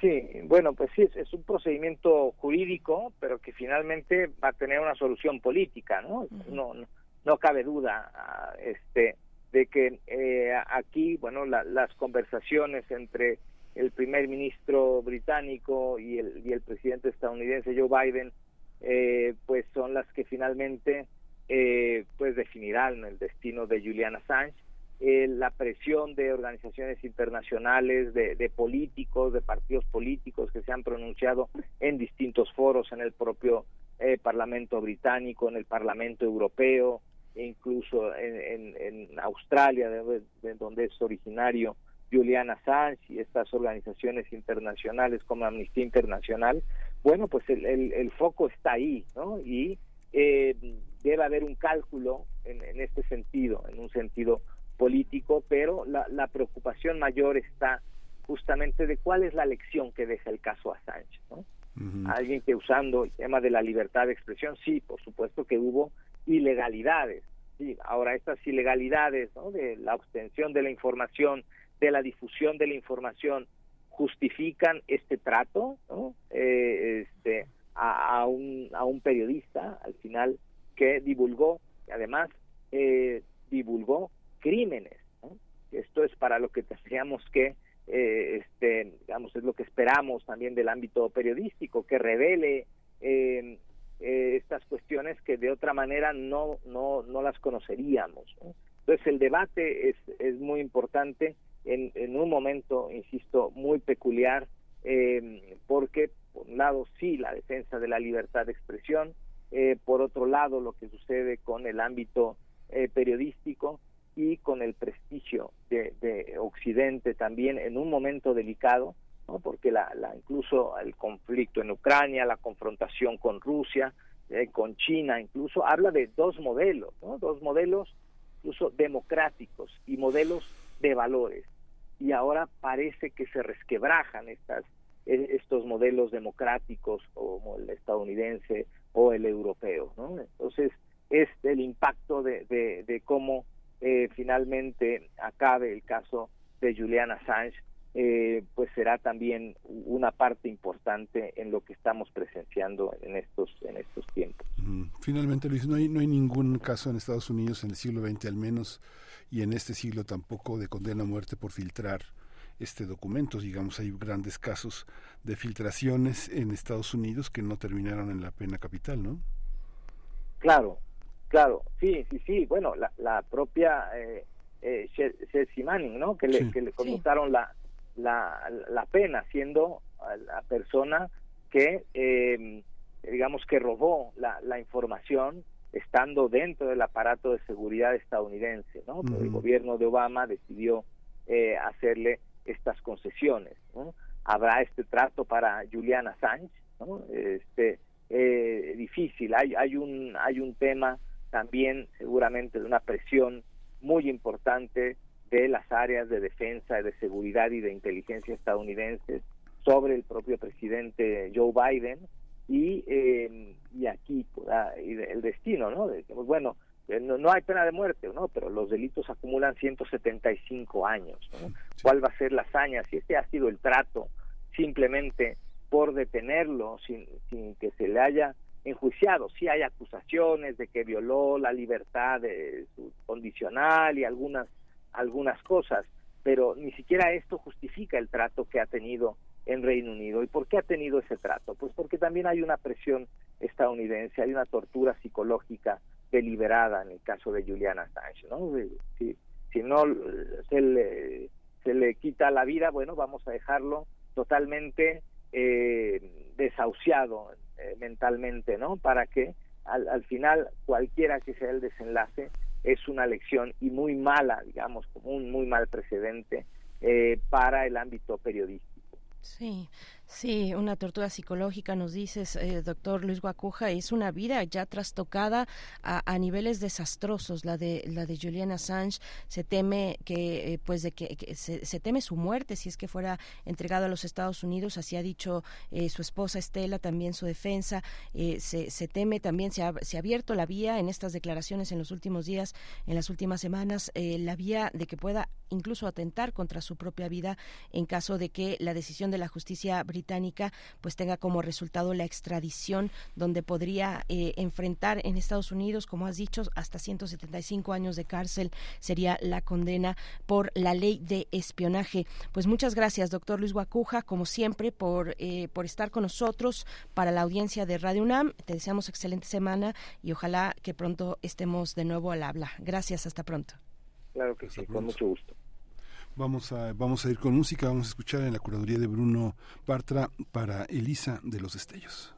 Sí, bueno, pues sí, es, es un procedimiento jurídico, pero que finalmente va a tener una solución política, ¿no? No, no, no cabe duda ah, este, de que eh, aquí, bueno, la- las conversaciones entre el primer ministro británico y el, y el presidente estadounidense Joe Biden, eh, pues son las que finalmente eh, pues definirán el destino de Julian Assange. Eh, la presión de organizaciones internacionales, de, de políticos, de partidos políticos que se han pronunciado en distintos foros, en el propio eh, Parlamento británico, en el Parlamento europeo, e incluso en, en- Australia, de donde es originario Julian Assange y estas organizaciones internacionales como Amnistía Internacional, bueno, pues el, el- el foco está ahí, ¿no? Y eh, debe haber un cálculo en, en este sentido, en un sentido político, pero la, la preocupación mayor está justamente de cuál es la lección que deja el caso Assange, ¿no? Alguien que usando el tema de la libertad de expresión, sí, por supuesto que hubo ilegalidades, sí, ahora estas ilegalidades, ¿no? De la obtención de la información, de la difusión de la información, justifican este trato. Eh, este, a, un, a un periodista, al final, que divulgó, además, eh, divulgó crímenes. Esto es para lo que tendríamos que, eh, este, digamos, es lo que esperamos también del ámbito periodístico, que revele eh, eh, estas cuestiones que de otra manera no, no, no las conoceríamos. ¿no? Entonces el debate es, es muy importante en, un momento, insisto, muy peculiar, eh, porque por un lado sí la defensa de la libertad de expresión, eh, por otro lado lo que sucede con el ámbito eh, periodístico y con el prestigio de, de Occidente también en un momento delicado, ¿no? porque la, la, incluso el conflicto en Ucrania, la confrontación con Rusia, eh, con China, incluso habla de dos modelos, ¿no? dos modelos incluso democráticos y modelos de valores. Y ahora parece que se resquebrajan estas, eh, estos modelos democráticos como el estadounidense o el europeo. ¿no? Entonces, es el impacto de, de, cómo eh, finalmente acabe el caso de Julian Assange, eh, pues será también una parte importante en lo que estamos presenciando en estos en estos tiempos. Finalmente, Luis, no hay, no hay ningún caso en Estados Unidos en el siglo XX al menos y en este siglo tampoco de condena a muerte por filtrar este documento. Digamos, hay grandes casos de filtraciones en Estados Unidos que no terminaron en la pena capital, ¿no? Claro, claro, sí, sí, sí. Bueno, la, la propia eh, eh, Che- Chelsea Manning, ¿no? Que le, Sí. que le conmutaron la, la, la pena, siendo la persona que, eh, digamos, que robó la, la información estando dentro del aparato de seguridad estadounidense, ¿no? Pero el gobierno de Obama decidió eh, hacerle estas concesiones, ¿no? Habrá este trato para Julian Assange, ¿no? Este eh, difícil, hay hay un hay un tema también seguramente de una presión muy importante de las áreas de defensa, de seguridad y de inteligencia estadounidenses sobre el propio presidente Joe Biden y eh, y aquí pues, ah, y el destino, ¿no? Decimos, bueno, eh, no, no hay pena de muerte, ¿no? Pero los delitos acumulan 175 años, ¿no? ¿Cuál va a ser la hazaña? Si este ha sido el trato simplemente por detenerlo sin, sin que se le haya enjuiciado. Sí hay acusaciones de que violó la libertad de su condicional y algunas algunas cosas, pero ni siquiera esto justifica el trato que ha tenido en Reino Unido. ¿Y por qué ha tenido ese trato? Pues porque también hay una presión estadounidense, hay una tortura psicológica deliberada en el caso de Julian Assange, ¿no? Si, no se le, se le quita la vida, bueno, vamos a dejarlo totalmente eh, desahuciado eh, mentalmente, ¿no? Para que al, al final, cualquiera que sea el desenlace, es una lección y muy mala, digamos, como un muy mal precedente eh, para el ámbito periodístico. Sí, sí, una tortura psicológica, nos dices, eh, doctor Luis Guacuja, es una vida ya trastocada a, a niveles desastrosos, la de la de Julian Assange. Se teme que, eh, pues, de que, se teme su muerte si es que fuera entregado a los Estados Unidos, así ha dicho eh, su esposa Estela, también su defensa. Eh, se, se teme también, se ha, se ha abierto la vía en estas declaraciones en los últimos días, en las últimas semanas, eh, la vía de que pueda incluso atentar contra su propia vida en caso de que la decisión de la justicia británica pues tenga como resultado la extradición donde podría eh, enfrentar en Estados Unidos como has dicho hasta 175 años de cárcel sería la condena por la ley de espionaje. Pues muchas gracias doctor Luis Guacuja como siempre por eh, por estar con nosotros para la audiencia de Radio UNAM. Te deseamos excelente semana y ojalá que pronto estemos de nuevo al habla. Gracias hasta pronto. Claro que sí, con mucho gusto. Vamos a, vamos a ir con música, vamos a escuchar en la curaduría de Bruno Bartra para Elisa de los Destellos.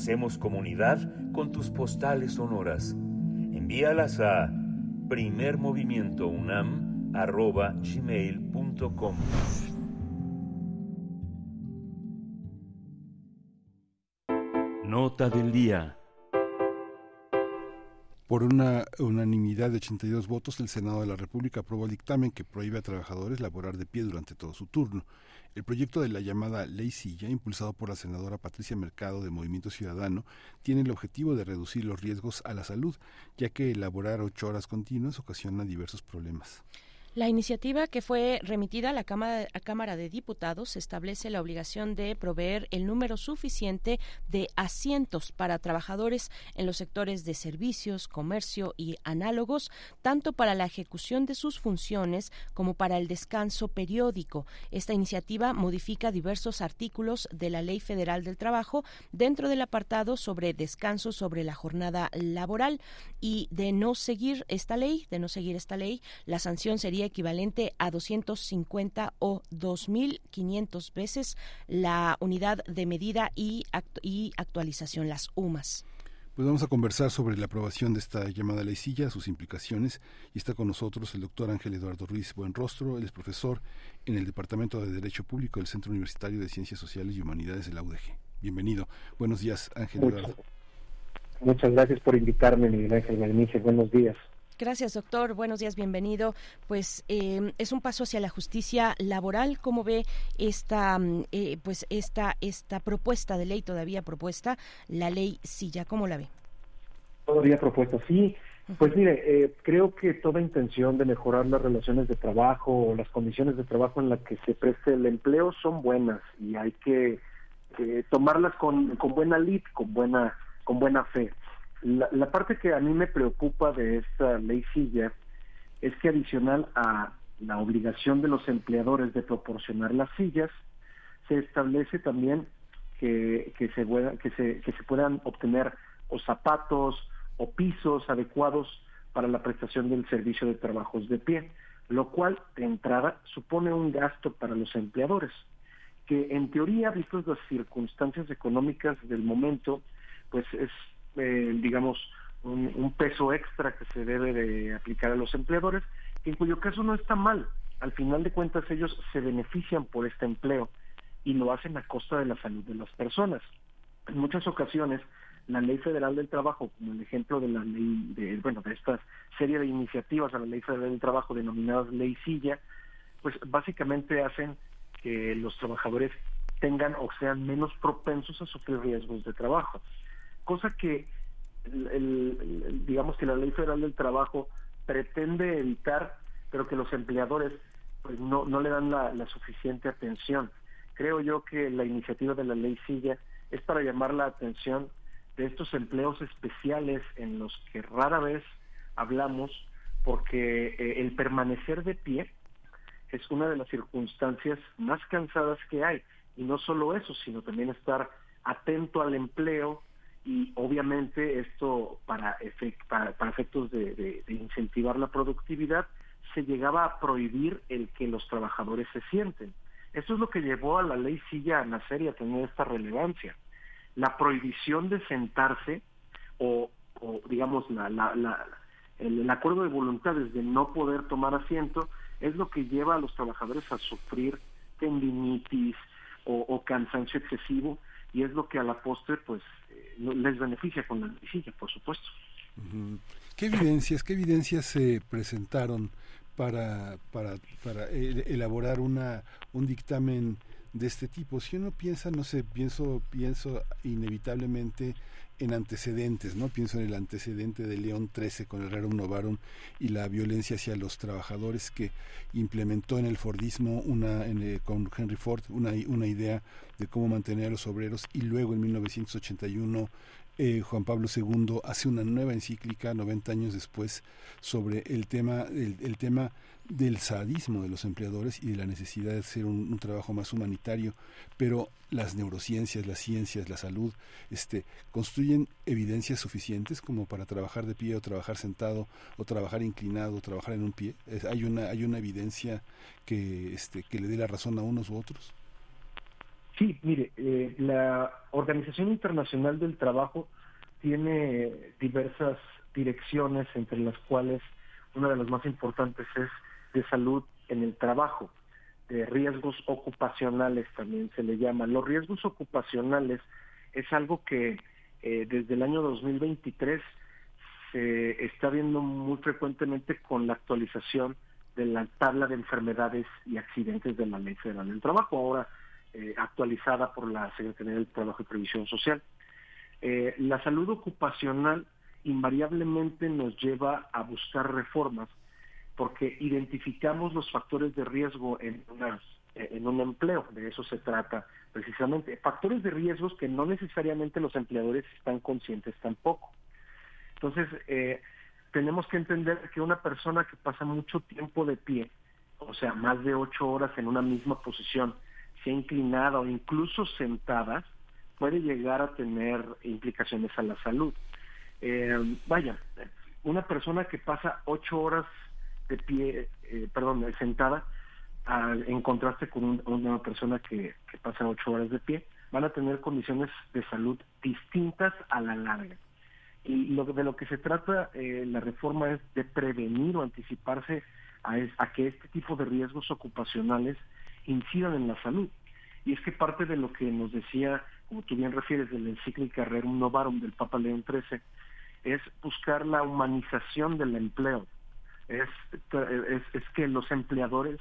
Hacemos comunidad con tus postales sonoras. Envíalas a primermovimientounam.gmail.com Nota del día. Por una unanimidad de 82 votos, el Senado de la República aprobó el dictamen que prohíbe a trabajadores laborar de pie durante todo su turno. El proyecto de la llamada Ley Silla, impulsado por la senadora Patricia Mercado de Movimiento Ciudadano, tiene el objetivo de reducir los riesgos a la salud, ya que elaborar ocho horas continuas ocasiona diversos problemas. La iniciativa que fue remitida a la Cámara, de Diputados establece la obligación de proveer el número suficiente de asientos para trabajadores en los sectores de servicios, comercio y análogos, tanto para la ejecución de sus funciones como para el descanso periódico. Esta iniciativa modifica diversos artículos de la Ley Federal del Trabajo dentro del apartado sobre descanso sobre la jornada laboral y de no seguir esta ley, de no seguir esta ley, la sanción sería equivalente a 250 o 2.500 veces la unidad de medida y, actu y actualización, las UMAS. Pues vamos a conversar sobre la aprobación de esta llamada ley silla, sus implicaciones, y está con nosotros el doctor Ángel Eduardo Ruiz Buenrostro, él es profesor en el Departamento de Derecho Público del Centro Universitario de Ciencias Sociales y Humanidades de la UDG. Bienvenido. Buenos días, Ángel Muchas, Eduardo. muchas gracias por invitarme, Miguel Ángel. Buenos días. Gracias, doctor. Buenos días, bienvenido. Pues eh, es un paso hacia la justicia laboral. ¿Cómo ve esta, eh, pues esta, esta propuesta de ley todavía propuesta, la ley Silla? ¿Cómo la ve? Todavía propuesta, sí. Pues mire, eh, creo que toda intención de mejorar las relaciones de trabajo o las condiciones de trabajo en las que se preste el empleo son buenas y hay que, que tomarlas con, con buena lid, con buena, con buena fe. La, la, parte que a mí me preocupa de esta ley silla es que adicional a la obligación de los empleadores de proporcionar las sillas, se establece también que, que, se, que, se, que se puedan obtener o zapatos o pisos adecuados para la prestación del servicio de trabajos de pie, lo cual de entrada supone un gasto para los empleadores, que en teoría, vistas las circunstancias económicas del momento, pues es eh, digamos, un, peso extra que se debe de aplicar a los empleadores, en cuyo caso no está mal. Al final de cuentas ellos se benefician por este empleo y lo hacen a costa de la salud de las personas. En muchas ocasiones, la Ley Federal del Trabajo, como el ejemplo de la ley, de, bueno, de esta serie de iniciativas a la Ley Federal del Trabajo denominadas Ley Silla, pues básicamente hacen que los trabajadores tengan o sean menos propensos a sufrir riesgos de trabajo cosa que el, digamos que la ley federal del trabajo pretende evitar pero que los empleadores pues no, no le dan la, la suficiente atención. Creo yo que la iniciativa de la ley silla es para llamar la atención de estos empleos especiales en los que rara vez hablamos porque eh, el permanecer de pie es una de las circunstancias más cansadas que hay. Y no solo eso sino también estar atento al empleo y obviamente esto para, efect, para, para efectos de, de, incentivar la productividad se llegaba a prohibir el que los trabajadores se sienten. Eso es lo que llevó a la ley Silla a nacer y a tener esta relevancia. La prohibición de sentarse o, o digamos la, la, la, el, el acuerdo de voluntades de no poder tomar asiento es lo que lleva a los trabajadores a sufrir tendinitis o, o cansancio excesivo y es lo que a la postre pues les beneficia con la silla, por supuesto. ¿Qué evidencias, qué evidencias se presentaron para, para, para elaborar una, un dictamen de este tipo? Si uno piensa, no sé, pienso, pienso inevitablemente en antecedentes, ¿no? Pienso en el antecedente de León XIII con el Rerum Novarum y la violencia hacia los trabajadores que implementó en el Fordismo una, en, eh, con Henry Ford una, una idea de cómo mantener a los obreros y luego en 1981 eh, Juan Pablo II hace una nueva encíclica 90 años después sobre el tema el, el tema del sadismo de los empleadores y de la necesidad de hacer un, trabajo más humanitario, pero las neurociencias, las ciencias, la salud, este, construyen evidencias suficientes como para trabajar de pie o trabajar sentado o trabajar inclinado o trabajar en un pie. Hay una hay una evidencia que este que le dé la razón a unos u otros. Sí, mire, eh, la Organización Internacional del Trabajo tiene diversas direcciones, entre las cuales una de las más importantes es de salud en el trabajo, de riesgos ocupacionales también se le llama. Los riesgos ocupacionales es algo que eh, desde el año 2023 se está viendo muy frecuentemente con la actualización de la tabla de enfermedades y accidentes de la Ley Federal del Trabajo, ahora eh, actualizada por la Secretaría del Trabajo y Previsión Social. Eh, la salud ocupacional invariablemente nos lleva a buscar reformas porque identificamos los factores de riesgo en, un empleo, de eso se trata precisamente. Factores de riesgos que no necesariamente los empleadores están conscientes tampoco. Entonces, eh, tenemos que entender que una persona que pasa mucho tiempo de pie, o sea, más de ocho horas en una misma posición, sea inclinada o incluso sentada, puede llegar a tener implicaciones a la salud. Eh, vaya, una persona que pasa ocho horas de pie, eh, perdón, sentada, a- en contraste con un- una persona que, pasa ocho horas de pie, van a tener condiciones de salud distintas a la larga. Y lo, de lo que se trata eh, la reforma es de prevenir o anticiparse a, es- a que este tipo de riesgos ocupacionales incidan en la salud. Y es que parte de lo que nos decía, como tú bien refieres, del encíclica Rerum Novarum del Papa León XIII, es buscar la humanización del empleo. Es, es, que los empleadores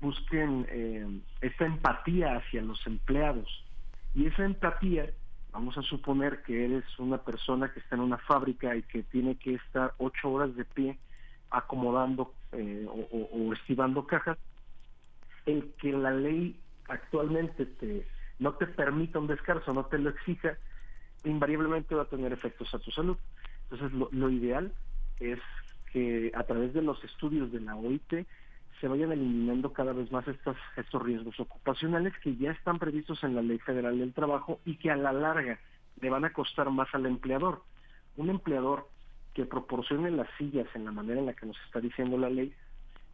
busquen eh, esta empatía hacia los empleados. Y esa empatía, vamos a suponer que eres una persona que está en una fábrica y que tiene que estar ocho horas de pie acomodando eh, o, o- o estivando cajas, el que la ley actualmente te, no te permita un descanso, no te lo exija, invariablemente va a tener efectos a tu salud. Entonces, lo ideal es que a través de los estudios de la OIT se vayan eliminando cada vez más estos, estos riesgos ocupacionales que ya están previstos en la Ley Federal del Trabajo y que a la larga le van a costar más al empleador. Un empleador que proporcione las sillas en la manera en la que nos está diciendo la ley,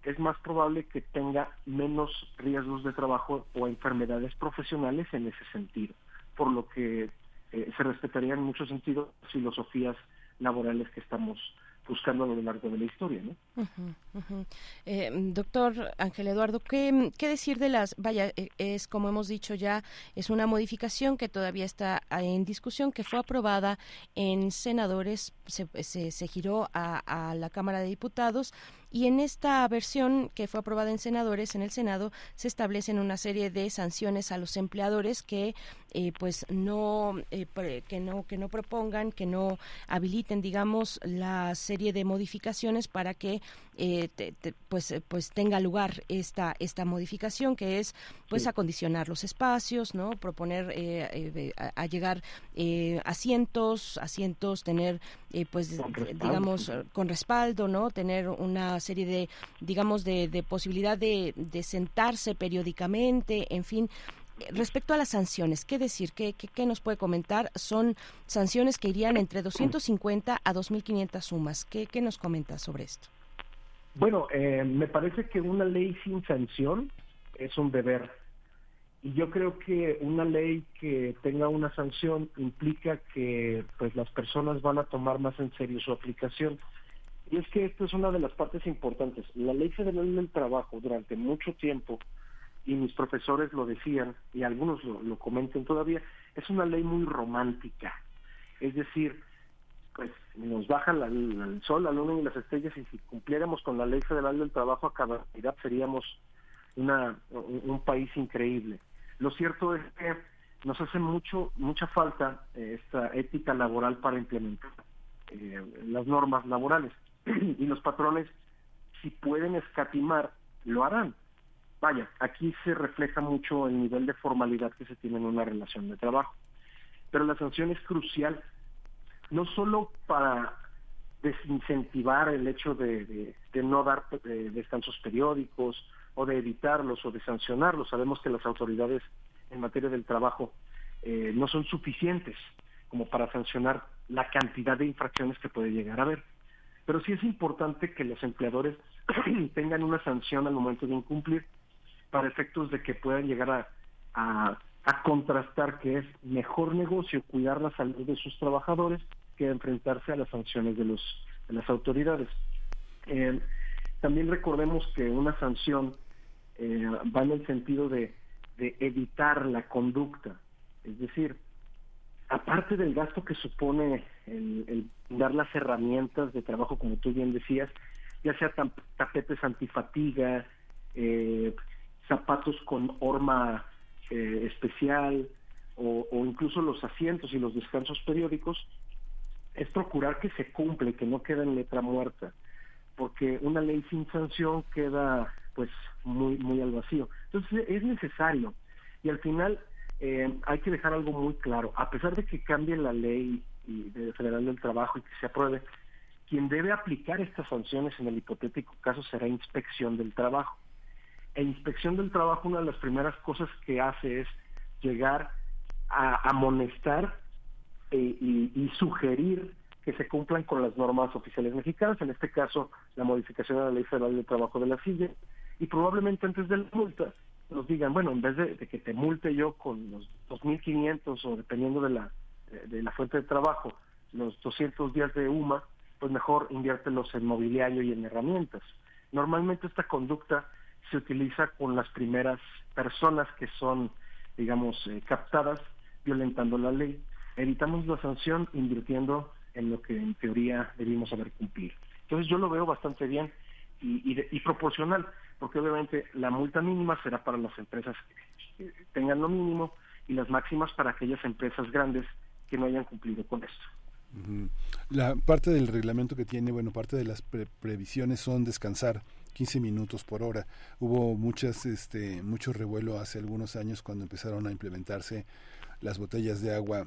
es más probable que tenga menos riesgos de trabajo o enfermedades profesionales en ese sentido, por lo que eh, se respetarían en muchos sentidos filosofías laborales que estamos buscando a lo largo de la historia, ¿no? Eh, doctor Ángel Eduardo, ¿qué, qué decir de las, vaya, eh, es como hemos dicho ya, es una modificación que todavía está en discusión, que fue aprobada en senadores, se, se, se giró a, a la Cámara de Diputados y en esta versión que fue aprobada en senadores, en el Senado, se establecen una serie de sanciones a los empleadores que eh, pues no eh, que no que no propongan, que no habiliten, digamos, la serie de modificaciones para que eh, te- te- pues eh, pues tenga lugar esta esta modificación que es pues Sí. acondicionar los espacios, no proponer eh, eh, a, a llegar eh, asientos, asientos, tener eh, pues Con digamos con respaldo, ¿no? Tener una serie de, digamos, de, de posibilidad de, de sentarse periódicamente, en fin. Respecto a las sanciones, ¿qué decir? ¿Qué, qué, qué nos puede comentar? Son sanciones que irían entre 250 a 2.500 sumas. ¿Qué, ¿Qué nos comenta sobre esto? Bueno, eh, me parece que una ley sin sanción es un deber. Y yo creo que una ley que tenga una sanción implica que pues las personas van a tomar más en serio su aplicación. Y es que esto es una de las partes importantes. La Ley Federal del Trabajo durante mucho tiempo, y mis profesores lo decían, y algunos lo, lo comentan todavía, es una ley muy romántica. Es decir, pues nos baja la- el sol, la luna y las estrellas y si cumpliéramos con la ley federal del trabajo a cabalidad seríamos una, un, un país increíble. Lo cierto es que nos hace mucho mucha falta eh, esta ética laboral para implementar eh, las normas laborales y los patrones si pueden escatimar lo harán. Vaya, aquí se refleja mucho el nivel de formalidad que se tiene en una relación de trabajo. Pero la sanción es crucial no solo para desincentivar el hecho de, no dar eh, descansos periódicos o de evitarlos o de sancionarlos. Sabemos que las autoridades en materia del trabajo eh, no son suficientes como para sancionar la cantidad de infracciones que puede llegar a haber. Pero sí es importante que los empleadores tengan una sanción al momento de incumplir para efectos de que puedan llegar a a contrastar que es mejor negocio cuidar la salud de sus trabajadores que enfrentarse a las sanciones de los de las autoridades. Eh, también recordemos que una sanción eh, va en el sentido de, evitar la conducta, es decir, aparte del gasto que supone el, dar las herramientas de trabajo, como tú bien decías, ya sea tapetes antifatiga, eh, zapatos con horma eh, especial o incluso los asientos y los descansos periódicos, es procurar que se cumpla y que no quede en letra muerta, porque una ley sin sanción queda pues muy muy al vacío. Entonces es necesario y al final eh, hay que dejar algo muy claro, a pesar de que cambie la ley de federal del trabajo y que se apruebe, quien debe aplicar estas sanciones en el hipotético caso será inspección del trabajo. E inspección del trabajo, una de las primeras cosas que hace es llegar a amonestar eh, y, sugerir que se cumplan con las normas oficiales mexicanas, en este caso la modificación de la Ley Federal del Trabajo de la silla, y probablemente antes de la multa nos digan, bueno, en vez de, de que te multe yo con los 2.500 o dependiendo de la, de la fuente de trabajo, los 200 días de UMA, pues mejor inviértelos en mobiliario y en herramientas. Normalmente esta conducta se utiliza con las primeras personas que son, digamos, eh, captadas violentando la ley. Evitamos la sanción invirtiendo en lo que en teoría debimos haber cumplido. Entonces yo lo veo bastante bien y, de- y proporcional, porque obviamente la multa mínima será para las empresas que tengan lo mínimo y las máximas para aquellas empresas grandes que no hayan cumplido con esto. La parte del reglamento que tiene, bueno, parte de las pre- previsiones son descansar 15 minutos por hora. Hubo muchas, este, mucho revuelo hace algunos años cuando empezaron a implementarse las botellas de agua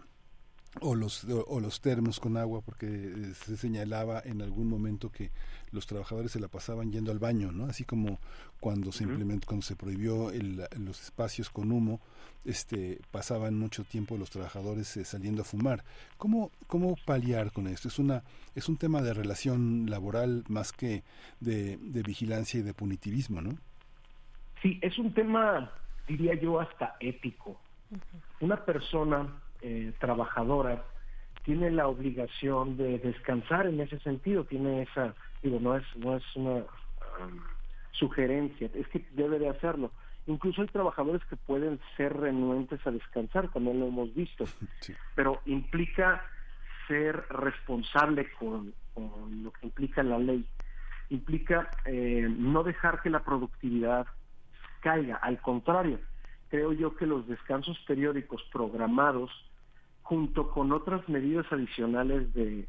o los o, o los termos con agua porque eh, se señalaba en algún momento que los trabajadores se la pasaban yendo al baño no así como cuando se implementó cuando se prohibió el- los espacios con humo este pasaban mucho tiempo los trabajadores eh, saliendo a fumar. Cómo cómo paliar con esto es una es un tema de relación laboral más que de, de vigilancia y de punitivismo no Sí, es un tema, diría yo, hasta ético. Una persona eh, trabajadora tiene la obligación de descansar en ese sentido, tiene esa, digo, no es, no es una um, sugerencia, es que debe de hacerlo. Incluso hay trabajadores que pueden ser renuentes a descansar, también lo hemos visto, pero implica ser responsable con, con lo que implica la ley. Implica eh, no dejar que la productividad caiga, al contrario, creo yo que los descansos periódicos programados junto con otras medidas adicionales de,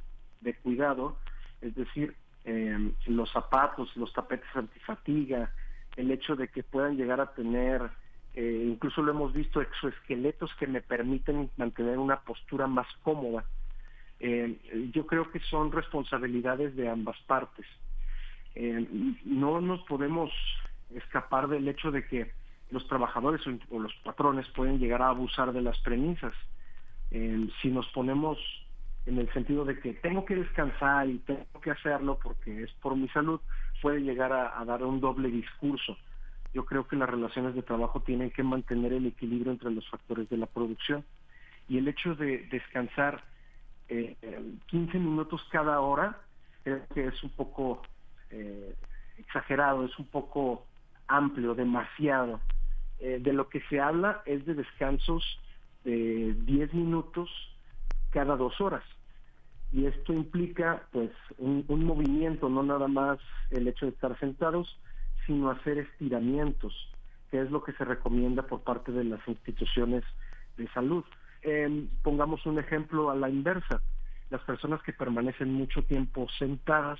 cuidado, es decir, eh, los zapatos, los tapetes antifatiga, el hecho de que puedan llegar a tener, eh, incluso lo hemos visto, exoesqueletos que me permiten mantener una postura más cómoda. Eh, yo creo que son responsabilidades de ambas partes. Eh, no nos podemos escapar del hecho de que los trabajadores o los patrones pueden llegar a abusar de las premisas. Eh, si nos ponemos en el sentido de que tengo que descansar y tengo que hacerlo porque es por mi salud, puede llegar a, dar un doble discurso. Yo creo que las relaciones de trabajo tienen que mantener el equilibrio entre los factores de la producción y el hecho de descansar eh, 15 minutos cada hora creo que es un poco eh, exagerado, es un poco amplio, demasiado. Eh, de lo que se habla es de descansos de 10 minutos cada dos horas. Y esto implica pues un, movimiento, no nada más el hecho de estar sentados, sino hacer estiramientos, que es lo que se recomienda por parte de las instituciones de salud. Eh, pongamos un ejemplo a la inversa. Las personas que permanecen mucho tiempo sentadas,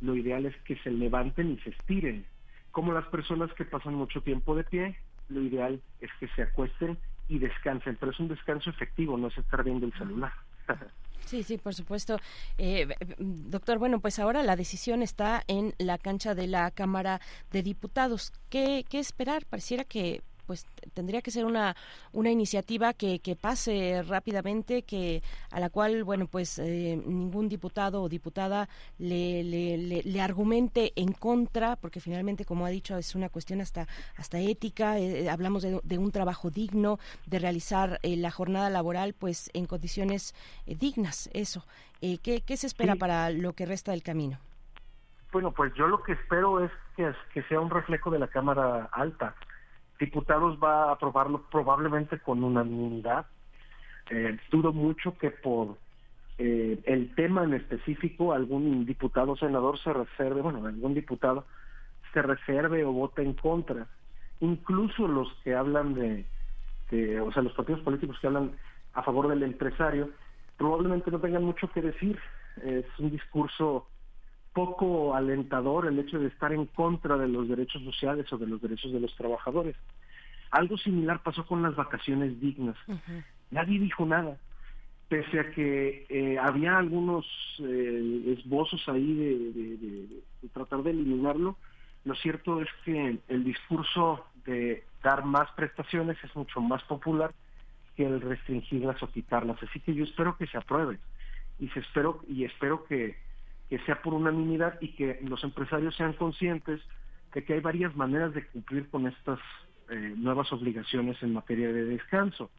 lo ideal es que se levanten y se estiren. Como las personas que pasan mucho tiempo de pie, lo ideal es que se acuesten y descansen, pero es un descanso efectivo, no es estar viendo el celular. Sí, sí, por supuesto. Eh, doctor, bueno, pues ahora la decisión está en la cancha de la Cámara de Diputados. ¿Qué, qué esperar? Pareciera que pues tendría que ser una una iniciativa que, que pase rápidamente, que a la cual bueno pues eh, ningún diputado o diputada le, le, le, le argumente en contra, porque finalmente como ha dicho es una cuestión hasta hasta ética. eh, hablamos de, de un trabajo digno, de realizar eh, la jornada laboral pues en condiciones eh, dignas. Eso. Eh, ¿qué, ¿Qué se espera Sí. para lo que resta del camino? Bueno, pues yo lo que espero es que, que sea un reflejo de la Cámara Alta. Diputados va a aprobarlo probablemente con unanimidad. Eh, dudo mucho que por eh, el tema en específico algún diputado o senador se reserve, bueno, algún diputado se reserve o vote en contra. Incluso los que hablan de, de- o sea, los partidos políticos que hablan a favor del empresario, probablemente no tengan mucho que decir. Es un discurso poco alentador el hecho de estar en contra de los derechos sociales o de los derechos de los trabajadores. Algo similar pasó con las vacaciones dignas. Nadie dijo nada, pese a que eh, había algunos eh, esbozos ahí de, de- de- de tratar de eliminarlo. Lo cierto es que el discurso de dar más prestaciones es mucho más popular que el restringirlas o quitarlas. Así que yo espero que se apruebe y se espero y espero que, que sea por unanimidad y que los empresarios sean conscientes de que hay varias maneras de cumplir con estas eh, nuevas obligaciones en materia de descanso.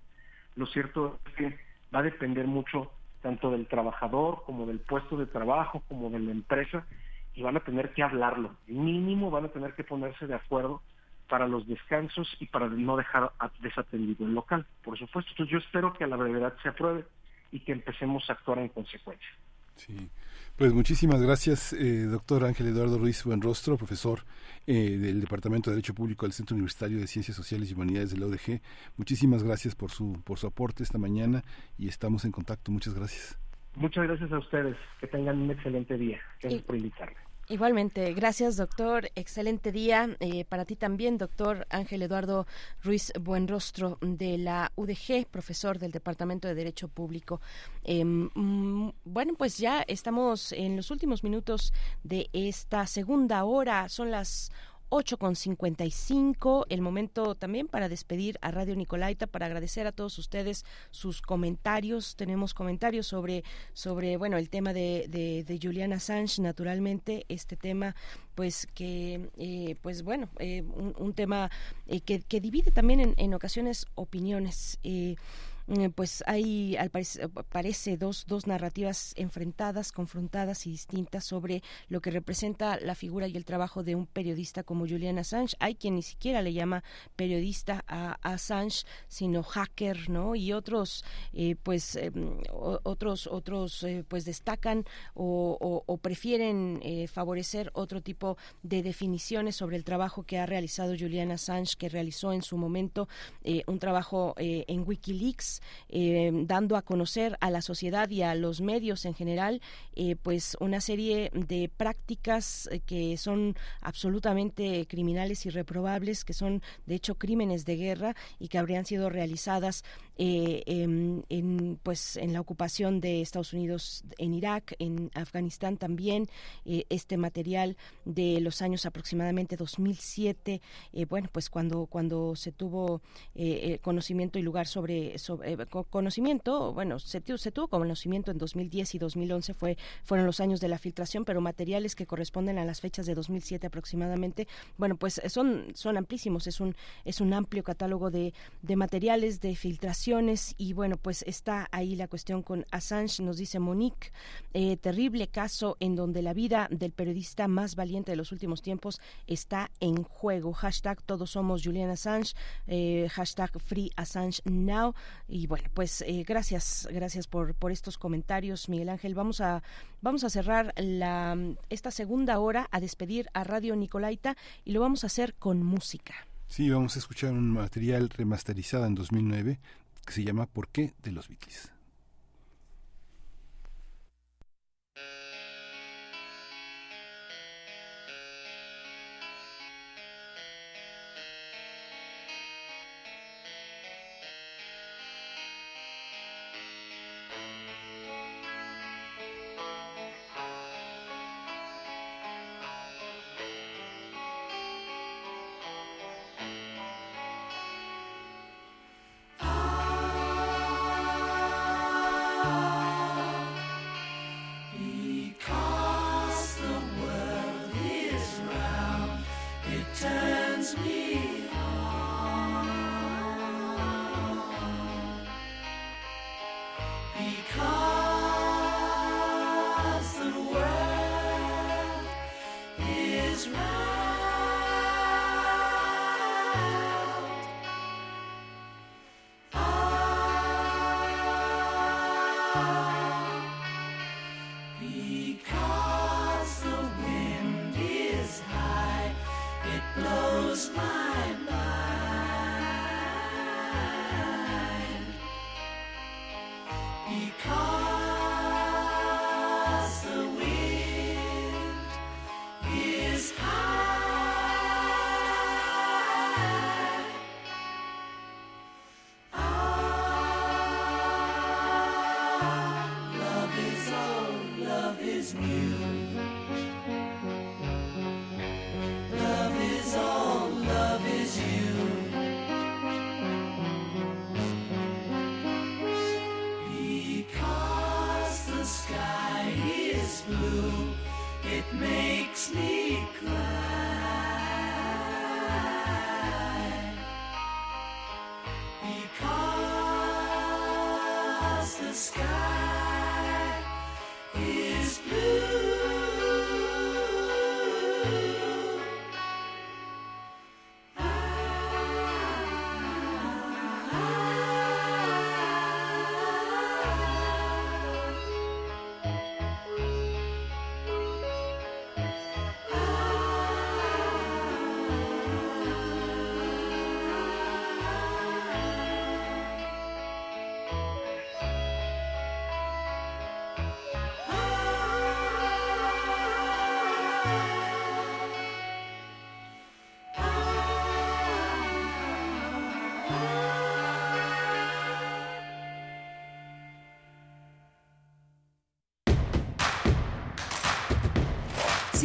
Lo cierto es que va a depender mucho tanto del trabajador como del puesto de trabajo como de la empresa y van a tener que hablarlo. Mínimo van a tener que ponerse de acuerdo para los descansos y para no dejar desatendido el local, por supuesto. Entonces yo espero que a la brevedad se apruebe y que empecemos a actuar en consecuencia. Sí. Pues muchísimas gracias, eh, doctor Ángel Eduardo Ruiz Buenrostro, profesor eh, del Departamento de Derecho Público del Centro Universitario de Ciencias Sociales y Humanidades de la UDG. Muchísimas gracias por su, por su aporte esta mañana y estamos en contacto. Muchas gracias. Muchas gracias a ustedes. Que tengan un excelente día. Gracias por invitarme. Igualmente, gracias doctor, excelente día eh, para ti también, doctor Ángel Eduardo Ruiz Buenrostro de la UDG, profesor del Departamento de Derecho Público. Eh, mm, bueno, pues ya estamos en los últimos minutos de esta segunda hora, son las 8 con 55, el momento también para despedir a Radio Nicolaita, para agradecer a todos ustedes sus comentarios. Tenemos comentarios sobre, sobre bueno, el tema de, de, de Julian Assange, naturalmente, este tema pues que eh, pues bueno eh, un, tema eh, que, que divide también en, en ocasiones opiniones eh, pues hay al parece, parece dos, dos narrativas enfrentadas, confrontadas y distintas sobre lo que representa la figura y el trabajo de un periodista como Julian Assange. Hay quien ni siquiera le llama periodista a, Assange, sino hacker, ¿no? Y otros, eh, pues, eh, otros, otros, eh, pues destacan o, o- prefieren eh, favorecer otro tipo de definiciones sobre el trabajo que ha realizado Julian Assange, que realizó en su momento eh, un trabajo eh, en Wikileaks, eh, dando a conocer a la sociedad y a los medios en general, eh, pues una serie de prácticas eh, que son absolutamente criminales y reprobables, que son de hecho crímenes de guerra y que habrían sido realizadas en, pues en la ocupación de Estados Unidos en Irak, en Afganistán también, este material de los años aproximadamente 2007, eh, bueno, pues cuando cuando se tuvo conocimiento y lugar sobre, sobre eh, co- conocimiento, bueno, se, tu- se tuvo conocimiento en 2010 y 2011 fue fueron los años de la filtración, pero materiales que corresponden a las fechas de 2007 aproximadamente, bueno, pues eh, son son amplísimos, es un es un amplio catálogo de, de materiales, de filtraciones y bueno, pues está ahí la cuestión con Assange, nos dice Monique, eh, terrible caso en donde la vida del periodista más valiente de los últimos tiempos está en juego. Hashtag todos somos Julian Assange, hashtag Free Assange Now. Y bueno, pues eh, gracias, gracias por, por estos comentarios, Miguel Ángel. Vamos a, vamos a cerrar la, esta segunda hora a despedir a Radio Nicolaita y lo vamos a hacer con música. Sí, vamos a escuchar un material remasterizado en 2009 que se llama ¿Por qué? de los Beatles.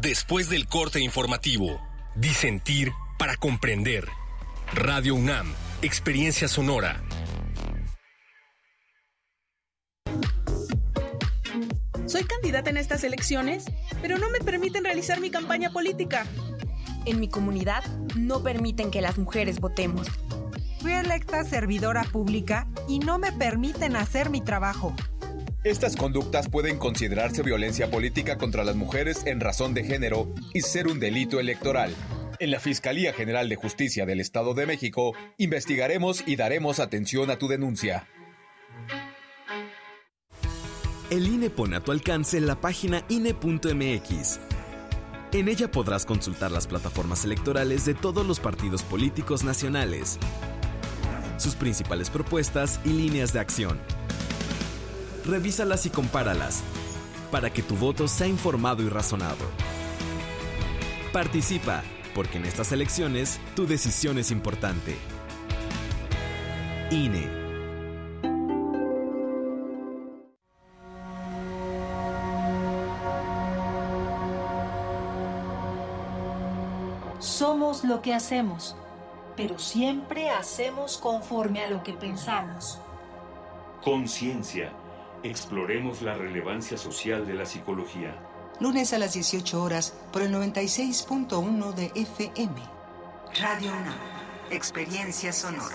después del corte informativo. Disentir para comprender. Radio UNAM, Experiencia Sonora. Soy candidata en estas elecciones, pero no me permiten realizar mi campaña política. En mi comunidad no permiten que las mujeres votemos. Fui electa servidora pública y no me permiten hacer mi trabajo. Estas conductas pueden considerarse violencia política contra las mujeres en razón de género y ser un delito electoral. En la Fiscalía General de Justicia del Estado de México investigaremos y daremos atención a tu denuncia. El INE pone a tu alcance la página INE.mx. En ella podrás consultar las plataformas electorales de todos los partidos políticos nacionales, sus principales propuestas y líneas de acción. Revísalas y compáralas para que tu voto sea informado y razonado. Participa, porque en estas elecciones tu decisión es importante. INE. Somos lo que hacemos, pero siempre hacemos conforme a lo que pensamos. Conciencia. Exploremos la relevancia social de la psicología. Lunes a las 18 horas por el 96.1 de FM. Radio UNAM. Experiencia sonora.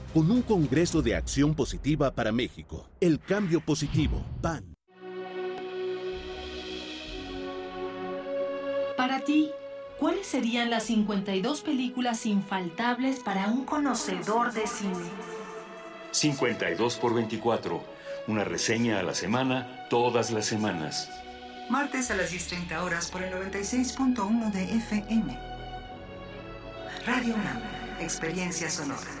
con un Congreso de Acción Positiva para México. El cambio positivo, PAN. Para ti, ¿cuáles serían las 52 películas infaltables para un conocedor de cine? 52 por 24. Una reseña a la semana, todas las semanas. Martes a las 10.30 horas por el 96.1 de FM. Radio UNAM. Experiencia sonora.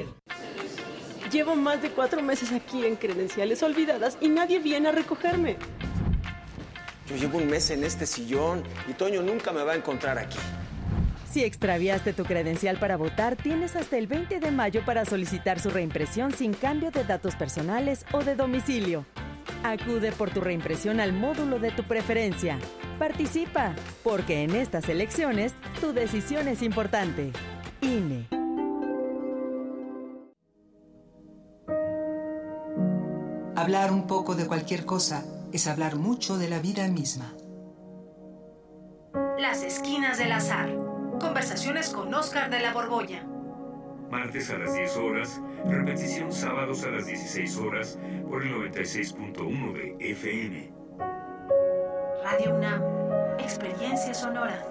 Llevo más de cuatro meses aquí en credenciales olvidadas y nadie viene a recogerme. Yo llevo un mes en este sillón y Toño nunca me va a encontrar aquí. Si extraviaste tu credencial para votar, tienes hasta el 20 de mayo para solicitar su reimpresión sin cambio de datos personales o de domicilio. Acude por tu reimpresión al módulo de tu preferencia. Participa, porque en estas elecciones tu decisión es importante. INE. Hablar un poco de cualquier cosa es hablar mucho de la vida misma. Las esquinas del azar. Conversaciones con Oscar de la Borbolla. Martes a las 10 horas, repetición sábados a las 16 horas por el 96.1 de FM. Radio UNAM. Experiencia sonora.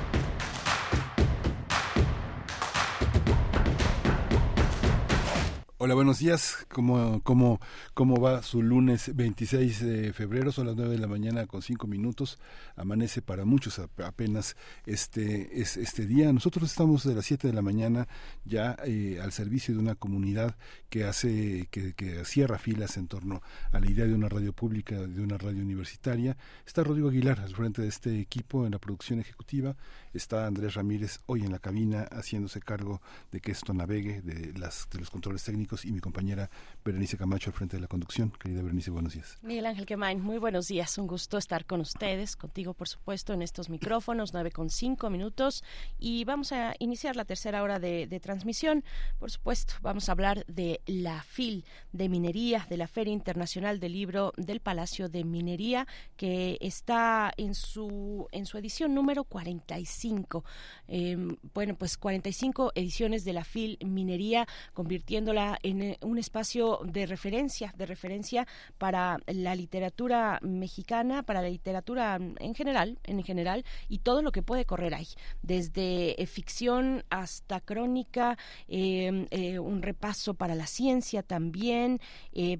Hola, buenos días. ¿Cómo, cómo, ¿Cómo va su lunes 26 de febrero? Son las 9 de la mañana con 5 minutos. Amanece para muchos apenas este, es, este día. Nosotros estamos de las 7 de la mañana ya eh, al servicio de una comunidad que hace, que, que cierra filas en torno a la idea de una radio pública, de una radio universitaria. Está Rodrigo Aguilar al frente de este equipo en la producción ejecutiva. Está Andrés Ramírez hoy en la cabina haciéndose cargo de que esto navegue, de, las, de los controles técnicos y mi compañera Berenice Camacho al frente de la conducción. Querida Berenice, buenos días. Miguel Ángel Quemain, muy buenos días. Un gusto estar con ustedes, contigo por supuesto, en estos micrófonos, nueve con cinco minutos. Y vamos a iniciar la tercera hora de, transmisión. Por supuesto, vamos a hablar de la FIL de Minería, de la Feria Internacional del Libro del Palacio de Minería, que está en su, en su edición número 45. Eh, bueno, pues 45 ediciones de la FIL Minería, convirtiéndola en eh, un espacio de referencia, de referencia para la literatura mexicana, para la literatura en general, en general, y todo lo que puede correr ahí, desde eh, ficción hasta crónica, eh, eh, un repaso para la ciencia también,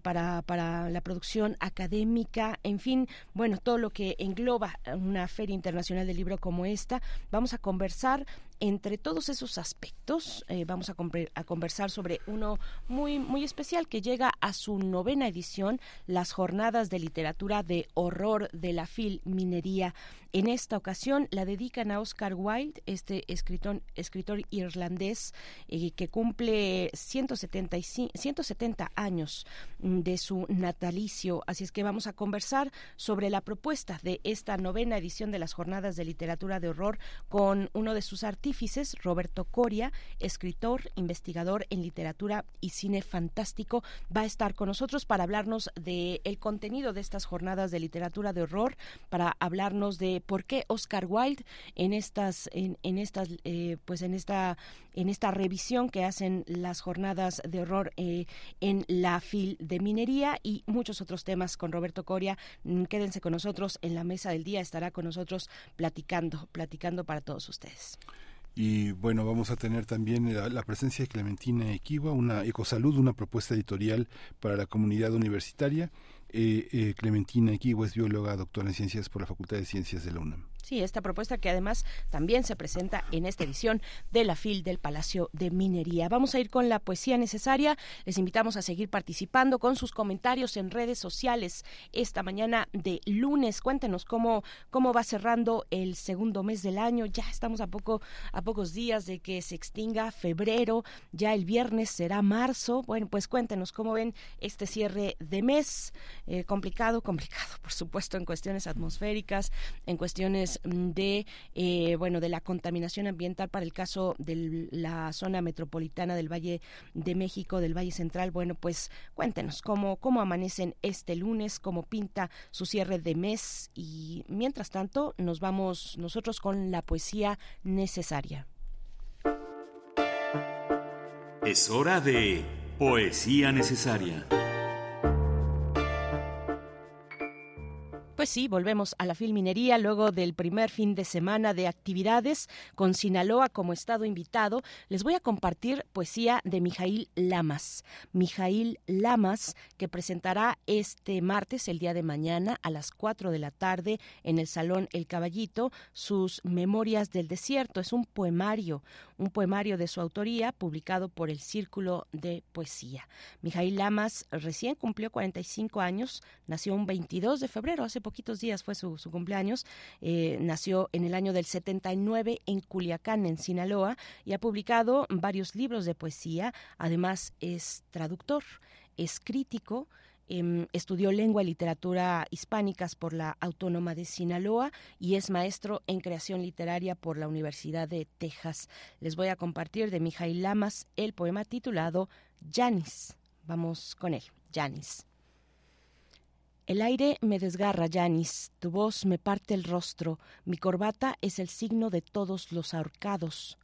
para, para la producción académica, en fin, bueno, todo lo que engloba una feria internacional del libro como esta. Vamos a conversar entre todos esos aspectos eh, vamos a, conversar sobre uno muy muy especial que llega a su novena edición las jornadas de literatura de horror de la FIL Minería en esta ocasión la dedican a Oscar Wilde este escritor escritor irlandés eh, que cumple 175 170 años de su natalicio. Así es que vamos a conversar sobre la propuesta de esta novena edición de las jornadas de literatura de horror con uno de sus Roberto Coria, escritor, investigador en literatura y cine fantástico, va a estar con nosotros para hablarnos del el contenido de estas jornadas de literatura de horror, para hablarnos de por qué Oscar Wilde en estas, en, en estas, eh, pues en esta, en esta revisión que hacen las jornadas de horror eh, en la FIL de minería y muchos otros temas con Roberto Coria. Mm, Quédense con nosotros en la mesa del día, estará con nosotros platicando, platicando para todos ustedes. Y bueno, vamos a tener también la, la presencia de Clementina Equiwa, una Ecosalud, una propuesta editorial para la comunidad universitaria. Eh, eh, Clementina Equiwa es bióloga, doctora en ciencias por la Facultad de Ciencias de la UNAM. Sí, esta propuesta que además también se presenta en esta edición de la FIL del Palacio de Minería. Vamos a ir con la poesía necesaria. Les invitamos a seguir participando con sus comentarios en redes sociales esta mañana de lunes. Cuéntenos cómo, cómo va cerrando el segundo mes del año. Ya estamos a poco, a pocos días de que se extinga febrero. Ya el viernes será marzo. Bueno, pues cuéntenos cómo ven este cierre de mes. Eh, complicado, complicado, por supuesto, en cuestiones atmosféricas, en cuestiones de eh, bueno de la contaminación ambiental para el caso de la zona metropolitana del Valle de México del Valle Central bueno pues cuéntenos cómo cómo amanecen este lunes cómo pinta su cierre de mes y mientras tanto nos vamos nosotros con la poesía necesaria Es hora de Poesía Necesaria. Pues sí, volvemos a la filminería luego del primer fin de semana de actividades con Sinaloa como estado invitado. Les voy a compartir poesía de Mijail Lamas. Mijail Lamas, que presentará este martes, el día de mañana, a las 4 de la tarde, en el Salón El Caballito, sus Memorias del Desierto. Es un poemario, un poemario de su autoría publicado por el Círculo de Poesía. Mijail Lamas recién cumplió 45 años, nació un 22 de febrero, hace poquitos días fue su, cumpleaños. Eh, nació en el año del 79 en Culiacán, en Sinaloa, y ha publicado varios libros de poesía. Además, es traductor, es crítico. Em, estudió lengua y literatura hispánicas por la Autónoma de Sinaloa y es maestro en creación literaria por la Universidad de Texas. Les voy a compartir de Mijail Lamas el poema titulado Janis. Vamos con él, Janis. El aire me desgarra, Janis, tu voz me parte el rostro, mi corbata es el signo de todos los ahorcados.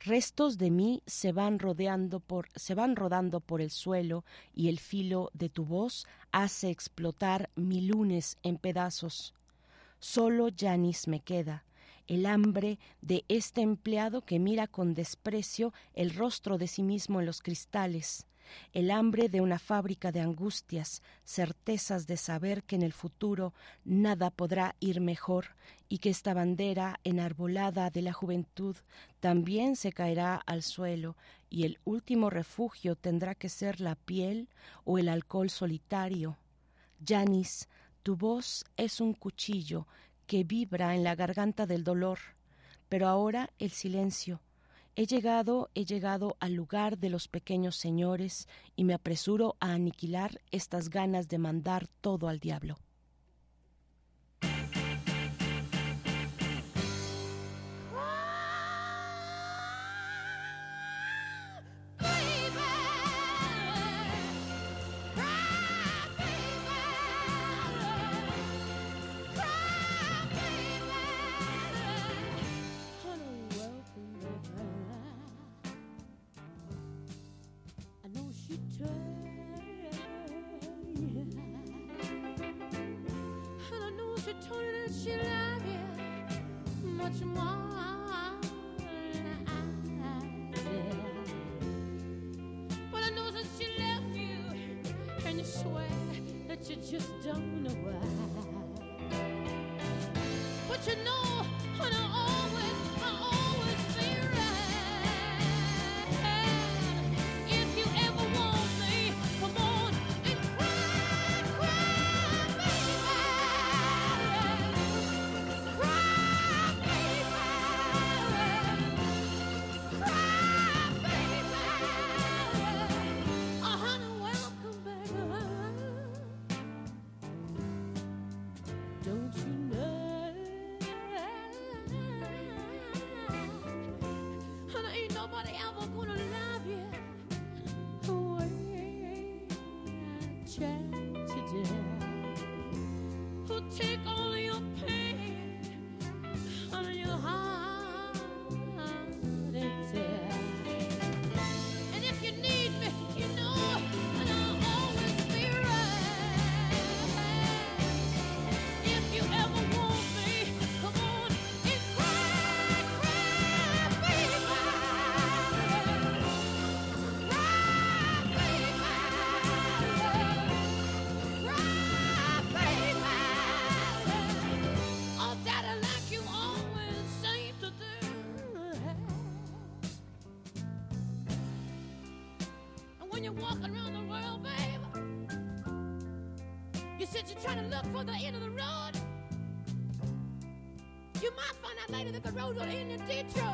Restos de mí se van rodeando por se van rodando por el suelo y el filo de tu voz hace explotar mi lunes en pedazos. Solo Janis me queda, el hambre de este empleado que mira con desprecio el rostro de sí mismo en los cristales el hambre de una fábrica de angustias, certezas de saber que en el futuro nada podrá ir mejor y que esta bandera enarbolada de la juventud también se caerá al suelo y el último refugio tendrá que ser la piel o el alcohol solitario. Janis, tu voz es un cuchillo que vibra en la garganta del dolor, pero ahora el silencio He llegado, he llegado al lugar de los pequeños señores y me apresuro a aniquilar estas ganas de mandar todo al diablo. just don't know why. But you know Later, made it at the road in the ditch.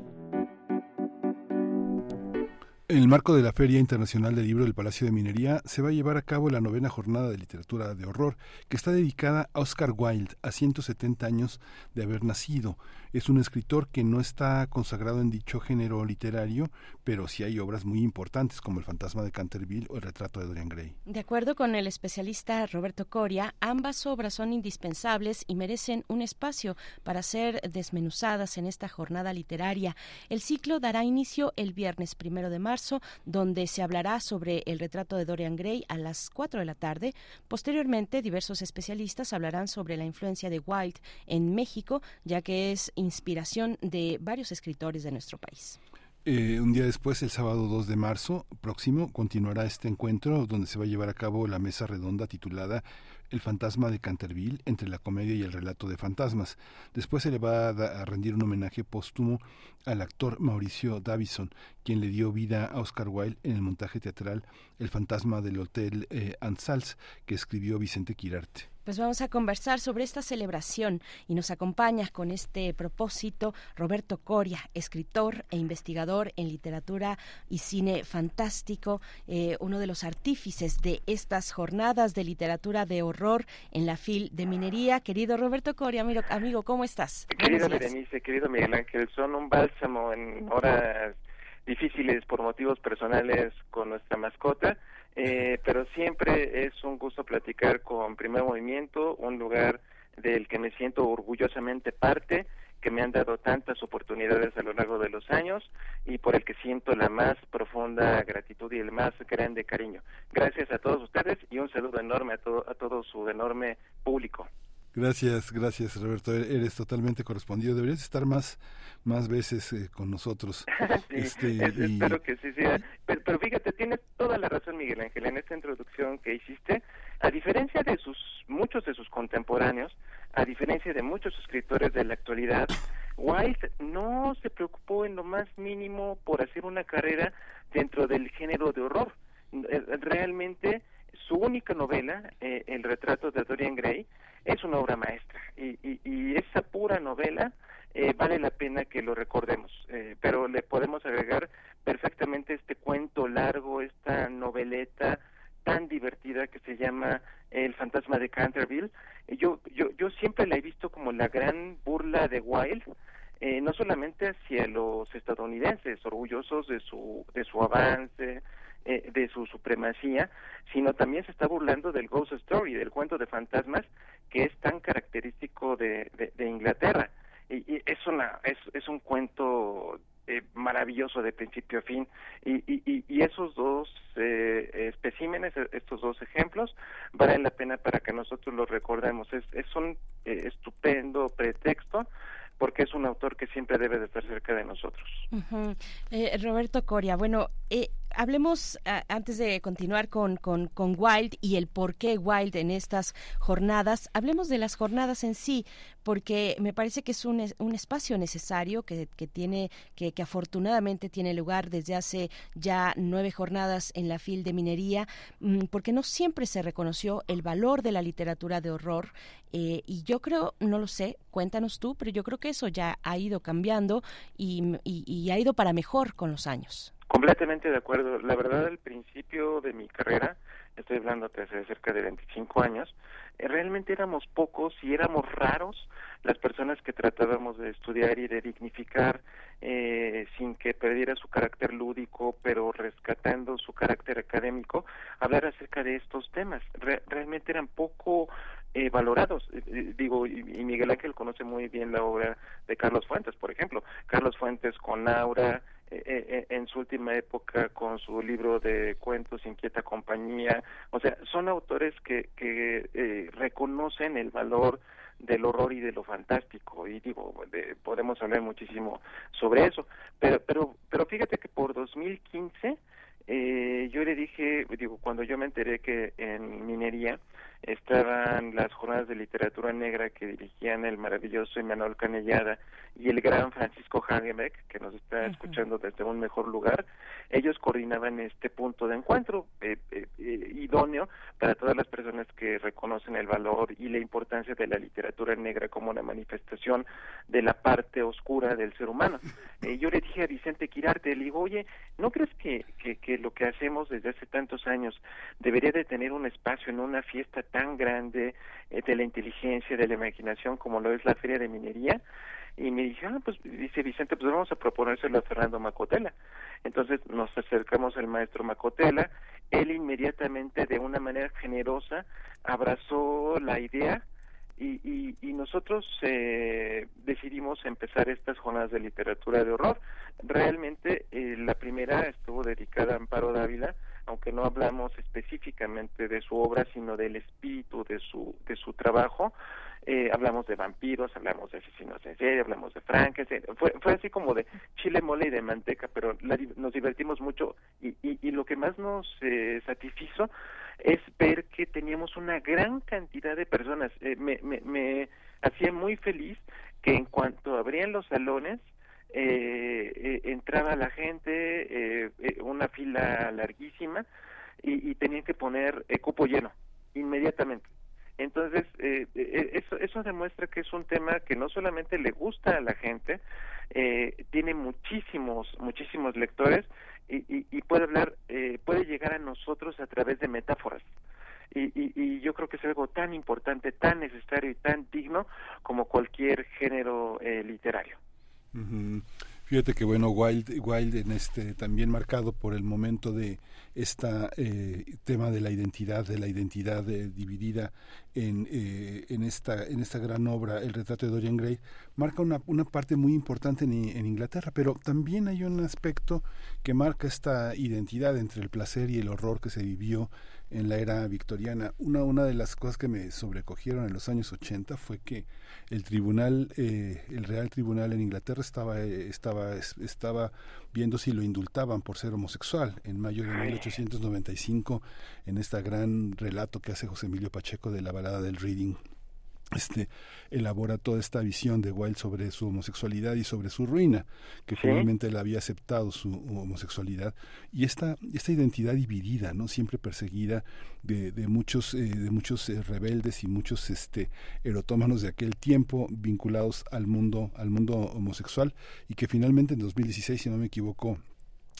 En el marco de la Feria Internacional del Libro del Palacio de Minería se va a llevar a cabo la novena jornada de literatura de horror, que está dedicada a Oscar Wilde, a 170 años de haber nacido. Es un escritor que no está consagrado en dicho género literario, pero sí hay obras muy importantes como El fantasma de Canterville o El retrato de Dorian Gray. De acuerdo con el especialista Roberto Coria, ambas obras son indispensables y merecen un espacio para ser desmenuzadas en esta jornada literaria. El ciclo dará inicio el viernes primero de marzo, donde se hablará sobre el retrato de Dorian Gray a las 4 de la tarde. Posteriormente, diversos especialistas hablarán sobre la influencia de Wilde en México, ya que es inspiración de varios escritores de nuestro país. Eh, un día después, el sábado 2 de marzo próximo, continuará este encuentro donde se va a llevar a cabo la mesa redonda titulada El fantasma de Canterville entre la comedia y el relato de fantasmas. Después se le va a, rendir un homenaje póstumo al actor Mauricio Davison, quien le dio vida a Oscar Wilde en el montaje teatral El fantasma del Hotel eh, Ansals, que escribió Vicente Quirarte. Pues vamos a conversar sobre esta celebración y nos acompaña con este propósito Roberto Coria, escritor e investigador en literatura y cine fantástico, eh, uno de los artífices de estas jornadas de literatura de horror en la FIL de Minería. Querido Roberto Coria, amigo, amigo ¿cómo estás? Querida. Berenice, querido Miguel Ángel, son un bálsamo en horas difíciles por motivos personales con nuestra mascota, eh, pero siempre es un gusto platicar con Primer Movimiento, un lugar del que me siento orgullosamente parte, que me han dado tantas oportunidades a lo largo de los años y por el que siento la más profunda gratitud y el más grande cariño. Gracias a todos ustedes y un saludo enorme a todo, a todo su enorme público. Gracias, gracias Roberto. E- Eres totalmente correspondido. Deberías estar más, más veces eh, con nosotros. Sí, Este, es- y- espero que sí. Pero, pero fíjate, tienes toda la razón, Miguel Ángel, en esta introducción que hiciste. A diferencia de sus muchos de sus contemporáneos, a diferencia de muchos escritores de la actualidad, Wilde no se preocupó en lo más mínimo por hacer una carrera dentro del género de horror. Eh, Realmente, su única novela, eh, El retrato de Dorian Gray, es una obra maestra. Y, y- y esa pura novela eh, vale la pena que lo recordemos. Eh, pero le podemos agregar perfectamente este cuento largo, esta noveleta tan divertida que se llama El fantasma de Canterville. Yo, yo, yo siempre la he visto como la gran burla de Wilde, eh, no solamente hacia los estadounidenses, orgullosos de su, de su avance, eh, de su supremacía, sino también se está burlando del Ghost Story, del cuento de fantasmas, que es tan característico de, de, Inglaterra. Y, es, una, es, es un cuento eh, maravilloso de principio a fin. Y, y, y- esos dos eh, especímenes, eh, estos dos ejemplos, valen la pena para que nosotros los recordemos. Es, es un eh, estupendo pretexto porque es un autor que siempre debe de estar cerca de nosotros. Eh, Roberto Coria, bueno, eh, hablemos ah, antes de continuar con, con, con Wild y el por qué Wild en estas jornadas, hablemos de las jornadas en sí, porque me parece que es un, un espacio necesario que, que tiene, que, que afortunadamente tiene lugar desde hace ya nueve jornadas en la FIL de Minería, mm, porque no siempre se reconoció el valor de la literatura de horror eh, y yo creo, no lo sé, cuéntanos tú, pero yo creo que eso ya ha ido cambiando y- y ha ido para mejor con los años. Completamente de acuerdo. La verdad, al principio de mi carrera, estoy hablando de hace cerca de 25 años, eh, realmente éramos pocos y éramos raros las personas que tratábamos de estudiar y de dignificar eh, sin que perdiera su carácter lúdico, pero rescatando su carácter académico, hablar acerca de estos temas. realmente eran poco eh, valorados. Eh, eh, digo, y, Miguel Ángel conoce muy bien la obra de Carlos Fuentes, por ejemplo. Carlos Fuentes con Aura, en su última época con su libro de cuentos Inquieta Compañía. O sea, son autores que, que reconocen el valor del horror y de lo fantástico. Y digo podemos hablar muchísimo sobre eso. Pero pero pero fíjate que por 2015 eh, yo le dije digo cuando yo me enteré que en minería estaban las jornadas de literatura negra que dirigían el maravilloso Emanuel Canellada y el gran Francisco Hagebeck, que nos está escuchando desde un mejor lugar, ellos coordinaban este punto de encuentro eh, eh, eh, idóneo para todas las personas que reconocen el valor y la importancia de la literatura negra como una manifestación de la parte oscura del ser humano. yo le dije a Vicente Quirarte, le digo, oye, ¿no crees que, que, que lo que hacemos desde hace tantos años debería de tener un espacio en una fiesta tan grande de la inteligencia, de la imaginación como lo es la Feria de Minería? y me dije, ah, pues dice Vicente, pues vamos a proponérselo a Fernando Macotela. Entonces nos acercamos al maestro Macotela, él inmediatamente de una manera generosa abrazó la idea y, y, y nosotros eh, decidimos empezar estas jornadas de literatura de horror. Realmente eh, la primera estuvo dedicada a Amparo Dávila, aunque no hablamos específicamente de su obra, sino del espíritu de su, de su trabajo. Eh, hablamos de vampiros, hablamos de asesinos en serie, hablamos de Frankenstein, fue, fue así como de chile, mole y de manteca, pero nos divertimos mucho y, y, lo que más nos eh, satisfizo es ver que teníamos una gran cantidad de personas. Eh, me, me, me hacía muy feliz que en cuanto abrían los salones, eh, eh, entraba la gente, eh, una fila larguísima y, tenían que poner cupo lleno inmediatamente. Entonces, eso, eso demuestra que es un tema que no solamente le gusta a la gente, tiene muchísimos, muchísimos lectores y, y, puede hablar, eh, puede llegar a nosotros a través de metáforas. Y, y, y, yo creo que es algo tan importante, tan necesario y tan digno como cualquier género eh, literario. Fíjate que bueno, Wild, Wild en este también marcado por el momento de este tema de la identidad, de la identidad eh, dividida en, eh, en, esta, en esta gran obra, El retrato de Dorian Gray, marca una, una parte muy importante en, Inglaterra, pero también hay un aspecto que marca esta identidad entre el placer y el horror que se vivió en la era victoriana. Una, una de las cosas que me sobrecogieron en los años 80 fue que el tribunal, eh, el Real Tribunal en Inglaterra estaba, eh, estaba, estaba viendo si lo indultaban por ser homosexual. En mayo de 1895, en este gran relato que hace José Emilio Pacheco de la balada del Reading, este elabora toda esta visión de Wilde sobre su homosexualidad y sobre su ruina, que finalmente él había aceptado su homosexualidad. Y esta esta identidad dividida, no siempre perseguida de, de muchos eh, de muchos eh, rebeldes y muchos este erotómanos de aquel tiempo vinculados al mundo al mundo homosexual y que finalmente en 2016 si no me equivoco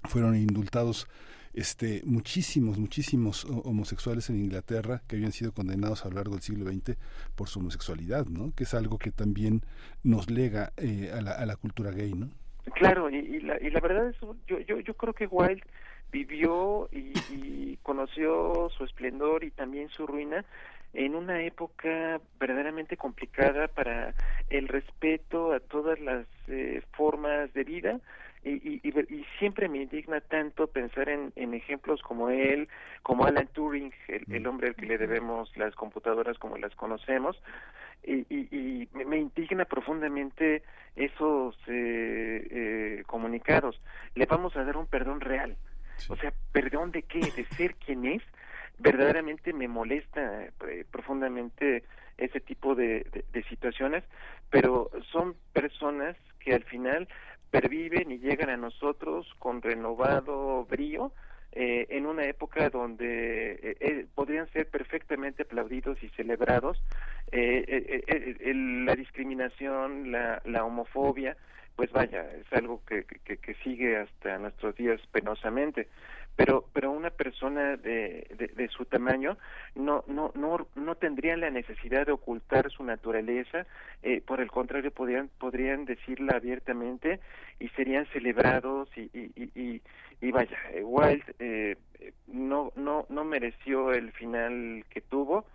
fueron indultados este, muchísimos, muchísimos homosexuales en Inglaterra que habían sido condenados a lo largo del siglo XX por su homosexualidad, ¿no? Que es algo que también nos lega eh, a, la, a la cultura gay, ¿no? Claro, y, la, y la verdad es, yo, yo, yo creo que Wilde vivió y, y conoció su esplendor y también su ruina en una época verdaderamente complicada para el respeto a todas las eh, formas de vida, y, y, y, siempre me indigna tanto pensar en, en, ejemplos como él, como Alan Turing, el, hombre al que le debemos las computadoras como las conocemos, y, y me indigna profundamente esos eh, eh, comunicados. Le vamos a dar un perdón real. O sea, perdón de qué, de ser quien es, verdaderamente me molesta eh, profundamente ese tipo de, de situaciones, pero son personas que al final perviven y llegan a nosotros con renovado brío eh, en una época donde eh, eh, podrían ser perfectamente aplaudidos y celebrados la discriminación, la, la homofobia, pues vaya, es algo que, que sigue hasta nuestros días penosamente pero pero una persona de, de, su tamaño no no no no tendría la necesidad de ocultar su naturaleza eh, por el contrario podrían podrían decirla abiertamente y serían celebrados y y, y, y vaya eh, Wilde eh, no no no mereció el final que tuvo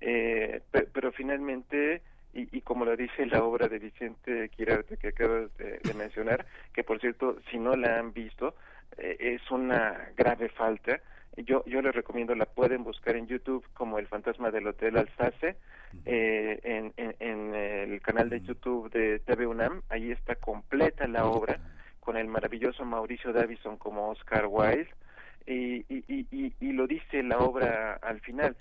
eh, pero, finalmente y, y, como lo dice la obra de Vicente Quirarte que acabas de mencionar que por cierto si no la han visto eh, es una grave falta. Yo, yo les recomiendo, la pueden buscar en YouTube como El Fantasma del Hotel Alsace, eh, en, en, el canal de YouTube de TV UNAM, ahí está completa la obra, con el maravilloso Mauricio Davison como Oscar Wilde, y, y, y, y lo dice la obra al final.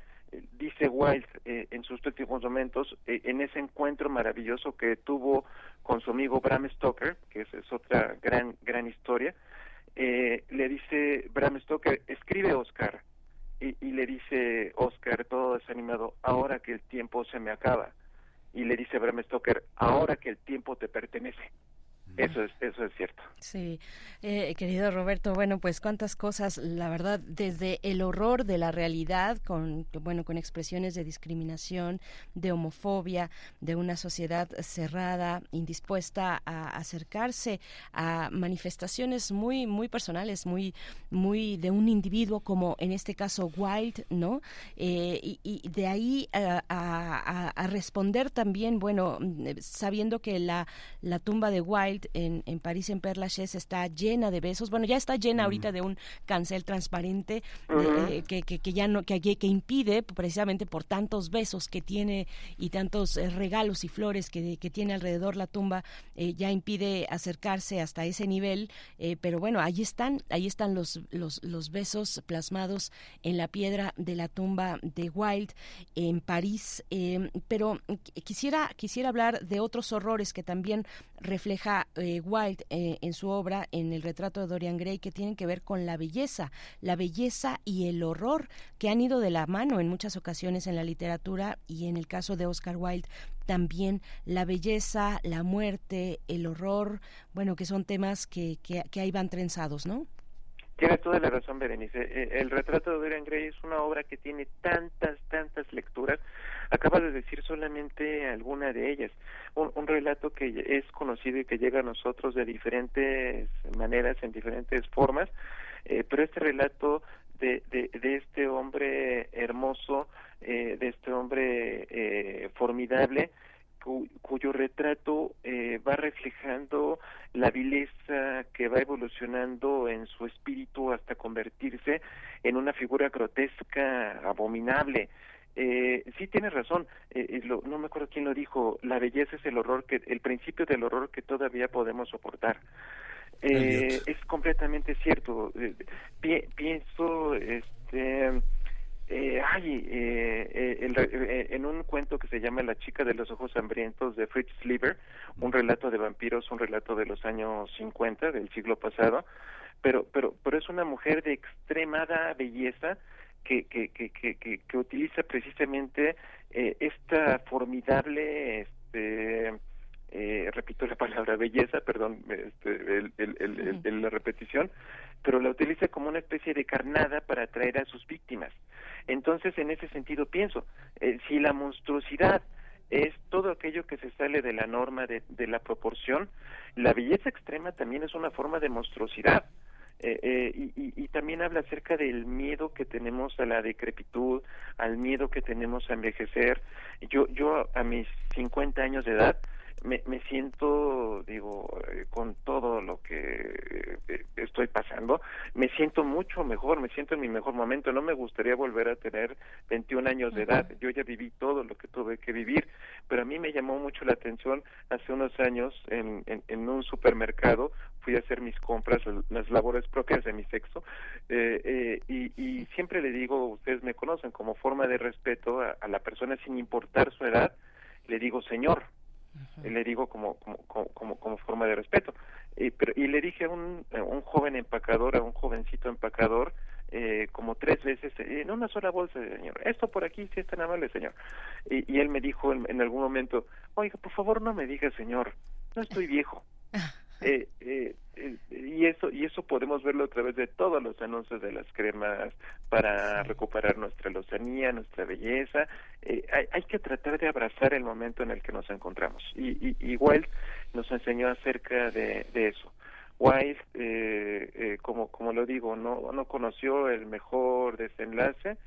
Dice Wilde eh, en sus últimos momentos, en ese encuentro maravilloso que tuvo con su amigo Bram Stoker, que es, es otra gran, gran historia, eh, le dice Bram Stoker, escribe Oscar. Y, y, le dice Oscar, todo desanimado, ahora que el tiempo se me acaba. Y le dice Bram Stoker, ahora que el tiempo te pertenece. Eso es, eso es cierto. Sí, eh, querido Roberto, bueno, pues cuántas cosas, la verdad, desde el horror de la realidad, con bueno, con expresiones de discriminación, de homofobia, de una sociedad cerrada, indispuesta a acercarse a manifestaciones muy, muy personales, muy, muy de un individuo, como en este caso Wilde, ¿no? Eh, y, de ahí a, a, responder también, bueno, sabiendo que la, la tumba de Wilde en, en París, en Père Lachaise, está llena de besos. Bueno, ya está llena ahorita de un cancel transparente eh, que, que, ya no, que, que impide, precisamente por tantos besos que tiene y tantos eh, regalos y flores que, que tiene alrededor la tumba, eh, ya impide acercarse hasta ese nivel. pero bueno, ahí están, ahí están los, los, los besos plasmados en la piedra de la tumba de Wilde en París. pero quisiera, quisiera hablar de otros horrores que también refleja eh, Wilde eh, en su obra, en el retrato de Dorian Gray, que tienen que ver con la belleza, la belleza y el horror que han ido de la mano en muchas ocasiones en la literatura y en el caso de Oscar Wilde también la belleza, la muerte, el horror, bueno, que son temas que, que, que ahí van trenzados, ¿no? Tienes toda la razón, Berenice. Eh, el retrato de Dorian Gray es una obra que tiene tantas, tantas lecturas. Acabas de decir solamente alguna de ellas. Un, un, relato que es conocido y que llega a nosotros de diferentes maneras, en diferentes formas, eh, pero este relato de, de, de, este hombre hermoso, eh, de este hombre eh, formidable, cuyo retrato eh, va reflejando la vileza que va evolucionando en su espíritu hasta convertirse en una figura grotesca, abominable. Eh, sí tienes razón, eh, lo, no me acuerdo quién lo dijo, la belleza es el horror que, el principio del horror que todavía podemos soportar. Eh, es completamente cierto. Eh, pienso, este, eh, ay, eh, eh, eh, en un cuento que se llama La chica de los ojos hambrientos de Fritz Lieber, un relato de vampiros, un relato de los años 50 del siglo pasado, pero pero pero es una mujer de extremada belleza que que que que, que, utiliza precisamente eh, esta formidable este eh, repito la palabra belleza, perdón, este, el, el, el, la repetición, pero la utiliza como una especie de carnada para atraer a sus víctimas. Entonces, en ese sentido pienso, eh, si la monstruosidad es todo aquello que se sale de la norma, de, de la proporción, la belleza extrema también es una forma de monstruosidad. Eh, eh, y, y, también habla acerca del miedo que tenemos a la decrepitud, al miedo que tenemos a envejecer. Yo, yo a mis 50 años de edad, me, me siento, digo, eh, con todo lo que eh, estoy pasando, me siento mucho mejor, me siento en mi mejor momento. No me gustaría volver a tener 21 años de edad. Yo ya viví todo lo que tuve que vivir, pero a mí me llamó mucho la atención hace unos años en, en, un supermercado, fui a hacer mis compras, las labores propias de mi sexo, eh, y, y, siempre le digo, ustedes me conocen como forma de respeto a la persona sin importar su edad, le digo señor le digo como como, como, como forma de respeto. Y, pero, y le dije a un, un joven empacador, a un jovencito empacador, eh, como tres veces en una sola bolsa, señor, esto por aquí, si es tan amable, señor. Y, y él me dijo en, en, algún momento, oiga, por favor no me diga, señor, no estoy viejo. Eh, eh, eh, y eso y eso podemos verlo a través de todos los anuncios de las cremas para recuperar nuestra lozanía, nuestra belleza. Eh, hay, hay, que tratar de abrazar el momento en el que nos encontramos. Y, y, y Wild nos enseñó acerca de, de eso. Wild, eh, como, como lo digo, no, no conoció el mejor desenlace,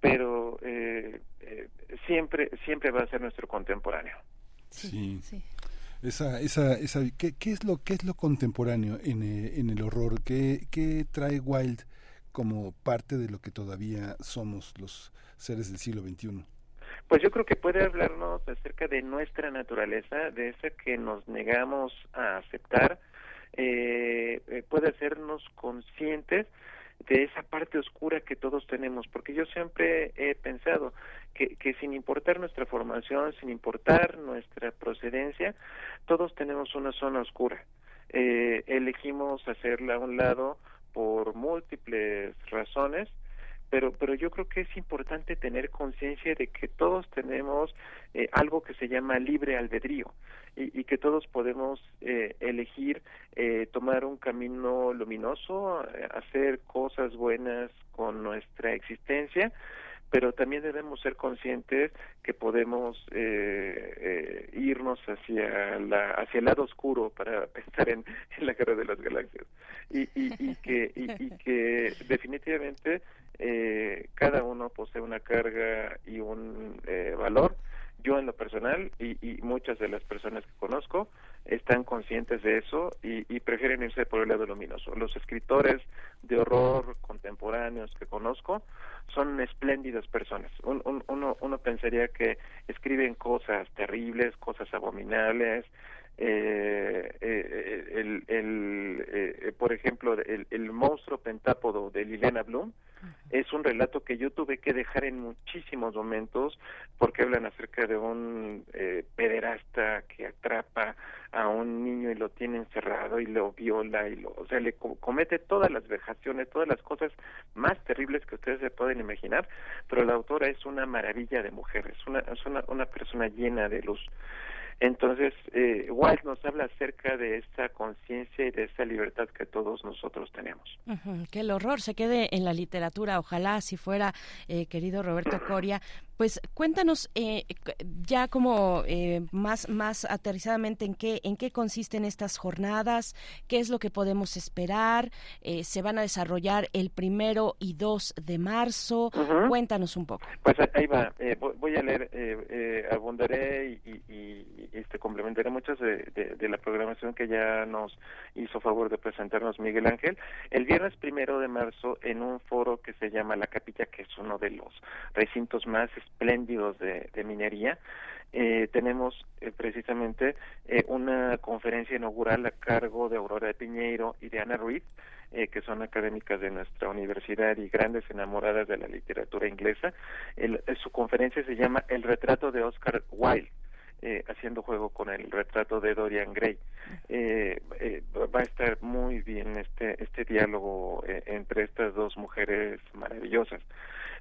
pero siempre, siempre va a ser nuestro contemporáneo. sí. sí esa, esa, esa ¿qué, ¿qué, es lo qué es lo contemporáneo en, eh, en el horror ¿Qué, ¿Qué, trae Wild como parte de lo que todavía somos los seres del siglo XXI pues yo creo que puede hablarnos acerca de nuestra naturaleza de esa que nos negamos a aceptar. Eh, eh puede hacernos conscientes de esa parte oscura que todos tenemos, porque yo siempre he pensado que, sin importar nuestra formación, sin importar nuestra procedencia, todos tenemos una zona oscura. Eh, elegimos hacerla a un lado por múltiples razones, pero pero yo creo que es importante tener conciencia de que todos tenemos eh, algo que se llama libre albedrío y, y que todos podemos eh, elegir eh, tomar un camino luminoso eh, hacer cosas buenas con nuestra existencia pero también debemos ser conscientes que podemos eh, eh, irnos hacia la hacia el lado oscuro para pensar en, en la guerra de las galaxias. Y, y, y que y, y, que definitivamente eh, cada uno posee una carga y un eh, valor yo en lo personal y, y muchas de las personas que conozco están conscientes de eso y, y, prefieren irse por el lado luminoso. Los escritores de horror contemporáneos que conozco son espléndidas personas. Un, un, uno, uno pensaría que escriben cosas terribles, cosas abominables. Eh, eh, el, el, eh, por ejemplo, el, el monstruo pentápodo de Liliana Bloom, es un relato que yo tuve que dejar en muchísimos momentos porque hablan acerca de un eh, pederasta que atrapa a un niño y lo tiene encerrado y lo viola y lo, o sea, le comete todas las vejaciones, todas las cosas más terribles que ustedes se pueden imaginar, pero la autora es una maravilla de mujer, es una, es una, una persona llena de luz. Entonces, eh, nos habla acerca de esta conciencia y de esa libertad que todos nosotros tenemos. que el horror se quede en la literatura, ojalá si fuera, eh, querido Roberto Coria. Pues cuéntanos eh, ya como eh, más más aterrizadamente en qué en qué consisten estas jornadas, qué es lo que podemos esperar, eh, se van a desarrollar el primero y 2 de marzo. Uh -huh. Cuéntanos un poco. Pues ahí va. Eh, voy a leer, eh, eh, abundaré y, y, y, este complementaré muchas de, la programación que ya nos hizo favor de presentarnos Miguel Ángel. El viernes primero de marzo en un foro que se llama La Capilla, que es uno de los recintos más espléndidos de, de minería. Eh, tenemos eh, precisamente eh, una conferencia inaugural a cargo de Aurora de Piñeiro y de Ana Ruiz, eh, que son académicas de nuestra universidad y grandes enamoradas de la literatura inglesa. El, su conferencia se llama El retrato de Oscar Wilde. Eh, haciendo juego con el retrato de Dorian Gray. Eh, eh, va a estar muy bien este este diálogo eh, entre estas dos mujeres maravillosas.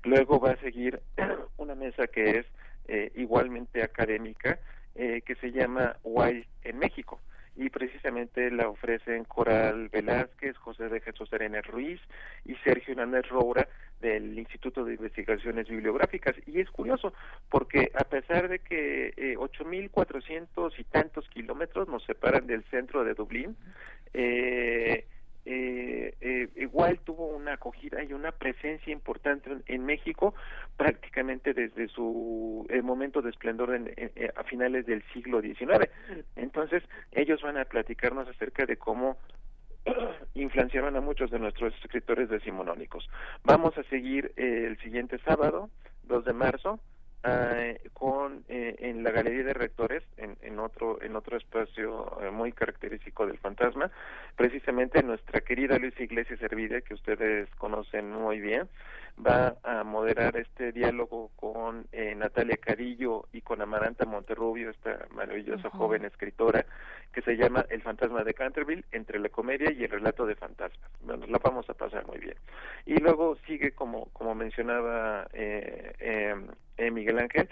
Luego va a seguir una mesa que es eh, igualmente académica eh, que se llama Why en México y precisamente la ofrecen Coral Velázquez, José de Jesús Arena Ruiz y Sergio Hernández Roura del Instituto de Investigaciones Bibliográficas. Y es curioso, porque a pesar de que eh, 8.400 y tantos kilómetros nos separan del centro de Dublín, eh, eh, eh, igual tuvo una acogida y una presencia importante en, México prácticamente desde su momento de esplendor en, en, a finales del siglo XIX. Entonces, ellos van a platicarnos acerca de cómo influenciaron a muchos de nuestros escritores decimonónicos. Vamos a seguir eh, el siguiente sábado, 2 de marzo, eh, con eh, en la galería de rectores en, en otro en otro espacio eh, muy característico del fantasma precisamente nuestra querida Luisa Iglesias Hervide que ustedes conocen muy bien va a moderar este diálogo con eh, Natalia Cadillo y con Amaranta Monterrubio, esta maravillosa uh -huh. joven escritora, que se llama El fantasma de Canterville, entre la comedia y el relato de fantasmas. Bueno, la vamos a pasar muy bien. Y luego sigue, como, como mencionaba eh, eh, Miguel Ángel,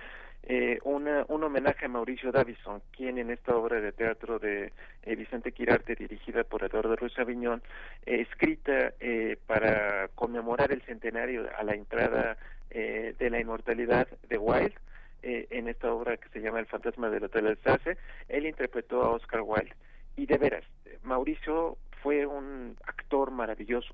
eh, una, un homenaje a Mauricio Davison, quien en esta obra de teatro de eh, Vicente Quirarte, dirigida por Eduardo Ruiz Aviñón, eh, escrita para conmemorar el centenario a la entrada de la inmortalidad de Wilde, en esta obra que se llama El fantasma del Hotel Alsace, él interpretó a Oscar Wilde. Y de veras, Mauricio fue un actor maravilloso,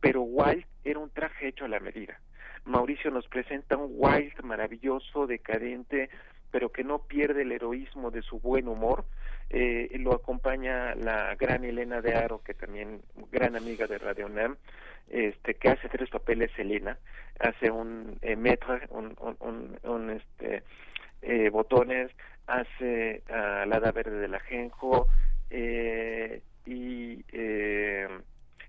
pero Wilde era un traje hecho a la medida Mauricio nos presenta un Wild maravilloso, decadente, pero que no pierde el heroísmo de su buen humor. Eh, lo acompaña la gran Elena de Aro, que también gran amiga de Radio NAM, este, que hace tres papeles Elena, hace un eh, un, un, un, este, eh, botones, hace a la Hada Verde del Ajenjo, eh, y eh,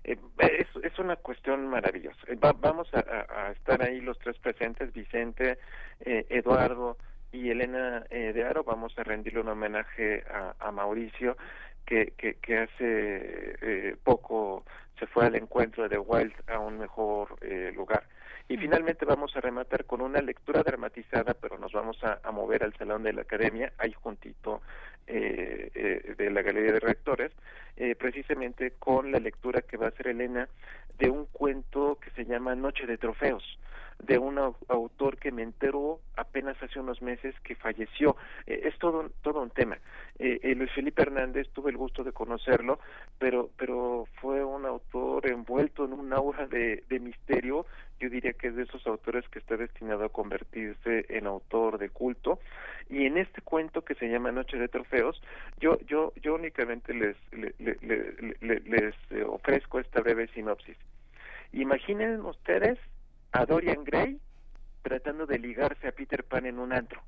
eh, es, es, una cuestión maravillosa. Eh, vamos a, estar ahí los tres presentes, Vicente, eh, Eduardo y Elena de Aro. Vamos a rendirle un homenaje a, Mauricio, que, que, hace poco se fue al encuentro de Wild a un mejor lugar. Y finalmente vamos a rematar con una lectura dramatizada, pero nos vamos a, a mover al Salón de la Academia, ahí juntito eh, eh, de la Galería de Rectores, eh, precisamente con la lectura que va a hacer Elena de un cuento que se llama Noche de Trofeos de un autor que me enteró apenas hace unos meses que falleció. Eh, es todo, todo un tema. Eh, eh, Luis Felipe Hernández, tuve el gusto de conocerlo, pero, pero fue un autor envuelto en un aura de, misterio. Yo diría que es de esos autores que está destinado a convertirse en autor de culto. Y en este cuento que se llama Noche de Trofeos, yo, yo, yo únicamente les, les, les ofrezco esta breve sinopsis. Imaginen ustedes a Dorian Gray tratando de ligarse a Peter Pan en un antro.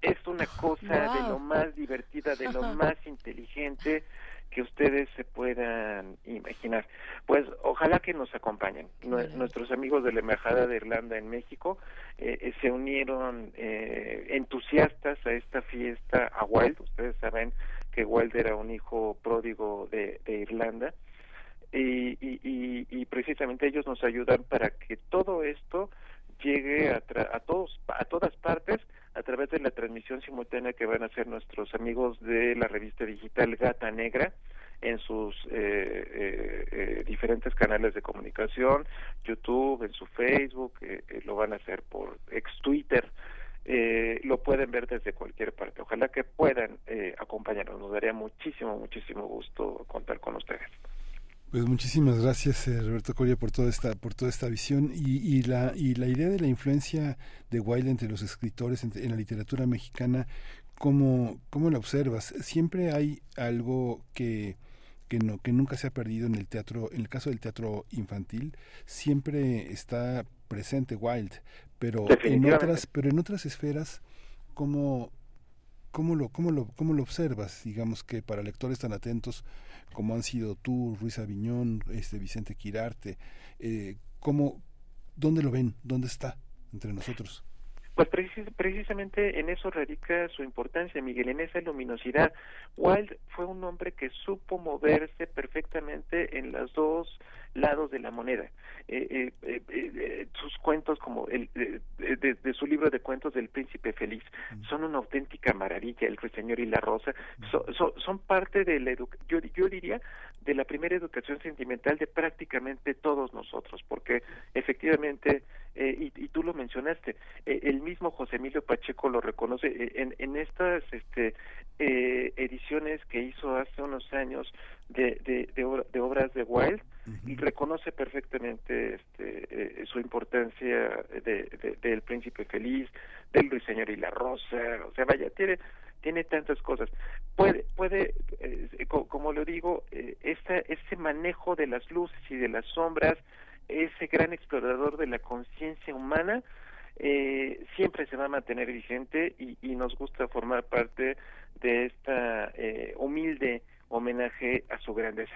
Es una cosa de lo más divertida, de lo más inteligente que ustedes se puedan imaginar. Pues ojalá que nos acompañen. Nuestros amigos de la Embajada de Irlanda en México eh, eh, se unieron eh, entusiastas a esta fiesta a Wild. Ustedes saben que Wild era un hijo pródigo de Irlanda y, y, y, precisamente ellos nos ayudan para que todo esto llegue a, a todos a todas partes a través de la transmisión simultánea que van a hacer nuestros amigos de la revista digital Gata Negra en sus eh, eh, eh diferentes canales de comunicación, YouTube, en su Facebook, eh, eh, lo van a hacer por ex Twitter, lo pueden ver desde cualquier parte. Ojalá que puedan acompañarnos. Nos daría muchísimo, muchísimo gusto contar con ustedes. Pues muchísimas gracias eh, Roberto Coria por toda esta por toda esta visión y, y, la y la idea de la influencia de Wilde entre los escritores en, la literatura mexicana cómo cómo la observas siempre hay algo que que no que nunca se ha perdido en el teatro en el caso del teatro infantil siempre está presente Wilde pero en otras pero en otras esferas cómo cómo lo cómo lo cómo lo observas digamos que para lectores tan atentos como han sido tú, Ruiz Aviñón, este Vicente Quirarte, eh, ¿cómo, ¿dónde lo ven? ¿Dónde está entre nosotros? Pues precisamente en eso radica su importancia, Miguel, en esa luminosidad. Wilde fue un hombre que supo moverse perfectamente en los dos lados de la moneda. Eh, eh, eh, sus cuentos, como el de, su libro de cuentos del Príncipe Feliz, son una auténtica maravilla. El Ruiseñor y la Rosa son parte de la yo, yo diría de la primera educación sentimental de prácticamente todos nosotros, porque efectivamente y, y, tú lo mencionaste, el mismo José Emilio Pacheco lo reconoce en, en estas este, ediciones que hizo hace unos años de, de, de, obras de Wilde y reconoce perfectamente este, eh, su importancia de, del príncipe feliz, del ruiseñor y la rosa, o sea, vaya, tiene tiene tantas cosas. Puede, puede eh, como lo digo, eh, ese manejo de las luces y de las sombras, ese gran explorador de la conciencia humana, eh, siempre se va a mantener vigente y, y, nos gusta formar parte de esta eh, humilde homenaje a su grandeza.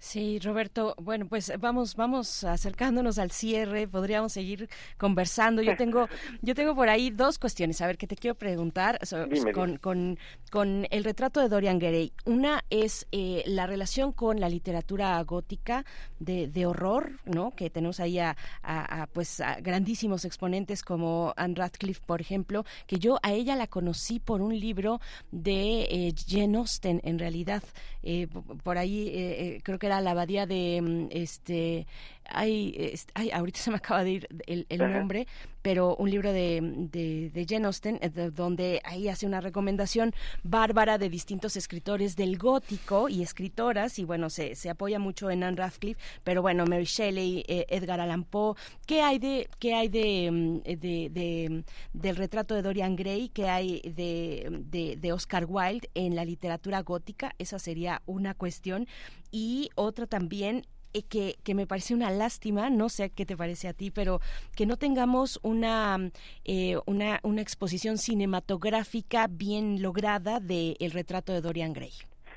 Sí, Roberto, bueno, pues vamos, vamos acercándonos al cierre, podríamos seguir conversando. Yo tengo, yo tengo por ahí dos cuestiones, a ver, que te quiero preguntar so- con, con, con el retrato de Dorian Gray. Una es eh, la relación con la literatura gótica de, de horror, ¿no? Que tenemos ahí a, a- a, pues a grandísimos exponentes como Anne Radcliffe, por ejemplo, que yo a ella la conocí por un libro de eh, Jane Austen, en realidad, eh, por ahí eh, eh, creo que era la abadía de mm, este ay, es- ay, ahorita se me acaba de ir el, el nombre, pero un libro de, de, de Jane Austen, eh, de- donde ahí hace una recomendación bárbara de distintos escritores del gótico y escritoras, y bueno, se, se apoya mucho en Anne Radcliffe, pero bueno, Mary Shelley, eh, Edgar Allan Poe, ¿qué hay de, qué hay de, mm, de, de- del retrato de Dorian Gray, qué hay de, de, de Oscar Wilde en la literatura gótica? Esa sería una cuestión. Y otra también eh, que, que me parece una lástima, no sé qué te parece a ti, pero que no tengamos una, eh, una, una exposición cinematográfica bien lograda de el retrato de Dorian Gray.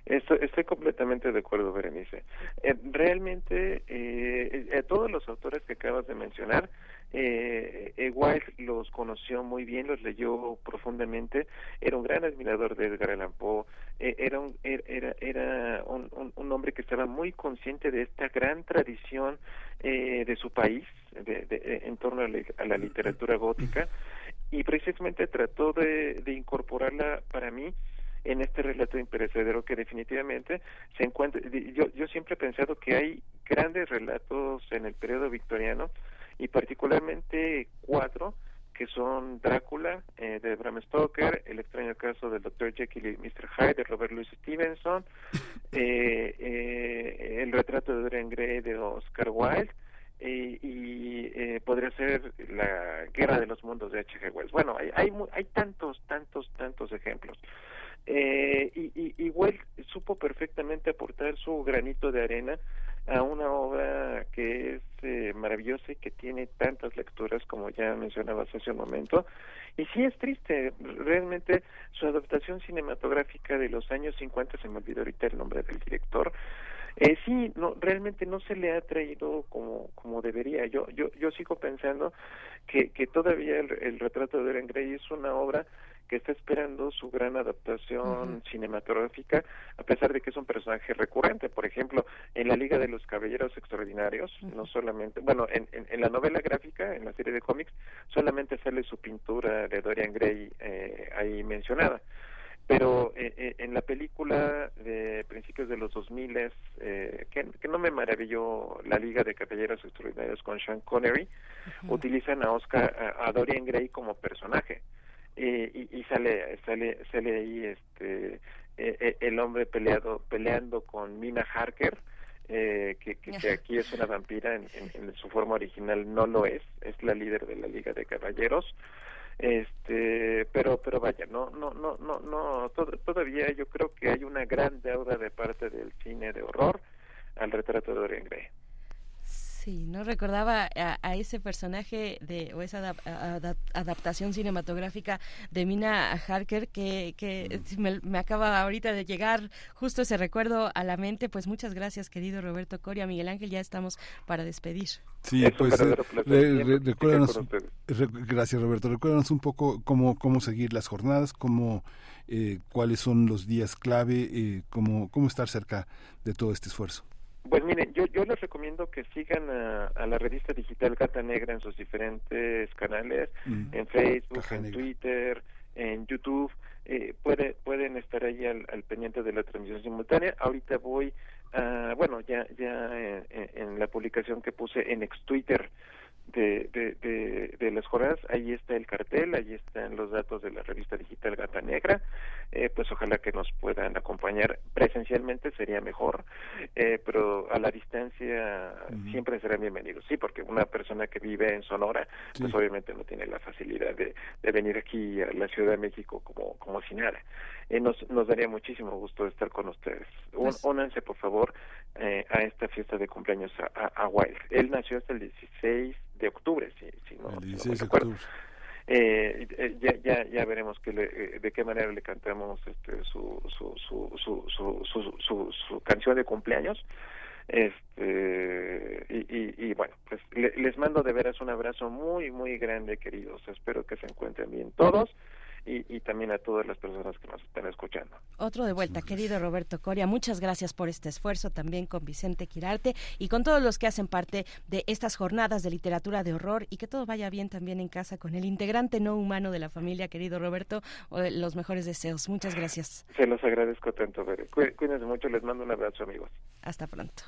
Estoy, estoy completamente de acuerdo, Berenice. Eh, realmente, eh, eh, todos los autores que acabas de mencionar, eh, eh, Wilde los conoció muy bien, los leyó profundamente, era un gran admirador de Edgar Allan Poe, eh, era, un, er- era, era un, un- un hombre que estaba muy consciente de esta gran tradición eh, de su país de, de- en torno a la, a la literatura gótica. Y precisamente trató de, de incorporarla para mí en este relato imperecedero que definitivamente se encuentra yo yo siempre he pensado que hay grandes relatos en el periodo victoriano y particularmente cuatro que son Drácula eh, de Bram Stoker, El extraño caso del Dr. Jekyll y Mr. Hyde de Robert Louis Stevenson, eh, eh, El retrato de Dorian Gray de Oscar Wilde eh, y eh, podría ser La guerra de los mundos de H.G. Wells. Bueno, hay, hay, hay tantos, tantos, tantos ejemplos. Eh, y, y, y supo perfectamente aportar su granito de arena a una obra que es eh, maravillosa y que tiene tantas lecturas como ya mencionabas hace un momento. Y sí es triste, realmente su adaptación cinematográfica de los años 50, se me olvidó ahorita el nombre del director, eh, sí, no, realmente no se le ha traído como, como debería. Yo, yo, yo sigo pensando que, que todavía el, el retrato de Dorian Gray es una obra que está esperando su gran adaptación cinematográfica, a pesar de que es un personaje recurrente. Por ejemplo, en la Liga de los Caballeros Extraordinarios, no solamente, bueno, en, en, en la novela gráfica, en la serie de cómics, solamente sale su pintura de Dorian Gray eh, ahí mencionada. Pero eh, eh, en la película de principios de los 2000 eh, que, que no me maravilló la Liga de Caballeros Extraordinarios con Sean Connery utilizan a Oscar a, a Dorian Gray como personaje Eh, y, y sale sale sale ahí este eh, eh, el hombre peleado peleando con Mina Harker eh, que, que, aquí es una vampira en su forma original no lo es es la líder de la Liga de Caballeros. Este pero pero vaya no no no no no to- todavía yo creo que hay una gran deuda de parte del cine de horror al retrato de Dorian Gray Sí, no recordaba a, a ese personaje de o esa adap- a- adap- adaptación cinematográfica de Mina Harker que, que me, me acaba ahorita de llegar justo ese recuerdo a la mente. Pues muchas gracias, querido Roberto Coria. Miguel Ángel, ya estamos para despedir. Sí, Es un pues eh, re- re- recuérdanos, re- gracias Roberto, recuérdanos un poco cómo, cómo seguir las jornadas, cómo, eh, cuáles son los días clave, eh, cómo, cómo estar cerca de todo este esfuerzo. Pues miren, yo, yo les recomiendo que sigan a, a la revista digital Gata Negra en sus diferentes canales, Mm. en Facebook, Caja en Negra. Twitter, en YouTube. Eh, puede, pueden estar ahí al, al pendiente de la transmisión simultánea. Ahorita voy a, bueno, ya, ya en, en- en la publicación que puse en ex Twitter de, de, de, de las jornadas, ahí está el cartel, ahí están los datos de la revista digital Gata Negra, eh, pues ojalá que nos puedan acompañar. Presencialmente sería mejor, eh, pero a la distancia siempre serán bienvenidos, sí, porque una persona que vive en Sonora, pues obviamente no tiene la facilidad de, de venir aquí a la Ciudad de México como, como si nada. Eh, nos, nos daría muchísimo gusto estar con ustedes. Pues- únanse, por favor, eh, a esta fiesta de cumpleaños a, a, a Wilde. Él nació hasta el 16 de octubre, si, si no, El si no 16 me de octubre. Eh, eh, ya, ya, ya veremos que le- eh, de qué manera le cantamos este, su, su, su, su, su, su, su- su canción de cumpleaños. Este, y, y, bueno, pues les mando de veras un abrazo muy, muy grande, queridos. Espero que se encuentren bien todos y, también a todas las personas que nos están escuchando. Otro de vuelta, querido Roberto Coria, muchas gracias por este esfuerzo también con Vicente Quirarte y con todos los que hacen parte de estas jornadas de literatura de horror y que todo vaya bien también en casa con el integrante no humano de la familia, querido Roberto, los mejores deseos. Muchas gracias. Se los agradezco tanto, Bere. Cuídense mucho, les mando un abrazo, amigos. Hasta pronto.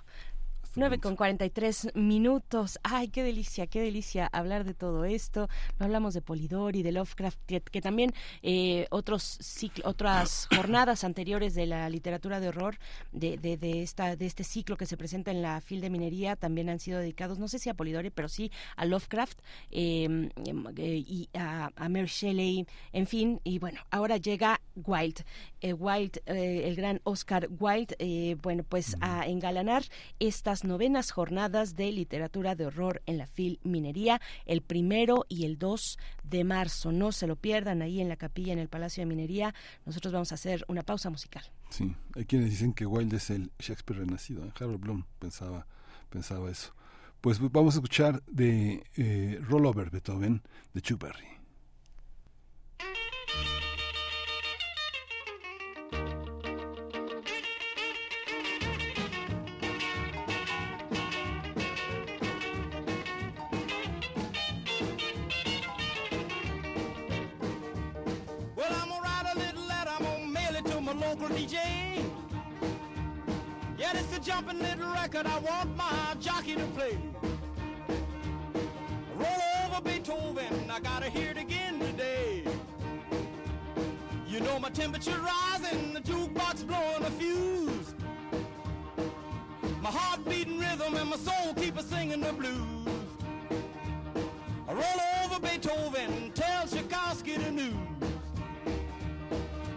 9 con 43 minutos. Ay, qué delicia, qué delicia hablar de todo esto. No hablamos de Polidori, de Lovecraft, que, también eh, otros otras jornadas anteriores de la literatura de horror de, de, esta, de este ciclo que se presenta en la FIL de Minería también han sido dedicados, no sé si a Polidori, pero sí a Lovecraft em, em, eh, y a, a, Mary Shelley, en fin. Y bueno, ahora llega Wilde. Eh, Wilde, el gran Oscar Wilde, bueno, pues a engalanar estas novenas jornadas de literatura de horror en la FIL Minería, el primero y el 2 de marzo. No se lo pierdan ahí en la capilla en el Palacio de Minería. Nosotros vamos a hacer una pausa musical. Sí, hay quienes dicen que Wilde es el Shakespeare renacido. Harold Bloom pensaba, pensaba eso. Pues vamos a escuchar de eh, Rollover Beethoven de Chuck Berry. DJ. Yeah, it's a jumping little record I want my jockey to play. Roll over Beethoven, I gotta hear it again today. You know my temperature rising, the jukebox blowing a fuse. My heart beating rhythm and my soul keep a singing the blues. I roll over Beethoven, tell Tchaikovsky the news.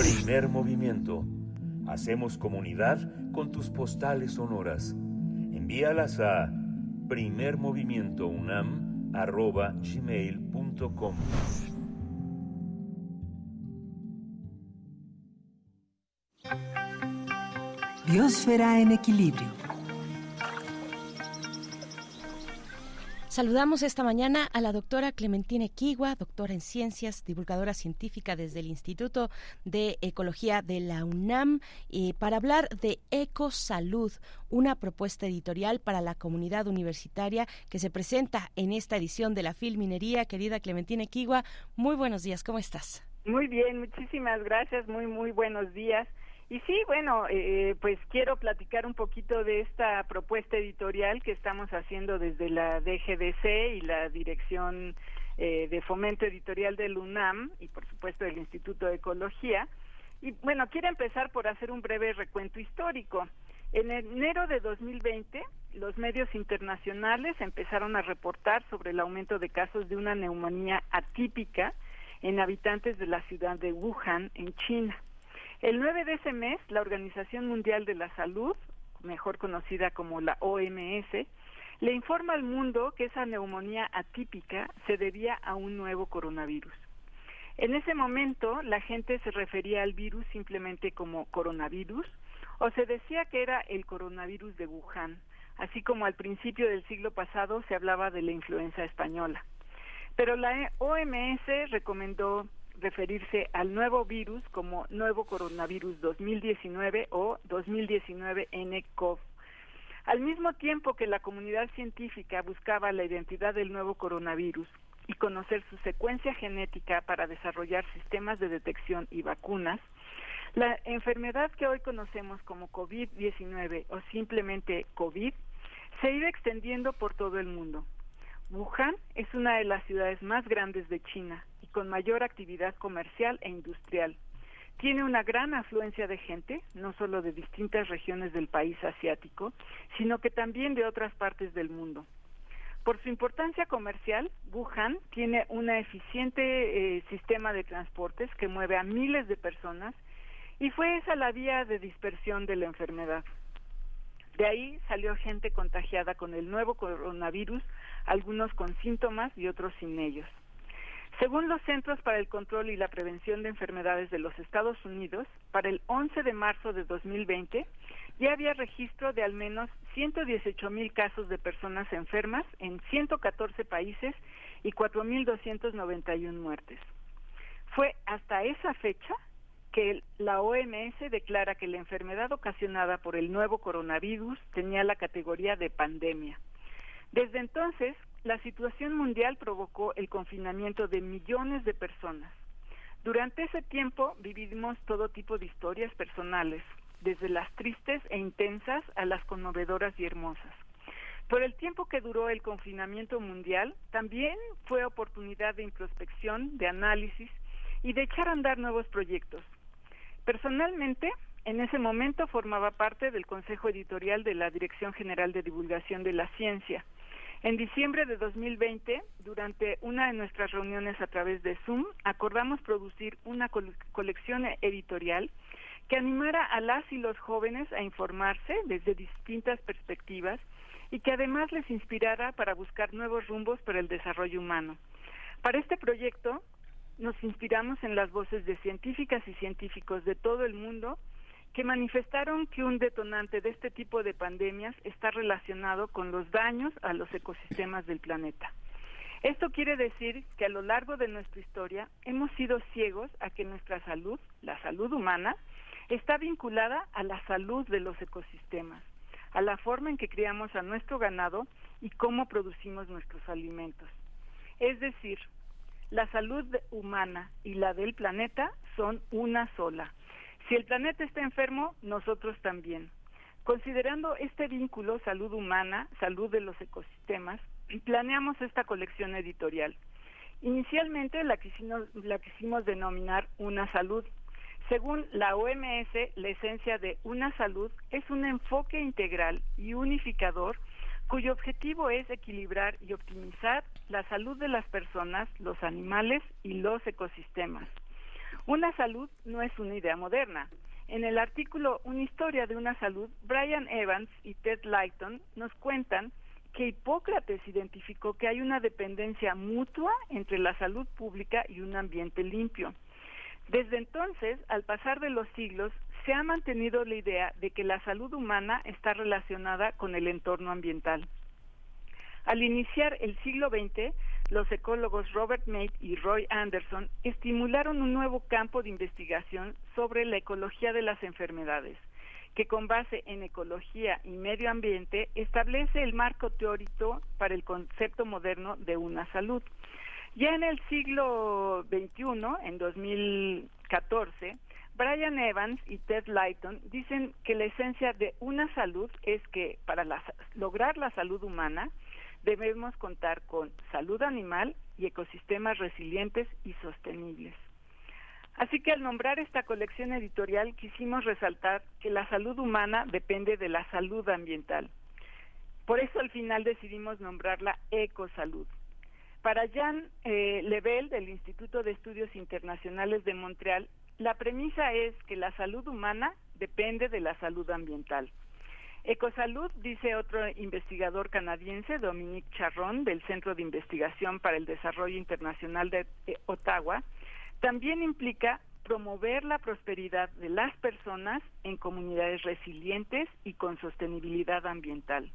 Primer movimiento. Hacemos comunidad con tus postales sonoras. Envíalas a primermovimientounam.gmail.com Biosfera en equilibrio. Saludamos esta mañana a la doctora Clementina Equigua, doctora en ciencias, divulgadora científica desde el Instituto de Ecología de la UNAM, eh, para hablar de Ecosalud, una propuesta editorial para la comunidad universitaria que se presenta en esta edición de la Filminería. Querida Clementina Equigua, muy buenos días, ¿cómo estás? Muy bien, muchísimas gracias, muy, muy buenos días. Y sí, bueno, eh, pues quiero platicar un poquito de esta propuesta editorial que estamos haciendo desde la DGDC y la Dirección eh, de Fomento Editorial del UNAM y por supuesto del Instituto de Ecología. Y bueno, quiero empezar por hacer un breve recuento histórico. En enero de 2020, los medios internacionales empezaron a reportar sobre el aumento de casos de una neumonía atípica en habitantes de la ciudad de Wuhan, en China. El 9 de ese mes, la Organización Mundial de la Salud, mejor conocida como la OMS, le informa al mundo que esa neumonía atípica se debía a un nuevo coronavirus. En ese momento la gente se refería al virus simplemente como coronavirus o se decía que era el coronavirus de Wuhan, así como al principio del siglo pasado se hablaba de la influenza española. Pero la OMS recomendó referirse al nuevo virus como nuevo coronavirus 2019 o 2019 NCOV. Al mismo tiempo que la comunidad científica buscaba la identidad del nuevo coronavirus y conocer su secuencia genética para desarrollar sistemas de detección y vacunas, la enfermedad que hoy conocemos como COVID-19 o simplemente COVID se iba extendiendo por todo el mundo. Wuhan es una de las ciudades más grandes de China con mayor actividad comercial e industrial. Tiene una gran afluencia de gente, no solo de distintas regiones del país asiático, sino que también de otras partes del mundo. Por su importancia comercial, Wuhan tiene un eficiente eh, sistema de transportes que mueve a miles de personas y fue esa la vía de dispersión de la enfermedad. De ahí salió gente contagiada con el nuevo coronavirus, algunos con síntomas y otros sin ellos. Según los Centros para el Control y la Prevención de Enfermedades de los Estados Unidos, para el 11 de marzo de 2020 ya había registro de al menos 118 mil casos de personas enfermas en 114 países y 4.291 muertes. Fue hasta esa fecha que la OMS declara que la enfermedad ocasionada por el nuevo coronavirus tenía la categoría de pandemia. Desde entonces, la situación mundial provocó el confinamiento de millones de personas. Durante ese tiempo vivimos todo tipo de historias personales, desde las tristes e intensas a las conmovedoras y hermosas. Por el tiempo que duró el confinamiento mundial, también fue oportunidad de introspección, de análisis y de echar a andar nuevos proyectos. Personalmente, en ese momento formaba parte del Consejo Editorial de la Dirección General de Divulgación de la Ciencia. En diciembre de 2020, durante una de nuestras reuniones a través de Zoom, acordamos producir una colección editorial que animara a las y los jóvenes a informarse desde distintas perspectivas y que además les inspirara para buscar nuevos rumbos para el desarrollo humano. Para este proyecto nos inspiramos en las voces de científicas y científicos de todo el mundo que manifestaron que un detonante de este tipo de pandemias está relacionado con los daños a los ecosistemas del planeta. Esto quiere decir que a lo largo de nuestra historia hemos sido ciegos a que nuestra salud, la salud humana, está vinculada a la salud de los ecosistemas, a la forma en que criamos a nuestro ganado y cómo producimos nuestros alimentos. Es decir, la salud humana y la del planeta son una sola. Si el planeta está enfermo, nosotros también. Considerando este vínculo salud humana, salud de los ecosistemas, planeamos esta colección editorial. Inicialmente la quisimos, denominar Una Salud. Según la OMS, la esencia de Una Salud es un enfoque integral y unificador cuyo objetivo es equilibrar y optimizar la salud de las personas, los animales y los ecosistemas. Una salud no es una idea moderna. En el artículo Una historia de una salud, Brian Evans y Ted Lighton nos cuentan que Hipócrates identificó que hay una dependencia mutua entre la salud pública y un ambiente limpio. Desde entonces, al pasar de los siglos, se ha mantenido la idea de que la salud humana está relacionada con el entorno ambiental. Al iniciar el siglo XX, los ecólogos Robert Mate y Roy Anderson estimularon un nuevo campo de investigación sobre la ecología de las enfermedades, que con base en ecología y medio ambiente establece el marco teórico para el concepto moderno de una salud. Ya en el siglo XXI, en 2014, Brian Evans y Ted Lighton dicen que la esencia de una salud es que para lograr la salud humana debemos contar con salud animal y ecosistemas resilientes y sostenibles. Así que al nombrar esta colección editorial quisimos resaltar que la salud humana depende de la salud ambiental. Por eso al final decidimos nombrarla Ecosalud. Para Jean eh, Lebel del Instituto de Estudios Internacionales de Montreal, la premisa es que la salud humana depende de la salud ambiental. Ecosalud, dice otro investigador canadiense, Dominique Charron, del Centro de Investigación para el Desarrollo Internacional de eh, Ottawa, también implica promover la prosperidad de las personas en comunidades resilientes y con sostenibilidad ambiental.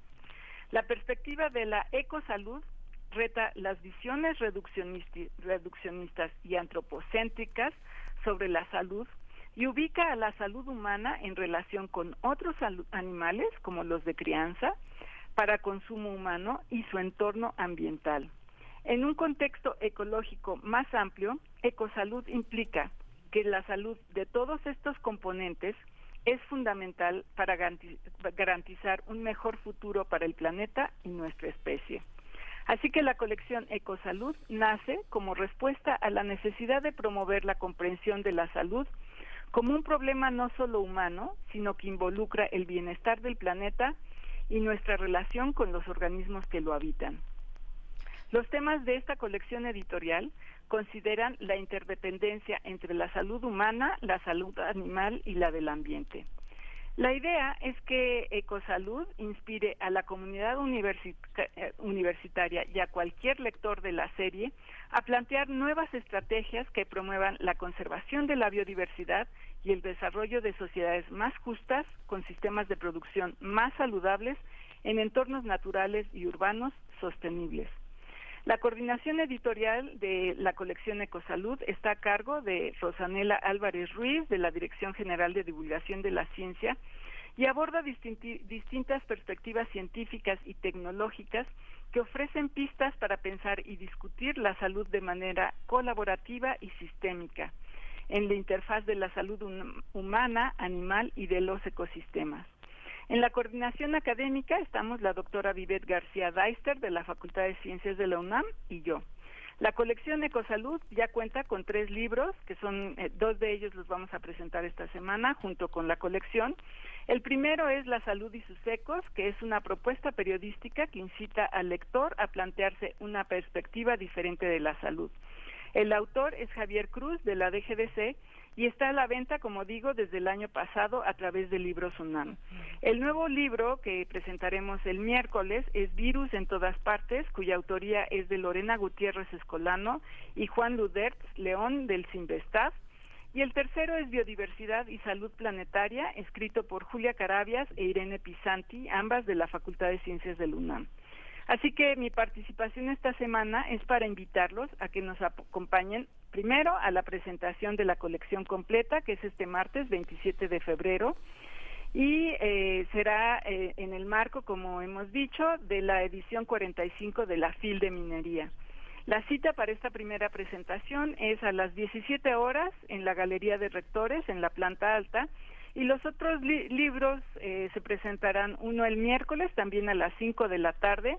La perspectiva de la ecosalud reta las visiones reduccionistas y antropocéntricas sobre la salud y ubica a la salud humana en relación con otros animales como los de crianza para consumo humano y su entorno ambiental. En un contexto ecológico más amplio, ecosalud implica que la salud de todos estos componentes es fundamental para garantizar un mejor futuro para el planeta y nuestra especie. Así que la colección Ecosalud nace como respuesta a la necesidad de promover la comprensión de la salud como un problema no solo humano, sino que involucra el bienestar del planeta y nuestra relación con los organismos que lo habitan. Los temas de esta colección editorial consideran la interdependencia entre la salud humana, la salud animal y la del ambiente. La idea es que Ecosalud inspire a la comunidad eh, universitaria y a cualquier lector de la serie a plantear nuevas estrategias que promuevan la conservación de la biodiversidad y el desarrollo de sociedades más justas con sistemas de producción más saludables en entornos naturales y urbanos sostenibles. La coordinación editorial de la colección Ecosalud está a cargo de Rosanela Álvarez Ruiz, de la Dirección General de Divulgación de la Ciencia, y aborda distintas perspectivas científicas y tecnológicas que ofrecen pistas para pensar y discutir la salud de manera colaborativa y sistémica en la interfaz de la salud humana, animal y de los ecosistemas. En la coordinación académica estamos la doctora Vivet García Deister de la Facultad de Ciencias de la UNAM y yo. La colección Ecosalud ya cuenta con tres libros, que son eh, dos de ellos los vamos a presentar esta semana junto con la colección. El primero es La salud y sus ecos, que es una propuesta periodística que incita al lector a plantearse una perspectiva diferente de la salud. El autor es Javier Cruz de la DGDC y está a la venta, como digo, desde el año pasado a través de Libros UNAM. El nuevo libro que presentaremos el miércoles es Virus en todas partes, cuya autoría es de Lorena Gutiérrez Escolano y Juan Ludert León del Sinvestad. Y el tercero es Biodiversidad y Salud Planetaria, escrito por Julia Carabias e Irene Pisanti, ambas de la Facultad de Ciencias del UNAM. Así que mi participación esta semana es para invitarlos a que nos acompañen primero a la presentación de la colección completa, que es este martes 27 de febrero, y eh, será eh, en el marco, como hemos dicho, de la edición 45 de la FIL de Minería. La cita para esta primera presentación es a las 17 horas en la Galería de Rectores, en la planta alta, y los otros libros eh, se presentarán uno el miércoles, también a las 5 de la tarde,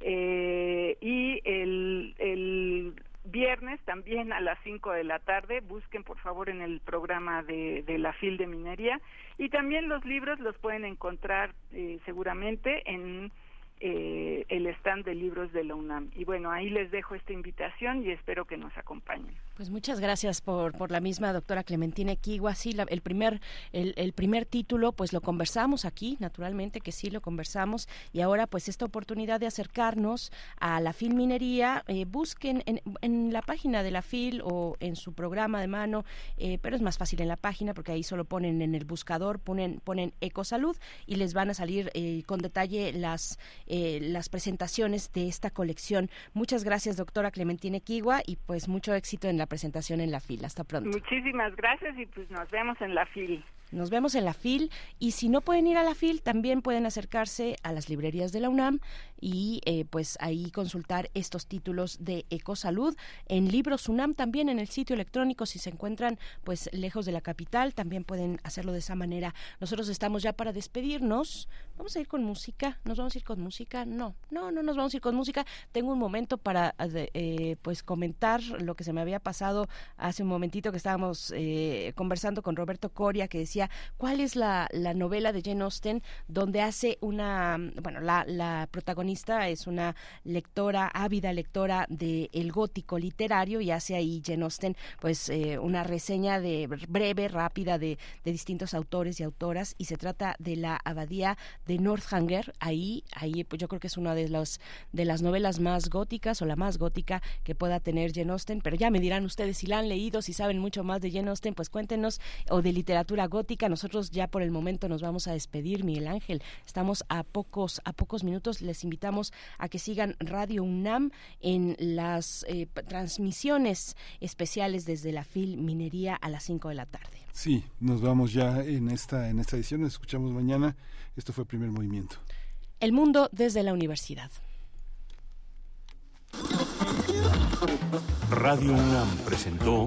eh, y el, el viernes también a las 5 de la tarde. Busquen por favor en el programa de, de la FIL de Minería. Y también los libros los pueden encontrar eh, seguramente en eh, el stand de libros de la UNAM. Y bueno, ahí les dejo esta invitación y espero que nos acompañen. Pues muchas gracias por, por la misma doctora Clementina Kigua. Sí, el primer el, primer título, pues lo conversamos aquí, naturalmente que sí lo conversamos y ahora pues esta oportunidad de acercarnos a la filminería, eh, busquen en, en, la página de la FIL o en su programa de mano, eh, pero es más fácil en la página porque ahí solo ponen en el buscador, ponen ponen Ecosalud y les van a salir eh, con detalle las eh, las presentaciones de esta colección. Muchas gracias doctora Clementina Kigua y pues mucho éxito en la presentación en la fila. Hasta pronto. Muchísimas gracias y pues nos vemos en la fila. Nos vemos en la FIL y si no pueden ir a la FIL también pueden acercarse a las librerías de la UNAM y eh, pues ahí consultar estos títulos de Ecosalud en Libros UNAM también en el sitio electrónico si se encuentran pues lejos de la capital también pueden hacerlo de esa manera. Nosotros estamos ya para despedirnos. Vamos a ir con música. ¿Nos vamos a ir con música? No, no, no nos vamos a ir con música. Tengo un momento para eh, pues comentar lo que se me había pasado hace un momentito que estábamos eh, conversando con Roberto Coria que decía ¿Cuál es la, la novela de Jane Austen donde hace una, bueno, la, protagonista es una lectora, ávida lectora de el gótico literario y hace ahí Jane Austen pues eh, una reseña de breve, rápida de, de distintos autores y autoras y se trata de la abadía de Northanger. Ahí, ahí pues yo creo que es una de las de las novelas más góticas o la más gótica que pueda tener Jane Austen, pero ya me dirán ustedes si la han leído, si saben mucho más de Jane Austen, pues cuéntenos o de literatura gótica. Nosotros ya por el momento nos vamos a despedir, Miguel Ángel. Estamos a pocos a pocos minutos. Les invitamos a que sigan Radio UNAM en las eh, transmisiones especiales desde la FIL Minería a las 5 de la tarde. Sí, nos vamos ya en esta en esta edición, nos escuchamos mañana. Esto fue el primer movimiento. El mundo desde la universidad. Radio UNAM presentó